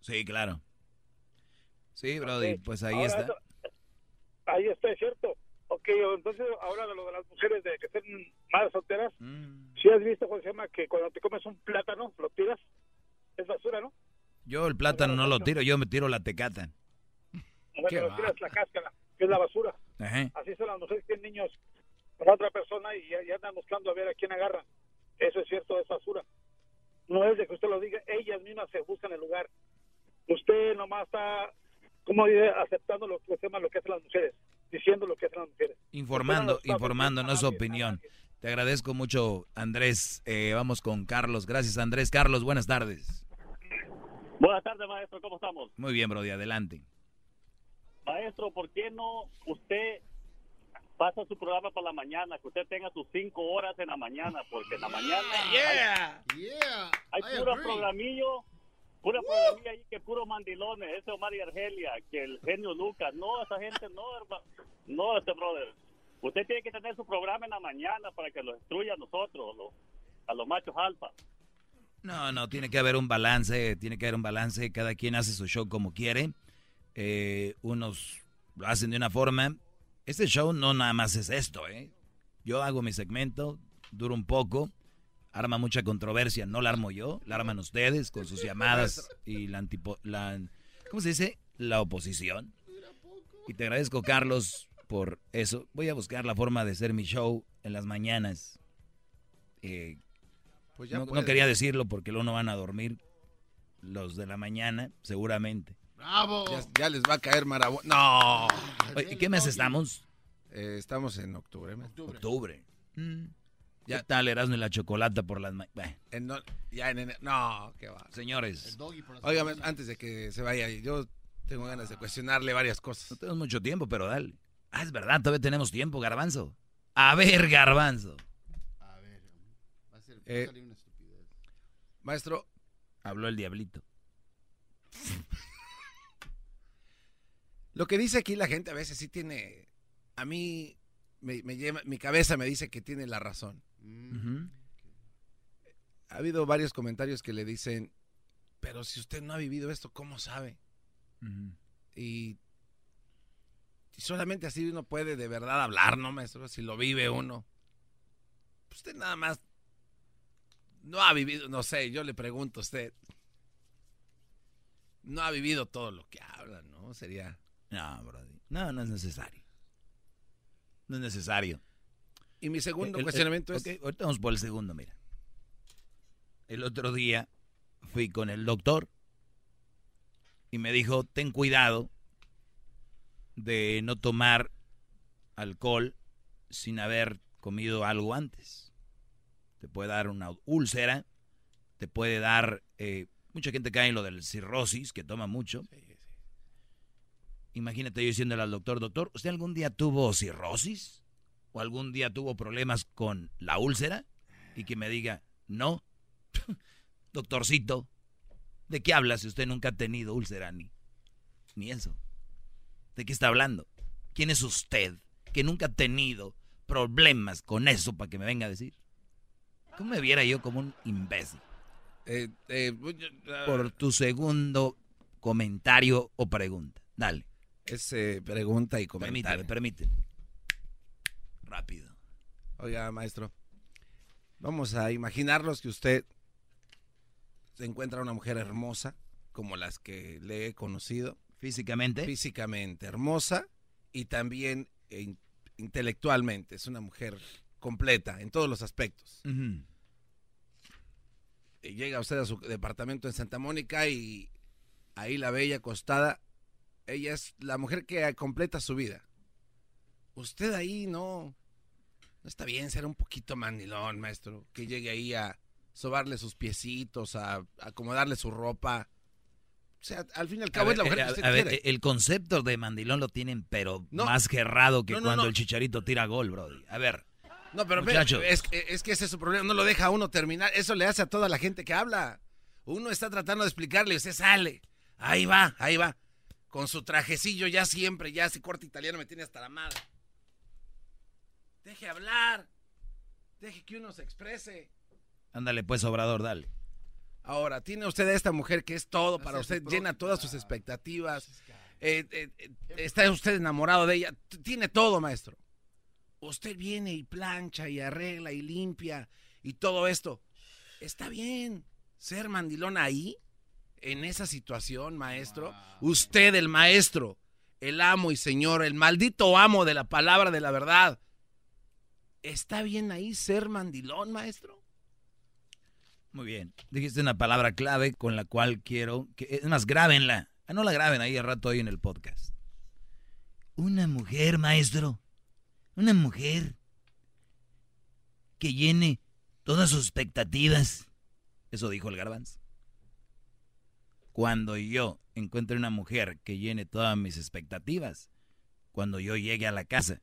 Sí, claro. Sí, Brody, pues ahí Ahora, está. eso- ahí está, es cierto. Ok, entonces ahora de lo de las mujeres de que estén madres solteras, Mm. si has visto, ¿cómo se llama? Que cuando te comes un plátano, lo tiras, es basura, ¿no? Yo el plátano no lo tiro, yo me tiro la tecata. Bueno, lo tiras la cáscara, que es la basura. Ajá. Así son las mujeres que tienen niños con otra persona y ya, andan buscando a ver a quién agarran. Eso es cierto, es basura. No es de que usted lo diga, ellas mismas se buscan el lugar. Usted nomás está, como dice, aceptando lo que, lo que hacen las mujeres, diciendo lo que hacen las mujeres. Informando, no es opinión. Te agradezco mucho, Andrés. Eh, vamos con Carlos. Gracias, Andrés. Carlos, buenas tardes. Buenas tardes, maestro. ¿Cómo estamos? Muy bien, Brody, adelante. Maestro, ¿por qué no usted pasa su programa para la mañana? Que usted tenga sus cinco horas en la mañana, porque en la mañana Yeah. hay, hay puro programillo, pura programilla ahí que puro mandilones. Ese Omar y Argelia, que el genio Lucas. No, esa gente no, hermano. No, este brother. Usted tiene que tener su programa en la mañana para que lo destruya a nosotros, lo- a los machos alfa. No, no, tiene que haber un balance, tiene que haber un balance. Cada quien hace su show como quiere. Eh, unos lo hacen de una forma. Este show no nada más es esto, ¿eh? Yo hago mi segmento, dura un poco, arma mucha controversia. No la armo yo, la arman ustedes con sus llamadas y la antipo... La, ¿Cómo se dice? La oposición. Y te agradezco, Carlos, por eso. Voy a buscar la forma de hacer mi show en las mañanas. Eh, Pues ya no, quería decirlo porque luego no van a dormir los de la mañana, seguramente. ¡Bravo! Ya, ya les va a caer marabo... ¡No! Oye, ¿y qué mes estamos? Eh, estamos en octubre. Octubre. Ya tal Erasmo y la chocolata por las... Bueno, En no- ya en. No, qué va. señores, Óigame, antes de que se vaya, yo tengo ganas de cuestionarle varias cosas. no tenemos mucho tiempo, pero dale. Ah, es verdad, todavía tenemos tiempo, Garbanzo. A ver, Garbanzo. Eh, maestro, Habló el diablito. lo que dice aquí la gente a veces sí tiene. A mí, me, me lleva- mi cabeza me dice que tiene la razón. Ha habido varios comentarios que le dicen, pero si usted no ha vivido esto, ¿cómo sabe? Y solamente así uno puede de verdad hablar, ¿no, maestro? Si lo vive uno. Usted nada más no ha vivido, no sé, yo le pregunto a usted. No ha vivido todo lo que habla, ¿no? Sería... No, Brody. No, no es necesario. No es necesario. Y mi segundo El- el- cuestionamiento es... ok, ahorita vamos por el segundo, mira. El otro día fui con el doctor y me dijo, ten cuidado de no tomar alcohol sin haber comido algo antes. Te puede dar una úlcera, te puede dar... eh, mucha gente cae en lo del cirrosis, que toma mucho. Imagínate yo diciéndole al doctor, doctor, ¿usted algún día tuvo cirrosis? ¿O algún día tuvo problemas con la úlcera? Y que me diga, no. Doctorcito, ¿de qué habla si usted nunca ha tenido úlcera ni, ni eso? ¿De qué está hablando? ¿Quién es usted que nunca ha tenido problemas con eso para que me venga a decir? ¿Cómo me viera yo como un imbécil? eh, eh, pues, Por tu segundo comentario o pregunta. Dale. Es eh, pregunta y Permíteme, comentario. permíteme. Rápido. Oiga, maestro, vamos a imaginarnos que usted se encuentra una mujer hermosa, como las que le he conocido. Físicamente. Físicamente hermosa y también eh, in- intelectualmente. Es una mujer completa en todos los aspectos. Y llega usted a su departamento en Santa Mónica y ahí la bella acostada, ella es la mujer que completa su vida. Usted ahí no está bien ser un poquito mandilón, maestro, que llegue ahí a sobarle sus piecitos, a, a acomodarle su ropa. O sea, al fin y al A cabo es la mujer eh, que usted a ver, quiere. el concepto de mandilón lo tienen, pero No. más gerrado que No, no, cuando el chicharito tira gol, Brody. A ver, No, pero Muchachos. es, es que ese es su problema, no lo deja a uno terminar. Eso le hace a toda la gente que habla. Uno está tratando de explicarle y usted sale. Ahí va, ahí va. Con su trajecillo ya siempre, ya ese corte italiano me tiene hasta la madre. Deje hablar. Deje que uno se exprese. Ándale pues, Obrador, dale. Ahora, tiene usted a esta mujer que es todo para usted, llena todas sus expectativas. Eh, eh, eh, está usted enamorado de ella. Tiene todo, maestro. Usted viene y plancha y arregla y limpia y todo esto. Está bien ser mandilón ahí, en esa situación, maestro. Usted, el maestro, el amo y señor, el maldito amo de la palabra de la verdad. ¿Está bien ahí ser mandilón, maestro? Muy bien. Dijiste una palabra clave con la cual quiero que es más grábenla. Ah, no la graben ahí al rato hoy en el podcast. Una mujer, maestro. Una mujer que llene todas sus expectativas. Eso dijo el garbanzo. Cuando yo encuentre una mujer que llene todas mis expectativas, cuando yo llegue a la casa,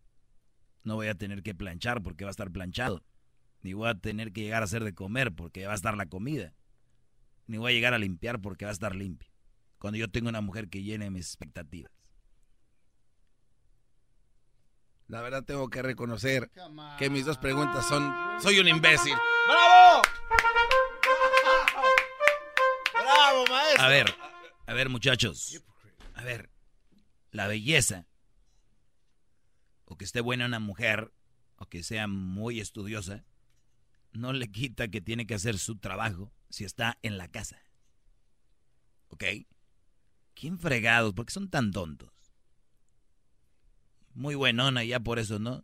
no voy a tener que planchar porque va a estar planchado. Ni voy a tener que llegar a hacer de comer porque va a estar la comida. Ni voy a llegar a limpiar porque va a estar limpio. Cuando yo tengo una mujer que llene mis expectativas. La verdad tengo que reconocer que mis dos preguntas son... Soy un imbécil. ¡Bravo! ¡Bravo, maestro! A ver, a ver muchachos. A ver, la belleza, que esté buena una mujer, o que sea muy estudiosa, no le quita que tiene que hacer su trabajo si está en la casa. ¿Ok? ¿Quién fregados? ¿Por qué son tan tontos? Muy buenona ya por eso, ¿no?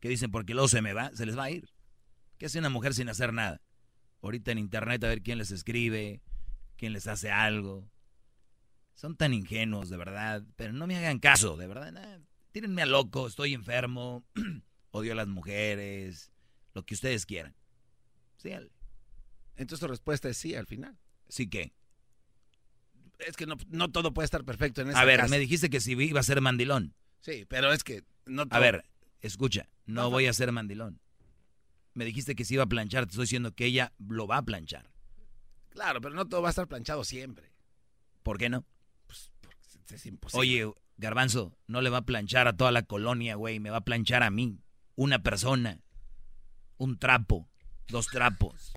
Que dicen, porque luego se me va, se les va a ir. ¿Qué hace una mujer sin hacer nada? Ahorita en internet a ver quién les escribe, quién les hace algo. Son tan ingenuos, de verdad. Pero no me hagan caso, de verdad. Tírenme a loco, estoy enfermo, odio a las mujeres, lo que ustedes quieran. Sí, Entonces tu respuesta es sí al final. ¿Sí qué? Es que no, todo puede estar perfecto en esa A ver, me dijiste que si iba a ser mandilón. Sí, pero es que no A ver, escucha, no voy a ser mandilón. Me dijiste que si iba a planchar, te estoy diciendo que ella lo va a planchar. Claro, pero no todo va a estar planchado siempre. ¿Por qué no? Pues porque es imposible. Oye, Garbanzo, no le va a planchar a toda la colonia, güey, me va a planchar a mí. Una persona. Un trapo. Dos trapos.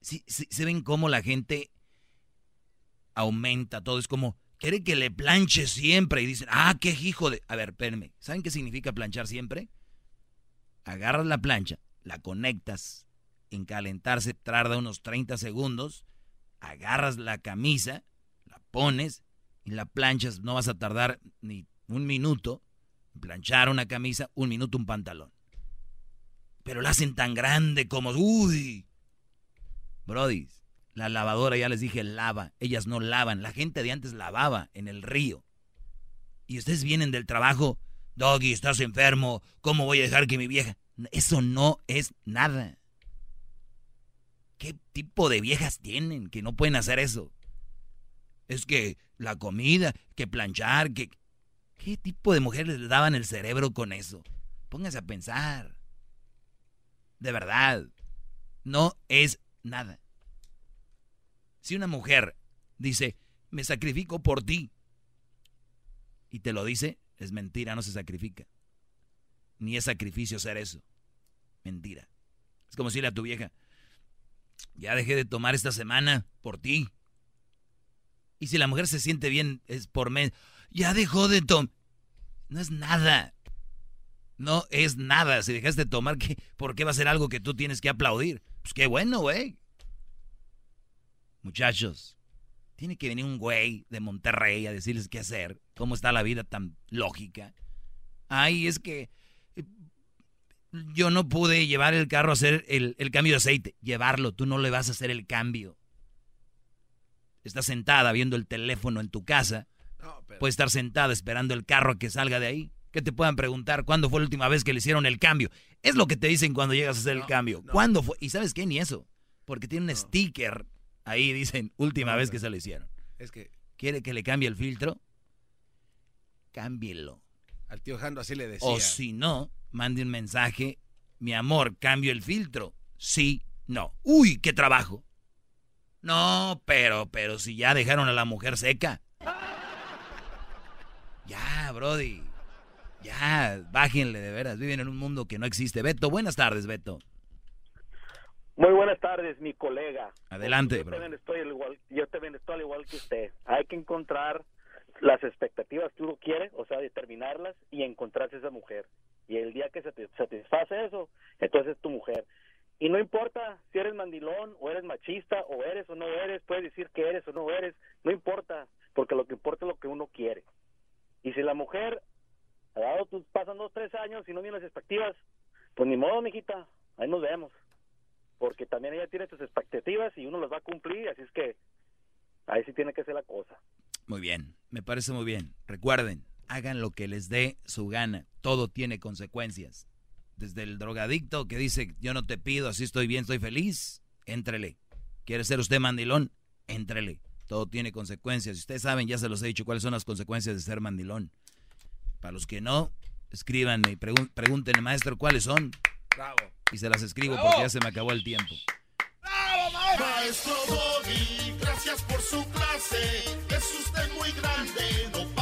Sí, ¿Se ven cómo la gente aumenta todo? Es como, quiere que le planche siempre. Y dicen, ah, qué hijo de... A ver, espérenme. ¿Saben qué significa planchar siempre? Agarras la plancha, la conectas, en calentarse tarda unos 30 segundos, agarras la camisa, la pones y la planchas. No vas a tardar ni un minuto. Planchar una camisa, un minuto un pantalón. Pero la hacen tan grande como, uy. Brody, la lavadora, ya les dije, lava. Ellas no lavan. La gente de antes lavaba en el río. Y ustedes vienen del trabajo, Doggy, estás enfermo. ¿Cómo voy a dejar que mi vieja? Eso no es nada. ¿Qué tipo de viejas tienen que no pueden hacer eso? Es que la comida, que planchar, que... ¿Qué tipo de mujeres les daban el cerebro con eso? Pónganse a pensar. De verdad, no es nada. Si una mujer dice, me sacrifico por ti, y te lo dice, es mentira, no se sacrifica. Ni es sacrificio ser eso. Mentira. Es como decirle a tu vieja, ya dejé de tomar esta semana por ti. Y si la mujer se siente bien, es por mes. Ya dejó de tomar. No es nada. No es nada. Si dejaste de tomar, ¿qué? ¿por qué va a ser algo que tú tienes que aplaudir? Pues qué bueno, güey. Muchachos, tiene que venir un güey de Monterrey a decirles qué hacer. ¿Cómo está la vida tan lógica? Ay, es que eh, yo no pude llevar el carro a hacer el, el, cambio de aceite. Llevarlo, tú no le vas a hacer el cambio. Estás sentada viendo el teléfono en tu casa. Puedes estar sentada esperando el carro que salga de ahí que te puedan preguntar cuándo fue la última vez que le hicieron el cambio. Es lo que te dicen cuando llegas a hacer el cambio. ¿Cuándo fue? Y sabes qué, ni eso. Porque tiene un sticker ahí, dicen, última vez que se lo hicieron. Es que... ¿Quiere que le cambie el filtro? Cámbielo. Al tío Jando así le decía. O si no, mande un mensaje. Mi amor, cambio el filtro. Sí, no. Uy, qué trabajo. No, pero, pero si ya dejaron a la mujer seca. Ya, Brody. Ya, bájenle de veras. Viven en un mundo que no existe. Beto, buenas tardes, Beto. Muy buenas tardes, mi colega. Adelante, yo bro. También estoy al igual, yo también estoy al igual que usted. Hay que encontrar las expectativas que uno quiere, o sea, determinarlas y encontrarse esa mujer. Y el día que se te satisface eso, entonces es tu mujer. Y no importa si eres mandilón o eres machista o eres o no eres, puedes decir que eres o no eres, no importa, porque lo que importa es lo que uno quiere. Y si la mujer, ha dado tus, pasan dos, tres años y no vienen las expectativas, pues ni modo, mijita, ahí nos vemos. Porque también ella tiene sus expectativas y uno las va a cumplir, así es que ahí sí tiene que ser la cosa. Muy bien, me parece muy bien. Recuerden, hagan lo que les dé su gana. Todo tiene consecuencias. Desde el drogadicto que dice, yo no te pido, así estoy bien, estoy feliz, éntrele. ¿Quiere ser usted mandilón? Éntrele. Todo tiene consecuencias. Ustedes saben, ya se los he dicho, cuáles son las consecuencias de ser mandilón. Para los que no, escríbanme y pregúntenle, maestro, cuáles son. Bravo. Y se las escribo Bravo. porque ya se me acabó el tiempo. Maestro Doggy, gracias por su clase. Es usted muy grande, no